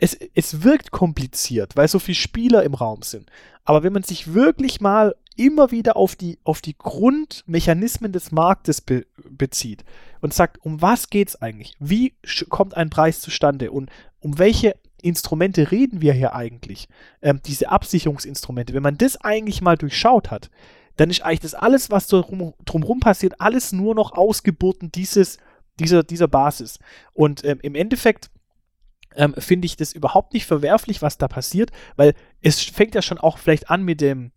es, es wirkt kompliziert, weil so viele Spieler im Raum sind. Aber wenn man sich wirklich mal immer wieder auf die, auf die Grundmechanismen des Marktes be bezieht und sagt, um was geht es eigentlich? Wie kommt ein Preis zustande? Und um welche Instrumente reden wir hier eigentlich? Ähm, diese Absicherungsinstrumente. Wenn man das eigentlich mal durchschaut hat, dann ist eigentlich das alles, was drum, drumherum passiert, alles nur noch Ausgeburten dieses, dieser, dieser Basis. Und ähm, im Endeffekt ähm, finde ich das überhaupt nicht verwerflich, was da passiert, weil es fängt ja schon auch vielleicht an mit dem,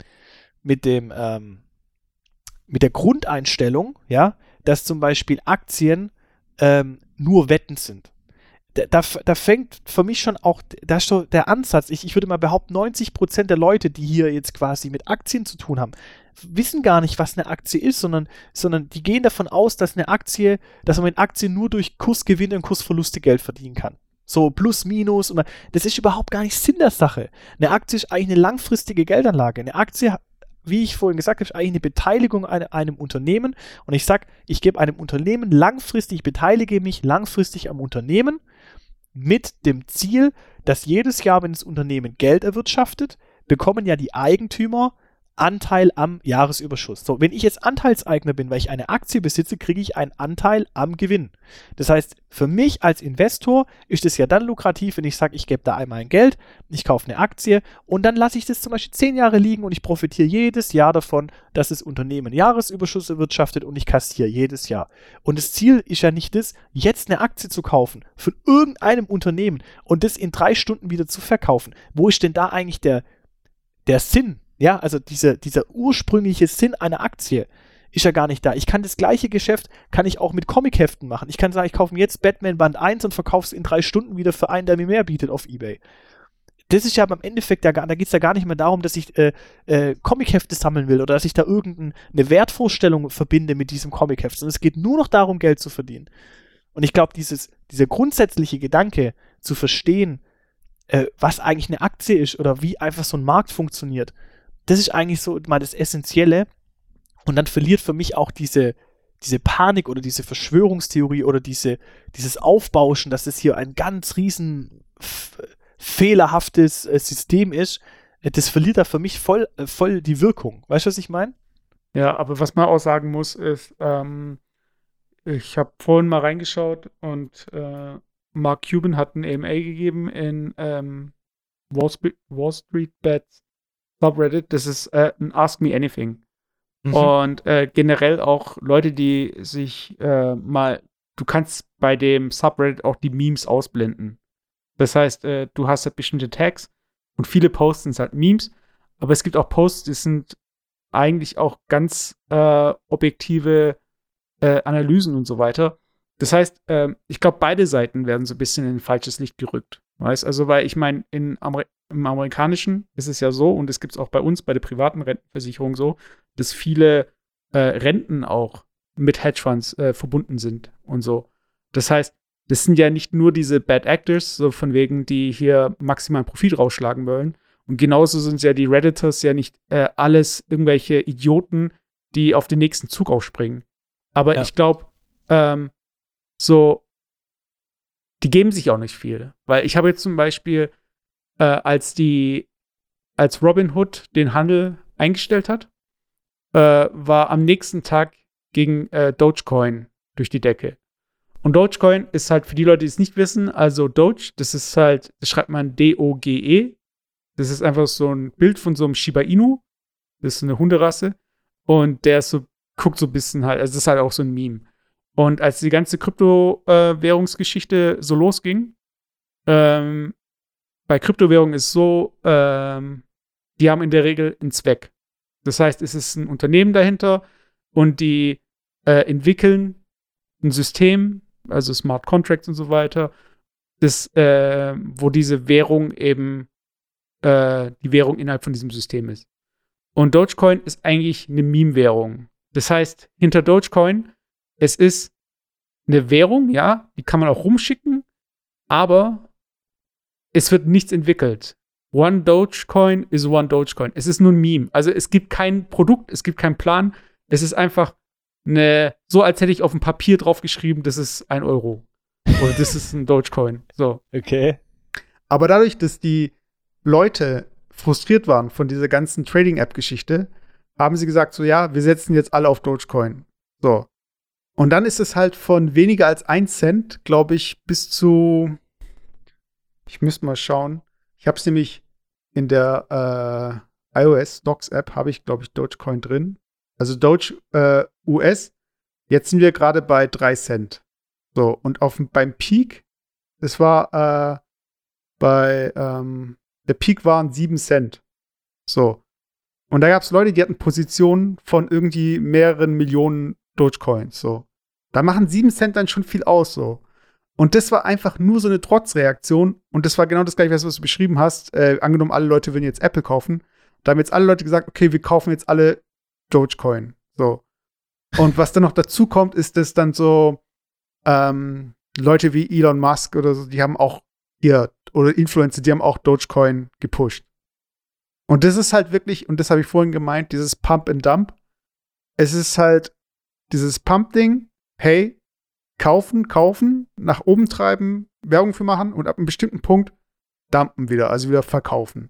mit dem, ähm, mit der Grundeinstellung, ja, dass zum Beispiel Aktien ähm, nur Wetten sind. Da, da, da, fängt für mich schon auch, da so der Ansatz, ich, ich würde mal behaupten, 90% der Leute, die hier jetzt quasi mit Aktien zu tun haben, wissen gar nicht, was eine Aktie ist, sondern, sondern die gehen davon aus, dass eine Aktie, dass man mit Aktien nur durch Kursgewinne und Kursverluste Geld verdienen kann. So plus, minus. Und das ist überhaupt gar nicht Sinn der Sache. Eine Aktie ist eigentlich eine langfristige Geldanlage. Eine Aktie wie ich vorhin gesagt habe, eigentlich eine Beteiligung an einem Unternehmen. Und ich sage, ich gebe einem Unternehmen langfristig, ich beteilige mich langfristig am Unternehmen mit dem Ziel, dass jedes Jahr, wenn das Unternehmen Geld erwirtschaftet, bekommen ja die Eigentümer Anteil am Jahresüberschuss. So, wenn ich jetzt Anteilseigner bin, weil ich eine Aktie besitze, kriege ich einen Anteil am Gewinn. Das heißt, für mich als Investor ist es ja dann lukrativ, wenn ich sage, ich gebe da einmal ein Geld, ich kaufe eine Aktie und dann lasse ich das zum Beispiel zehn Jahre liegen und ich profitiere jedes Jahr davon, dass das Unternehmen Jahresüberschuss erwirtschaftet und ich kassiere jedes Jahr. Und das Ziel ist ja nicht das, jetzt eine Aktie zu kaufen von irgendeinem Unternehmen und das in drei Stunden wieder zu verkaufen. Wo ist denn da eigentlich der, der Sinn ja, also diese, dieser ursprüngliche Sinn einer Aktie ist ja gar nicht da. Ich kann das gleiche Geschäft, kann ich auch mit Comicheften machen. Ich kann sagen, ich kaufe mir jetzt Batman Band 1 und verkaufe es in drei Stunden wieder für einen, der mir mehr bietet auf Ebay. Das ist ja beim Endeffekt, da, da geht es ja gar nicht mehr darum, dass ich äh, äh, Comichefte sammeln will oder dass ich da irgendeine Wertvorstellung verbinde mit diesem Comicheft, sondern es geht nur noch darum, Geld zu verdienen. Und ich glaube, dieser grundsätzliche Gedanke zu verstehen, äh, was eigentlich eine Aktie ist oder wie einfach so ein Markt funktioniert, das ist eigentlich so mal das Essentielle. Und dann verliert für mich auch diese, diese Panik oder diese Verschwörungstheorie oder diese, dieses Aufbauschen, dass es hier ein ganz riesen fehlerhaftes äh, System ist, äh, das verliert da für mich voll, äh, voll die Wirkung. Weißt du, was ich meine? Ja, aber was man auch sagen muss, ist, ähm, ich habe vorhin mal reingeschaut und Mark Cuban hat ein AMA gegeben in ähm, Wall, Street, Wall Street Bets Subreddit, das ist äh, ein Ask Me Anything. Mhm. Und äh, generell auch Leute, die sich äh, mal, du kannst bei dem Subreddit auch die Memes ausblenden. Das heißt, äh, du hast halt bestimmte Tags und viele Posts sind halt Memes, aber es gibt auch Posts, die sind eigentlich auch ganz äh, objektive äh, Analysen und so weiter. Das heißt, ähm, ich glaube, beide Seiten werden so ein bisschen in ein falsches Licht gerückt. Weißt also, weil ich meine, Amer im Amerikanischen ist es ja so, und es gibt es auch bei uns, bei der privaten Rentenversicherung so, dass viele äh, Renten auch mit Hedgefonds äh, verbunden sind und so. Das heißt, das sind ja nicht nur diese Bad Actors, so von wegen, die hier maximalen Profit rausschlagen wollen. Und genauso sind ja die Redditors ja nicht äh, alles irgendwelche Idioten, die auf den nächsten Zug aufspringen. Aber ja. ich glaube, ähm, so die geben sich auch nicht viel. Weil ich habe jetzt zum Beispiel, äh, als die, als Robin Hood den Handel eingestellt hat, äh, war am nächsten Tag gegen äh, Dogecoin durch die Decke. Und Dogecoin ist halt für die Leute, die es nicht wissen, also Doge, das ist halt, das schreibt man D-O-G-E. Das ist einfach so ein Bild von so einem Shiba Inu. Das ist eine Hunderasse. Und der ist so, guckt so ein bisschen halt, also das ist halt auch so ein Meme. Und als die ganze Kryptowährungsgeschichte so losging, ähm, bei Kryptowährungen ist so, ähm, die haben in der Regel einen Zweck. Das heißt, es ist ein Unternehmen dahinter und die äh, entwickeln ein System, also Smart Contracts und so weiter, das, äh, wo diese Währung eben äh, die Währung innerhalb von diesem System ist. Und Dogecoin ist eigentlich eine Meme-Währung. Das heißt, hinter Dogecoin es ist eine Währung, ja, die kann man auch rumschicken, aber es wird nichts entwickelt. One Dogecoin is one Dogecoin. Es ist nur ein Meme. Also es gibt kein Produkt, es gibt keinen Plan. Es ist einfach eine, so als hätte ich auf dem Papier draufgeschrieben, das ist ein Euro. Oder das ist ein Dogecoin. So. Okay. Aber dadurch, dass die Leute frustriert waren von dieser ganzen Trading-App-Geschichte, haben sie gesagt, so ja, wir setzen jetzt alle auf Dogecoin. So. Und dann ist es halt von weniger als 1 Cent, glaube ich, bis zu, ich müsste mal schauen. Ich habe es nämlich in der äh, iOS Docs App, habe ich, glaube ich, Dogecoin drin. Also Doge äh, US. Jetzt sind wir gerade bei 3 Cent. So, und auf, beim Peak, das war äh, bei, ähm, der Peak waren 7 Cent. So. Und da gab es Leute, die hatten Positionen von irgendwie mehreren Millionen Dogecoins. So. Da machen 7 Cent dann schon viel aus. So. Und das war einfach nur so eine Trotzreaktion. Und das war genau das gleiche, was du beschrieben hast. Äh, angenommen, alle Leute würden jetzt Apple kaufen. Da haben jetzt alle Leute gesagt, okay, wir kaufen jetzt alle Dogecoin. So. Und was dann noch dazu kommt, ist, dass dann so ähm, Leute wie Elon Musk oder so, die haben auch ihr, oder Influencer, die haben auch Dogecoin gepusht. Und das ist halt wirklich, und das habe ich vorhin gemeint, dieses Pump and Dump. Es ist halt dieses Pump-Ding, hey, kaufen, kaufen, nach oben treiben, Werbung für machen und ab einem bestimmten Punkt dumpen wieder, also wieder verkaufen.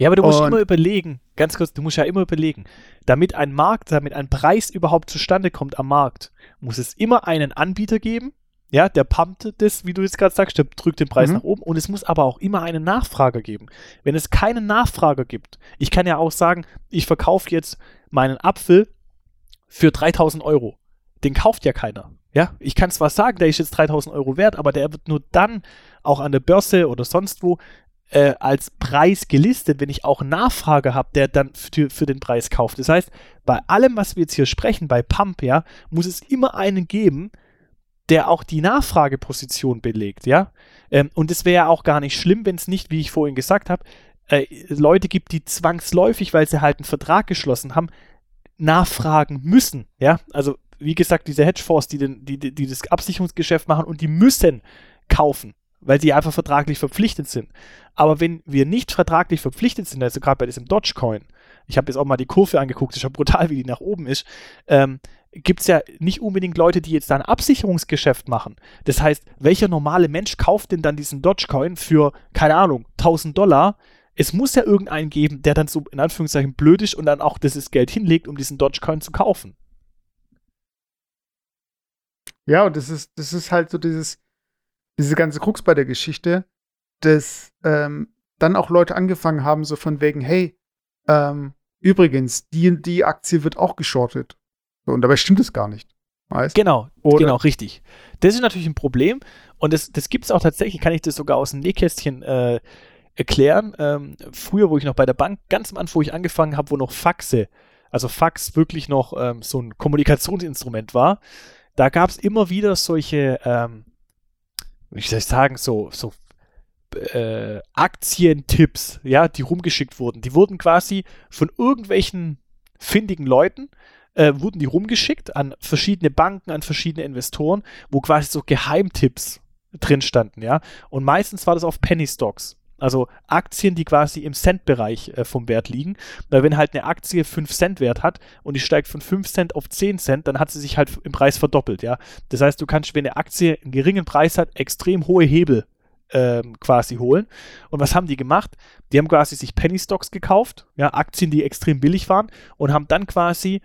Ja, aber du musst Und- immer überlegen, ganz kurz, du musst ja immer überlegen, damit ein Markt, damit ein Preis überhaupt zustande kommt am Markt, muss es immer einen Anbieter geben, ja, der pumpt das, wie du jetzt gerade sagst, der drückt den Preis Mhm. nach oben und es muss aber auch immer einen Nachfrager geben. Wenn es keinen Nachfrager gibt, ich kann ja auch sagen, ich verkaufe jetzt meinen Apfel für 3000 Euro. Den kauft ja keiner. Ja, ich kann zwar sagen, der ist jetzt 3000 Euro wert, aber der wird nur dann auch an der Börse oder sonst wo äh, als Preis gelistet, wenn ich auch einen Nachfrager habe, der dann für, für den Preis kauft. Das heißt, bei allem, was wir jetzt hier sprechen, bei Pump, ja, muss es immer einen geben, der auch die Nachfrageposition belegt, ja. Ähm, und es wäre ja auch gar nicht schlimm, wenn es nicht, wie ich vorhin gesagt habe, äh, Leute gibt, die zwangsläufig, weil sie halt einen Vertrag geschlossen haben, nachfragen müssen, ja. Also, wie gesagt, diese Hedgefonds, die, den, die, die, das Absicherungsgeschäft machen und die müssen kaufen, weil sie einfach vertraglich verpflichtet sind. Aber wenn wir nicht vertraglich verpflichtet sind, also gerade bei diesem Dogecoin, ich habe jetzt auch mal die Kurve angeguckt, ist schon brutal, wie die nach oben ist, ähm, gibt es ja nicht unbedingt Leute, die jetzt da ein Absicherungsgeschäft machen. Das heißt, welcher normale Mensch kauft denn dann diesen Dogecoin für, keine Ahnung, 1000 Dollar? Es muss ja irgendeinen geben, der dann so in Anführungszeichen blöd ist und dann auch dieses Geld hinlegt, um diesen Dogecoin zu kaufen. Ja, und das ist, das ist halt so dieses, diese ganze Krux bei der Geschichte, dass ähm, dann auch Leute angefangen haben, so von wegen, hey, ähm, übrigens, die die Aktie wird auch geschortet. So, und dabei stimmt es gar nicht. Weißt? Genau, Oder- genau, richtig. Das ist natürlich ein Problem und das, das gibt es auch tatsächlich, kann ich das sogar aus dem Nähkästchen äh, erklären. Ähm, früher, wo ich noch bei der Bank, ganz am Anfang, wo ich angefangen habe, wo noch Faxe, also Fax wirklich noch ähm, so ein Kommunikationsinstrument war, da gab es immer wieder solche, ähm, wie soll ich sagen, so, so äh, Aktientipps, ja, die rumgeschickt wurden. Die wurden quasi von irgendwelchen findigen Leuten äh, wurden die rumgeschickt an verschiedene Banken, an verschiedene Investoren, wo quasi so Geheimtipps drin standen, ja. Und meistens war das auf Penny Stocks. Also Aktien, die quasi im Cent-Bereich äh, vom Wert liegen. Weil wenn halt eine Aktie 5 Cent Wert hat und die steigt von 5 Cent auf 10 Cent, dann hat sie sich halt im Preis verdoppelt, ja. Das heißt, du kannst, wenn eine Aktie einen geringen Preis hat, extrem hohe Hebel ähm, quasi holen. Und was haben die gemacht? Die haben quasi sich Penny Stocks gekauft, ja, Aktien, die extrem billig waren und haben dann quasi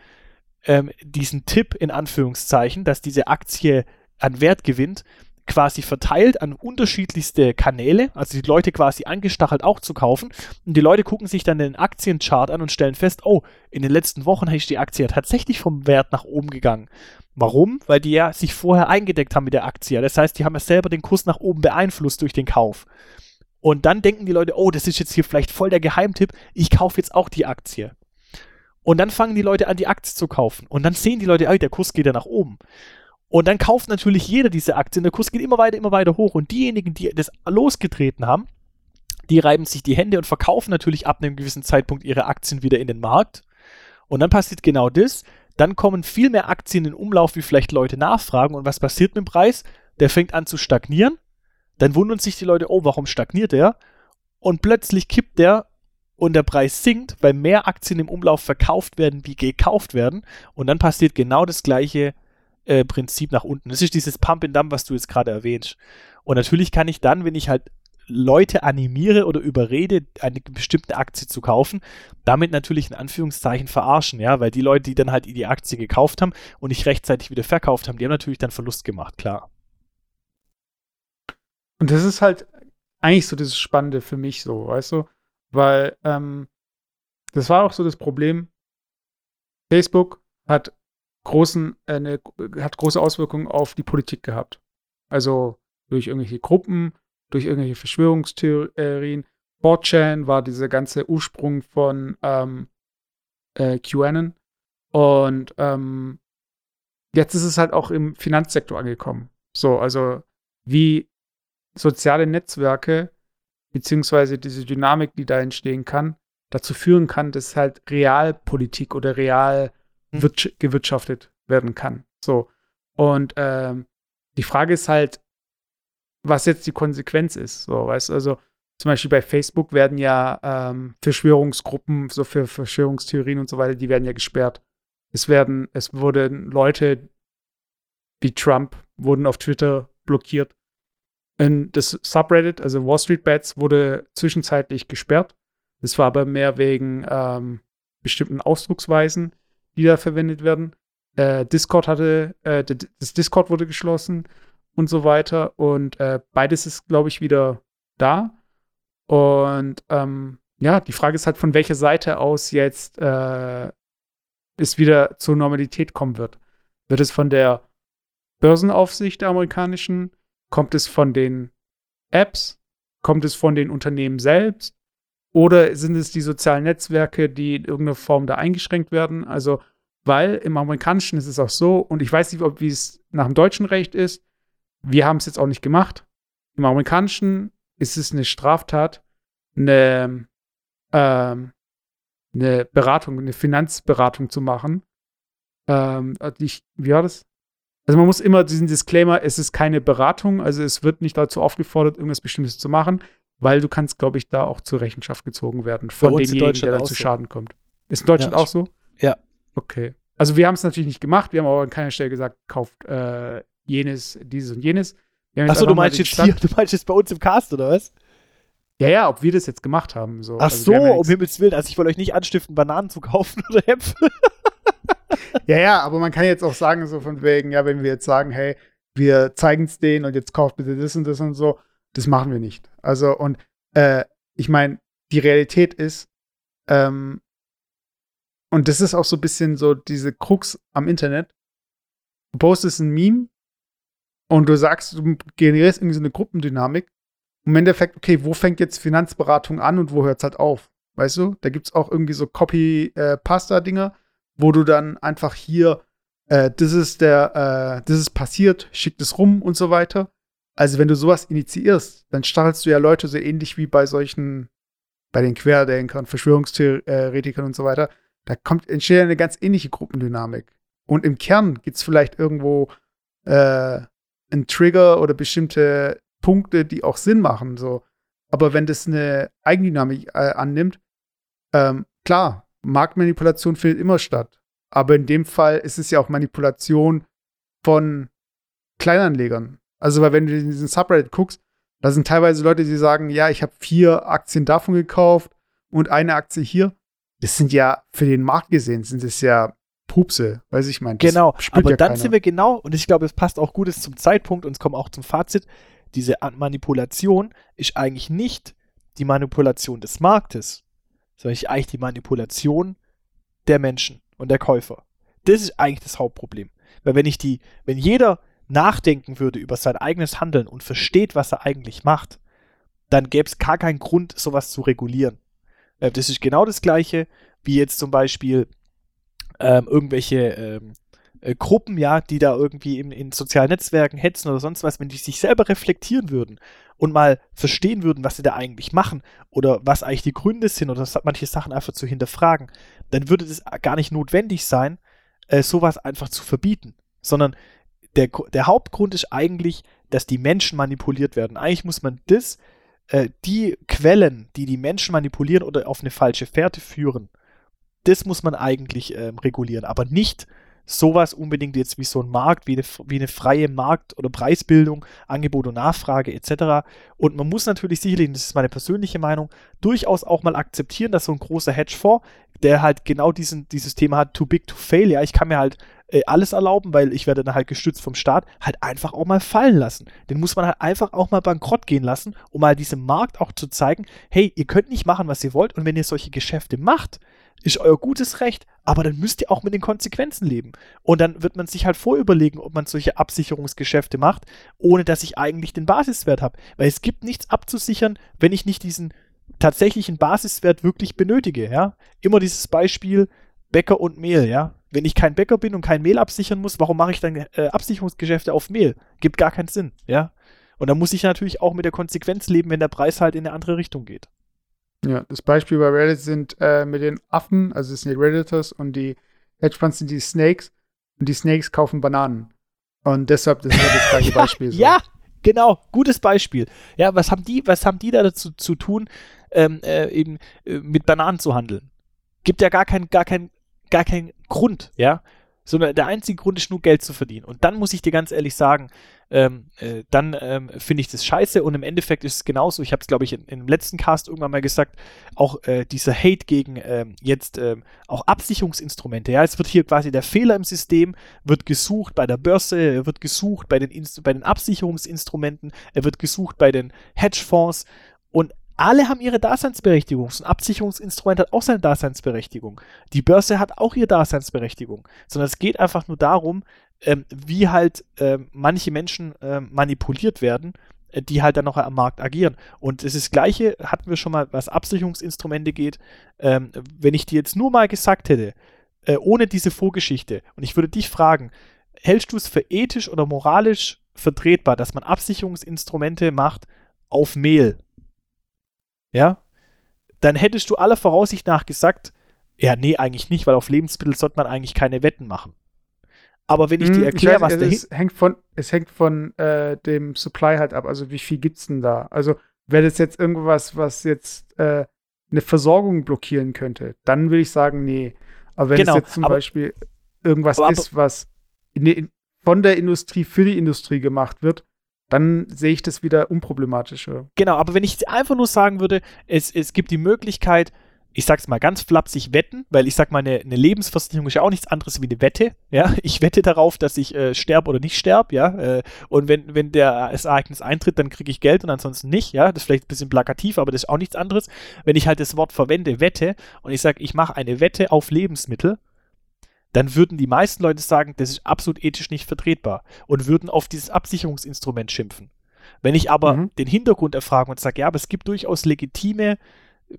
ähm, diesen Tipp in Anführungszeichen, dass diese Aktie an Wert gewinnt, quasi verteilt an unterschiedlichste Kanäle, also die Leute quasi angestachelt auch zu kaufen. Und die Leute gucken sich dann den Aktienchart an und stellen fest, oh, in den letzten Wochen ist die Aktie tatsächlich vom Wert nach oben gegangen. Warum? Weil die ja sich vorher eingedeckt haben mit der Aktie. Das heißt, die haben ja selber den Kurs nach oben beeinflusst durch den Kauf. Und dann denken die Leute, oh, das ist jetzt hier vielleicht voll der Geheimtipp, ich kaufe jetzt auch die Aktie. Und dann fangen die Leute an, die Aktie zu kaufen. Und dann sehen die Leute, ey, der Kurs geht ja nach oben. Und dann kauft natürlich jeder diese Aktien. Der Kurs geht immer weiter, immer weiter hoch. Und diejenigen, die das losgetreten haben, die reiben sich die Hände und verkaufen natürlich ab einem gewissen Zeitpunkt ihre Aktien wieder in den Markt. Und dann passiert genau das. Dann kommen viel mehr Aktien in Umlauf, wie vielleicht Leute nachfragen. Und was passiert mit dem Preis? Der fängt an zu stagnieren. Dann wundern sich die Leute, oh, warum stagniert der? und plötzlich kippt der und der Preis sinkt, weil mehr Aktien im Umlauf verkauft werden, wie gekauft werden. Und dann passiert genau das gleiche äh, Prinzip nach unten. Das ist dieses Pump and Dump, was du jetzt gerade erwähnst. Und natürlich kann ich dann, wenn ich halt Leute animiere oder überrede, eine bestimmte Aktie zu kaufen, damit natürlich in Anführungszeichen verarschen, ja, weil die Leute, die dann halt die Aktie gekauft haben und nicht rechtzeitig wieder verkauft haben, die haben natürlich dann Verlust gemacht, klar. Und das ist halt eigentlich so das Spannende für mich so, weißt du? Weil ähm, das war auch so das Problem. Facebook hat großen, äh, eine, hat große Auswirkungen auf die Politik gehabt. Also durch irgendwelche Gruppen, durch irgendwelche Verschwörungstheorien. 4chan war dieser ganze Ursprung von ähm, äh, QAnon. Und ähm, jetzt ist es halt auch im Finanzsektor angekommen. So, also wie soziale Netzwerke beziehungsweise diese Dynamik, die da entstehen kann, dazu führen kann, dass halt Realpolitik oder real. Gewirtschaftet werden kann. So. Und ähm, die Frage ist halt, was jetzt die Konsequenz ist. So, weißt also zum Beispiel bei Facebook werden ja ähm, Verschwörungsgruppen, so für Verschwörungstheorien und so weiter, die werden ja gesperrt. Es werden, es wurden Leute wie Trump wurden auf Twitter blockiert. Und das Subreddit, also Wall Street Bets, wurde zwischenzeitlich gesperrt. Das war aber mehr wegen ähm, bestimmten Ausdrucksweisen, die da verwendet werden. Äh, Discord hatte, äh, das Discord wurde geschlossen und so weiter. Und äh, beides ist, glaube ich, wieder da. Und ähm, ja, die Frage ist halt, von welcher Seite aus jetzt äh, es wieder zur Normalität kommen wird. Wird es von der Börsenaufsicht der amerikanischen? Kommt es von den Apps? Kommt es von den Unternehmen selbst? Oder sind es die sozialen Netzwerke, die in irgendeiner Form da eingeschränkt werden? Also, weil im amerikanischen ist es auch so, und ich weiß nicht, ob wie es nach dem deutschen Recht ist, wir haben es jetzt auch nicht gemacht. Im amerikanischen ist es eine Straftat, eine, ähm, eine Beratung, eine Finanzberatung zu machen. Ähm, ich, wie war das? Also man muss immer diesen Disclaimer, es ist keine Beratung, also es wird nicht dazu aufgefordert, irgendwas Bestimmtes zu machen, weil du kannst, glaube ich, da auch zur Rechenschaft gezogen werden von demjenigen, der dann zu Schaden kommt. Ist in Deutschland ja, auch so? Ja. Okay. Also wir haben es natürlich nicht gemacht, wir haben aber an keiner Stelle gesagt, kauft äh, jenes, dieses und jenes. Achso, du meinst jetzt hier, du meinst jetzt bei uns im Cast, oder was? Ja, ja, ob wir das jetzt gemacht haben. So. Ach also, so, ja um Himmels Willen. Also ich wollte euch nicht anstiften, Bananen zu kaufen oder Äpfel. ja, ja, aber man kann jetzt auch sagen, so von wegen, ja, wenn wir jetzt sagen, hey, wir zeigen es denen und jetzt kauft bitte das und das und so, das machen wir nicht. Also, und äh, ich meine, die Realität ist, ähm, und das ist auch so ein bisschen so diese Krux am Internet. Du postest ein Meme und du sagst, du generierst irgendwie so eine Gruppendynamik. Im Endeffekt, okay, wo fängt jetzt Finanzberatung an und wo hört es halt auf? Weißt du? Da gibt es auch irgendwie so Copy-Pasta-Dinger, wo du dann einfach hier, äh, das ist der, äh, das ist passiert, schick das rum und so weiter. Also, wenn du sowas initiierst, dann stachelst du ja Leute so ähnlich wie bei solchen, bei den Querdenkern, Verschwörungstheoretikern und so weiter. Da kommt, entsteht eine ganz ähnliche Gruppendynamik. Und im Kern gibt es vielleicht irgendwo äh, ein Trigger oder bestimmte Punkte, die auch Sinn machen. So. Aber wenn das eine Eigendynamik äh, annimmt, ähm, klar, Marktmanipulation findet immer statt. Aber in dem Fall ist es ja auch Manipulation von Kleinanlegern. Also, weil wenn du in diesen Subreddit guckst, da sind teilweise Leute, die sagen, ja, ich habe vier Aktien davon gekauft und eine Aktie hier. Das sind ja für den Markt gesehen, sind es ja Pupse, weiß ich mein. Genau, aber ja dann keiner. sind wir genau, und ich glaube, es passt auch gut zum Zeitpunkt und es kommt auch zum Fazit, diese Manipulation ist eigentlich nicht die Manipulation des Marktes, sondern eigentlich die Manipulation der Menschen und der Käufer. Das ist eigentlich das Hauptproblem. Weil wenn ich die, wenn jeder nachdenken würde über sein eigenes Handeln und versteht, was er eigentlich macht, dann gäbe es gar keinen Grund, sowas zu regulieren. Äh, das ist genau das Gleiche, wie jetzt zum Beispiel ähm, irgendwelche ähm, äh, Gruppen, ja, die da irgendwie in, in sozialen Netzwerken hetzen oder sonst was, wenn die sich selber reflektieren würden und mal verstehen würden, was sie da eigentlich machen oder was eigentlich die Gründe sind oder manche Sachen einfach zu hinterfragen, dann würde es gar nicht notwendig sein, äh, sowas einfach zu verbieten, sondern der, der Hauptgrund ist eigentlich, dass die Menschen manipuliert werden. Eigentlich muss man das äh, die Quellen, die die Menschen manipulieren oder auf eine falsche Fährte führen, das muss man eigentlich ähm, regulieren, aber nicht sowas unbedingt jetzt wie so ein Markt, wie eine, wie eine freie Markt- oder Preisbildung, Angebot und Nachfrage etc. Und man muss natürlich sicherlich, das ist meine persönliche Meinung, durchaus auch mal akzeptieren, dass so ein großer Hedgefonds, der halt genau diesen, dieses Thema hat, too big to fail, ja, ich kann mir halt äh, alles erlauben, weil ich werde dann halt gestützt vom Staat, halt einfach auch mal fallen lassen. Den muss man halt einfach auch mal bankrott gehen lassen, um mal diesem Markt auch zu zeigen, hey, ihr könnt nicht machen, was ihr wollt und wenn ihr solche Geschäfte macht, ist euer gutes Recht, aber dann müsst ihr auch mit den Konsequenzen leben. Und dann wird man sich halt vorüberlegen, ob man solche Absicherungsgeschäfte macht, ohne dass ich eigentlich den Basiswert habe. Weil es gibt nichts abzusichern, wenn ich nicht diesen tatsächlichen Basiswert wirklich benötige, ja. Immer dieses Beispiel Bäcker und Mehl, ja. Wenn ich kein Bäcker bin und kein Mehl absichern muss, warum mache ich dann äh, Absicherungsgeschäfte auf Mehl? Gibt gar keinen Sinn, ja. Und dann muss ich natürlich auch mit der Konsequenz leben, wenn der Preis halt in eine andere Richtung geht. Ja, das Beispiel bei Reddit sind äh, mit den Affen, also es sind die Redditors und die Hedgefunds sind die Snakes und die Snakes kaufen Bananen. Und deshalb, das ist ja das gleiche Beispiel. So. Ja, genau, gutes Beispiel. Ja, was haben die, was haben die da dazu zu tun, ähm, äh, eben äh, mit Bananen zu handeln? Gibt ja gar keinen, gar keinen, gar keinen Grund, ja sondern der einzige Grund ist nur Geld zu verdienen. Und dann muss ich dir ganz ehrlich sagen, ähm, äh, dann ähm, finde ich das scheiße und im Endeffekt ist es genauso. Ich habe es, glaube ich, in, dem letzten Cast irgendwann mal gesagt, auch äh, dieser Hate gegen ähm, jetzt ähm, auch Absicherungsinstrumente. Ja, es wird hier quasi der Fehler im System, wird gesucht bei der Börse, wird gesucht bei den, Inst bei den Absicherungsinstrumenten, er wird gesucht bei den Hedgefonds und alle haben ihre Daseinsberechtigung. So ein Absicherungsinstrument hat auch seine Daseinsberechtigung. Die Börse hat auch ihre Daseinsberechtigung. Sondern es geht einfach nur darum, ähm, wie halt ähm, manche Menschen ähm, manipuliert werden, äh, die halt dann noch am Markt agieren. Und das, ist das Gleiche hatten wir schon mal, was Absicherungsinstrumente geht. Ähm, wenn ich dir jetzt nur mal gesagt hätte, äh, ohne diese Vorgeschichte, und ich würde dich fragen, hältst du es für ethisch oder moralisch vertretbar, dass man Absicherungsinstrumente macht auf Mehl? Ja, dann hättest du aller Voraussicht nach gesagt, ja, nee, eigentlich nicht, weil auf Lebensmittel sollte man eigentlich keine Wetten machen. Aber wenn ich dir hm, erkläre, was also es hängt von, es hängt von äh, dem Supply halt ab, also wie viel gibt's denn da? Also wäre das jetzt irgendwas, was jetzt äh, eine Versorgung blockieren könnte, dann würde ich sagen, nee. Aber wenn genau, es jetzt zum aber, Beispiel irgendwas aber, ist, was in, in, von der Industrie für die Industrie gemacht wird, dann sehe ich das wieder unproblematischer. Genau, aber wenn ich einfach nur sagen würde, es, es gibt die Möglichkeit, ich sag's mal ganz flapsig, wetten, weil ich sag mal, eine, eine Lebensversicherung ist ja auch nichts anderes wie eine Wette, ja. Ich wette darauf, dass ich äh, sterbe oder nicht sterbe, ja. Äh, und wenn, wenn der, das Ereignis eintritt, dann kriege ich Geld und ansonsten nicht, ja. Das ist vielleicht ein bisschen plakativ, aber das ist auch nichts anderes. Wenn ich halt das Wort verwende, Wette, und ich sage, ich mache eine Wette auf Lebensmittel, dann würden die meisten Leute sagen, das ist absolut ethisch nicht vertretbar und würden auf dieses Absicherungsinstrument schimpfen. Wenn ich aber mhm. den Hintergrund erfrage und sage, ja, aber es gibt durchaus legitime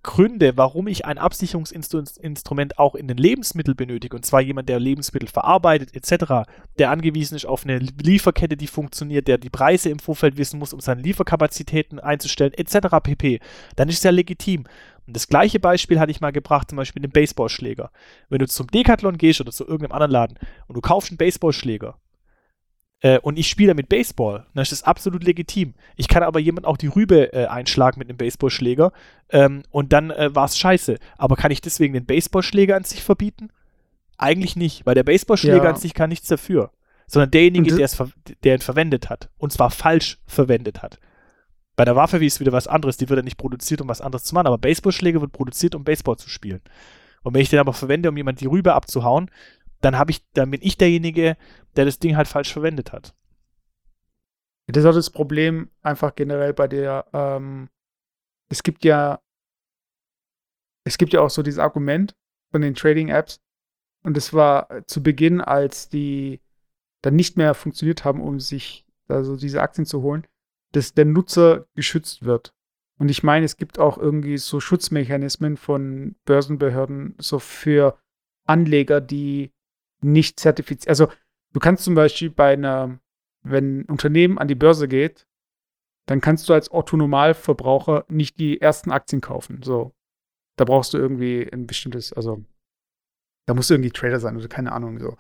Gründe, warum ich ein Absicherungsinstrument auch in den Lebensmitteln benötige, und zwar jemand, der Lebensmittel verarbeitet etc., der angewiesen ist auf eine Lieferkette, die funktioniert, der die Preise im Vorfeld wissen muss, um seine Lieferkapazitäten einzustellen etc. pp., dann ist es ja legitim. Und das gleiche Beispiel hatte ich mal gebracht, zum Beispiel den Baseballschläger. Wenn du zum Decathlon gehst oder zu irgendeinem anderen Laden und du kaufst einen Baseballschläger äh, und ich spiele mit Baseball, dann ist das absolut legitim. Ich kann aber jemand auch die Rübe äh, einschlagen mit einem Baseballschläger ähm, und dann äh, war es scheiße. Aber kann ich deswegen den Baseballschläger an sich verbieten? Eigentlich nicht, weil der Baseballschläger ja. an sich kann nichts dafür. Sondern derjenige, der ihn verwendet hat. Und zwar falsch verwendet hat. Bei der Waffe wie ist wieder was anderes, die wird ja nicht produziert, um was anderes zu machen, aber Baseballschläge wird produziert, um Baseball zu spielen. Und wenn ich den aber verwende, um jemand die Rübe abzuhauen, dann habe ich, dann bin ich derjenige, der das Ding halt falsch verwendet hat. Das ist auch das Problem einfach generell bei der, ähm, es gibt ja, es gibt ja auch so dieses Argument von den Trading-Apps, und es war zu Beginn, als die dann nicht mehr funktioniert haben, um sich also diese Aktien zu holen, dass der Nutzer geschützt wird. Und ich meine, es gibt auch irgendwie so Schutzmechanismen von Börsenbehörden so für Anleger, die nicht zertifiziert. Also du kannst zum Beispiel bei einer, wenn ein Unternehmen an die Börse geht, dann kannst du als Autonomalverbraucher nicht die ersten Aktien kaufen. So, da brauchst du irgendwie ein bestimmtes, also da musst du irgendwie Trader sein oder keine Ahnung so.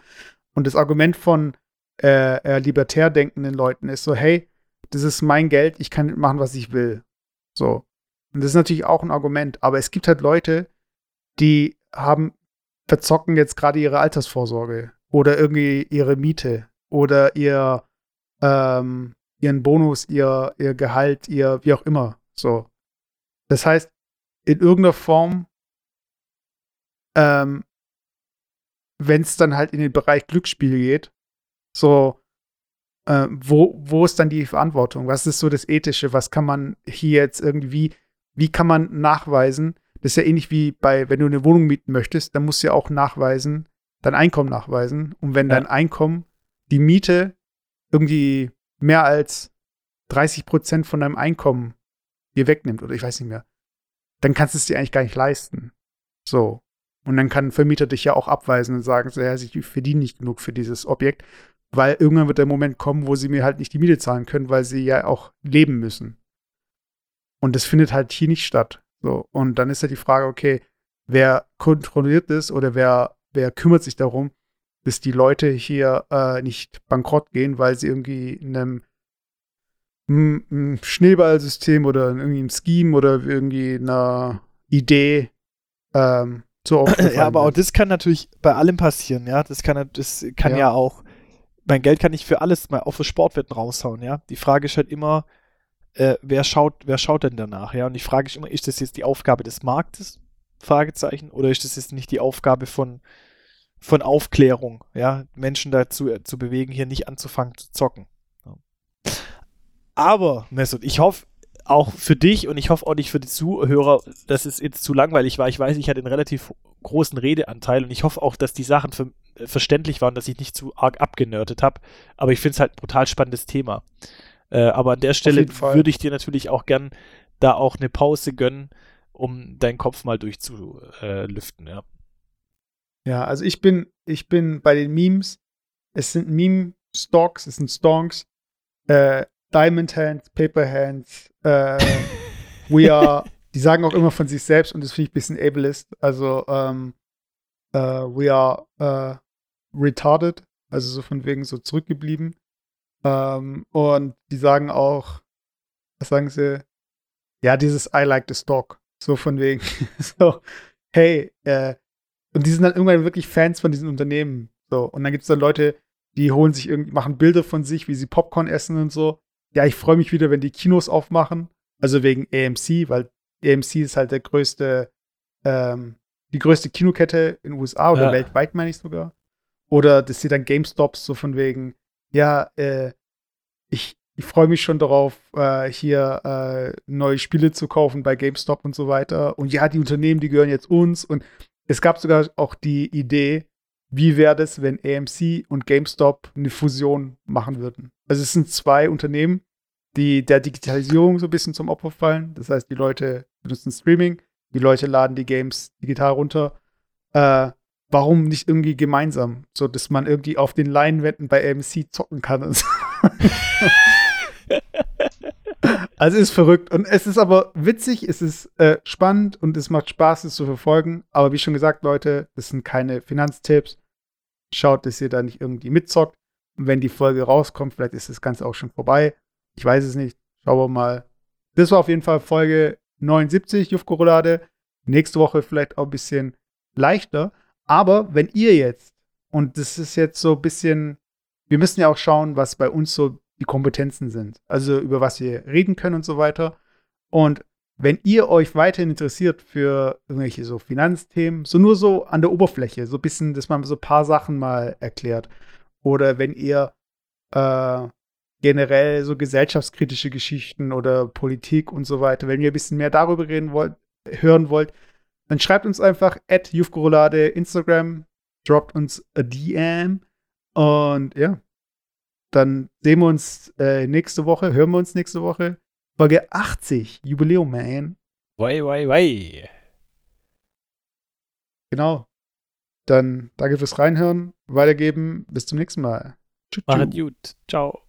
Und das Argument von äh, äh libertär denkenden Leuten ist so, hey, das ist mein Geld, ich kann machen, was ich will. So. Und das ist natürlich auch ein Argument. Aber es gibt halt Leute, die haben, verzocken jetzt gerade ihre Altersvorsorge oder irgendwie ihre Miete oder ihr, ähm, ihren Bonus, ihr, ihr Gehalt, ihr, wie auch immer. So. Das heißt, in irgendeiner Form, ähm, wenn es dann halt in den Bereich Glücksspiel geht, so, äh, wo, wo ist dann die Verantwortung? Was ist so das Ethische? Was kann man hier jetzt irgendwie, wie kann man nachweisen? Das ist ja ähnlich wie bei, wenn du eine Wohnung mieten möchtest, dann musst du ja auch nachweisen, dein Einkommen nachweisen. Und wenn ja. dein Einkommen die Miete irgendwie mehr als 30 Prozent von deinem Einkommen dir wegnimmt, oder ich weiß nicht mehr, dann kannst du es dir eigentlich gar nicht leisten. So. Und dann kann ein Vermieter dich ja auch abweisen und sagen, so, ja, ich verdiene nicht genug für dieses Objekt, weil irgendwann wird der Moment kommen, wo sie mir halt nicht die Miete zahlen können, weil sie ja auch leben müssen. Und das findet halt hier nicht statt. So. Und dann ist ja die Frage, okay, wer kontrolliert das oder wer, wer kümmert sich darum, dass die Leute hier äh, nicht bankrott gehen, weil sie irgendwie in einem ein Schneeballsystem oder irgendwie ein Scheme oder irgendwie einer Idee ähm, so Ja, aber auch das kann natürlich bei allem passieren, ja. Das kann, das kann ja. ja auch, mein Geld kann ich für alles mal, auch für Sportwetten raushauen, ja. Die Frage ist halt immer, äh, wer schaut, wer schaut denn danach, ja? Und die Frage ist immer, ist das jetzt die Aufgabe des Marktes? Fragezeichen, oder ist das jetzt nicht die Aufgabe von, von Aufklärung, ja, Menschen dazu äh, zu bewegen, hier nicht anzufangen zu zocken. Aber, Mesut, ich hoffe auch für dich und ich hoffe auch nicht für die Zuhörer, dass es jetzt zu langweilig war. Ich weiß, ich hatte einen relativ großen Redeanteil und ich hoffe auch, dass die Sachen für, äh, verständlich waren, dass ich nicht zu arg abgenördet habe. Aber ich finde es halt ein brutal spannendes Thema. Äh, aber an der Stelle würde ich dir natürlich auch gern da auch eine Pause gönnen, um deinen Kopf mal durchzulüften, ja. Ja, also ich bin, ich bin bei den Memes, es sind Meme-Stocks, es sind Stonks. Äh, Diamond Hands, Paper Hands, äh, We Are, die sagen auch immer von sich selbst und das finde ich ein bisschen ableist. Also, ähm, äh, We Are äh, Retarded, also so von wegen so zurückgeblieben. Ähm, und die sagen auch, was sagen sie? Ja, dieses I like the stock. So von wegen, so, hey, äh, und die sind dann irgendwann wirklich Fans von diesen Unternehmen. So, und dann gibt es dann Leute, die holen sich irgendwie, machen Bilder von sich, wie sie Popcorn essen und so ja, ich freue mich wieder, wenn die Kinos aufmachen. Also wegen AMC, weil AMC ist halt der größte, ähm, die größte Kinokette in den USA oder ja. weltweit, meine ich sogar. Oder dass sie dann GameStops so von wegen, ja, äh, ich, ich freue mich schon darauf, äh, hier äh, neue Spiele zu kaufen bei GameStop und so weiter. Und ja, die Unternehmen, die gehören jetzt uns. Und es gab sogar auch die Idee, wie wäre das, wenn AMC und GameStop eine Fusion machen würden. Also es sind zwei Unternehmen, die der Digitalisierung so ein bisschen zum Opfer fallen. Das heißt, die Leute benutzen Streaming, die Leute laden die Games digital runter. Äh, warum nicht irgendwie gemeinsam, so dass man irgendwie auf den Leinwänden bei AMC zocken kann? also ist verrückt und es ist aber witzig, es ist äh, spannend und es macht Spaß, es zu verfolgen. Aber wie schon gesagt, Leute, das sind keine Finanztipps. Schaut, dass ihr da nicht irgendwie mitzockt. Und wenn die Folge rauskommt, vielleicht ist das Ganze auch schon vorbei. Ich weiß es nicht. Schauen wir mal. Das war auf jeden Fall Folge 79, Jufko-Roulade. Nächste Woche vielleicht auch ein bisschen leichter. Aber wenn ihr jetzt, und das ist jetzt so ein bisschen, wir müssen ja auch schauen, was bei uns so die Kompetenzen sind. Also über was wir reden können und so weiter. Und wenn ihr euch weiterhin interessiert für irgendwelche so Finanzthemen, so nur so an der Oberfläche, so ein bisschen, dass man so ein paar Sachen mal erklärt. Oder wenn ihr äh, generell so gesellschaftskritische Geschichten oder Politik und so weiter, wenn ihr ein bisschen mehr darüber reden wollt, hören wollt, dann schreibt uns einfach at Jufkorolade Instagram, droppt uns a DM und ja, dann sehen wir uns äh, nächste Woche, hören wir uns nächste Woche. Folge 80, Jubiläum, man. Wei, wei, wei. Genau. Dann danke fürs Reinhören, weitergeben. Bis zum nächsten Mal. Tschüss. Macht gut. Ciao.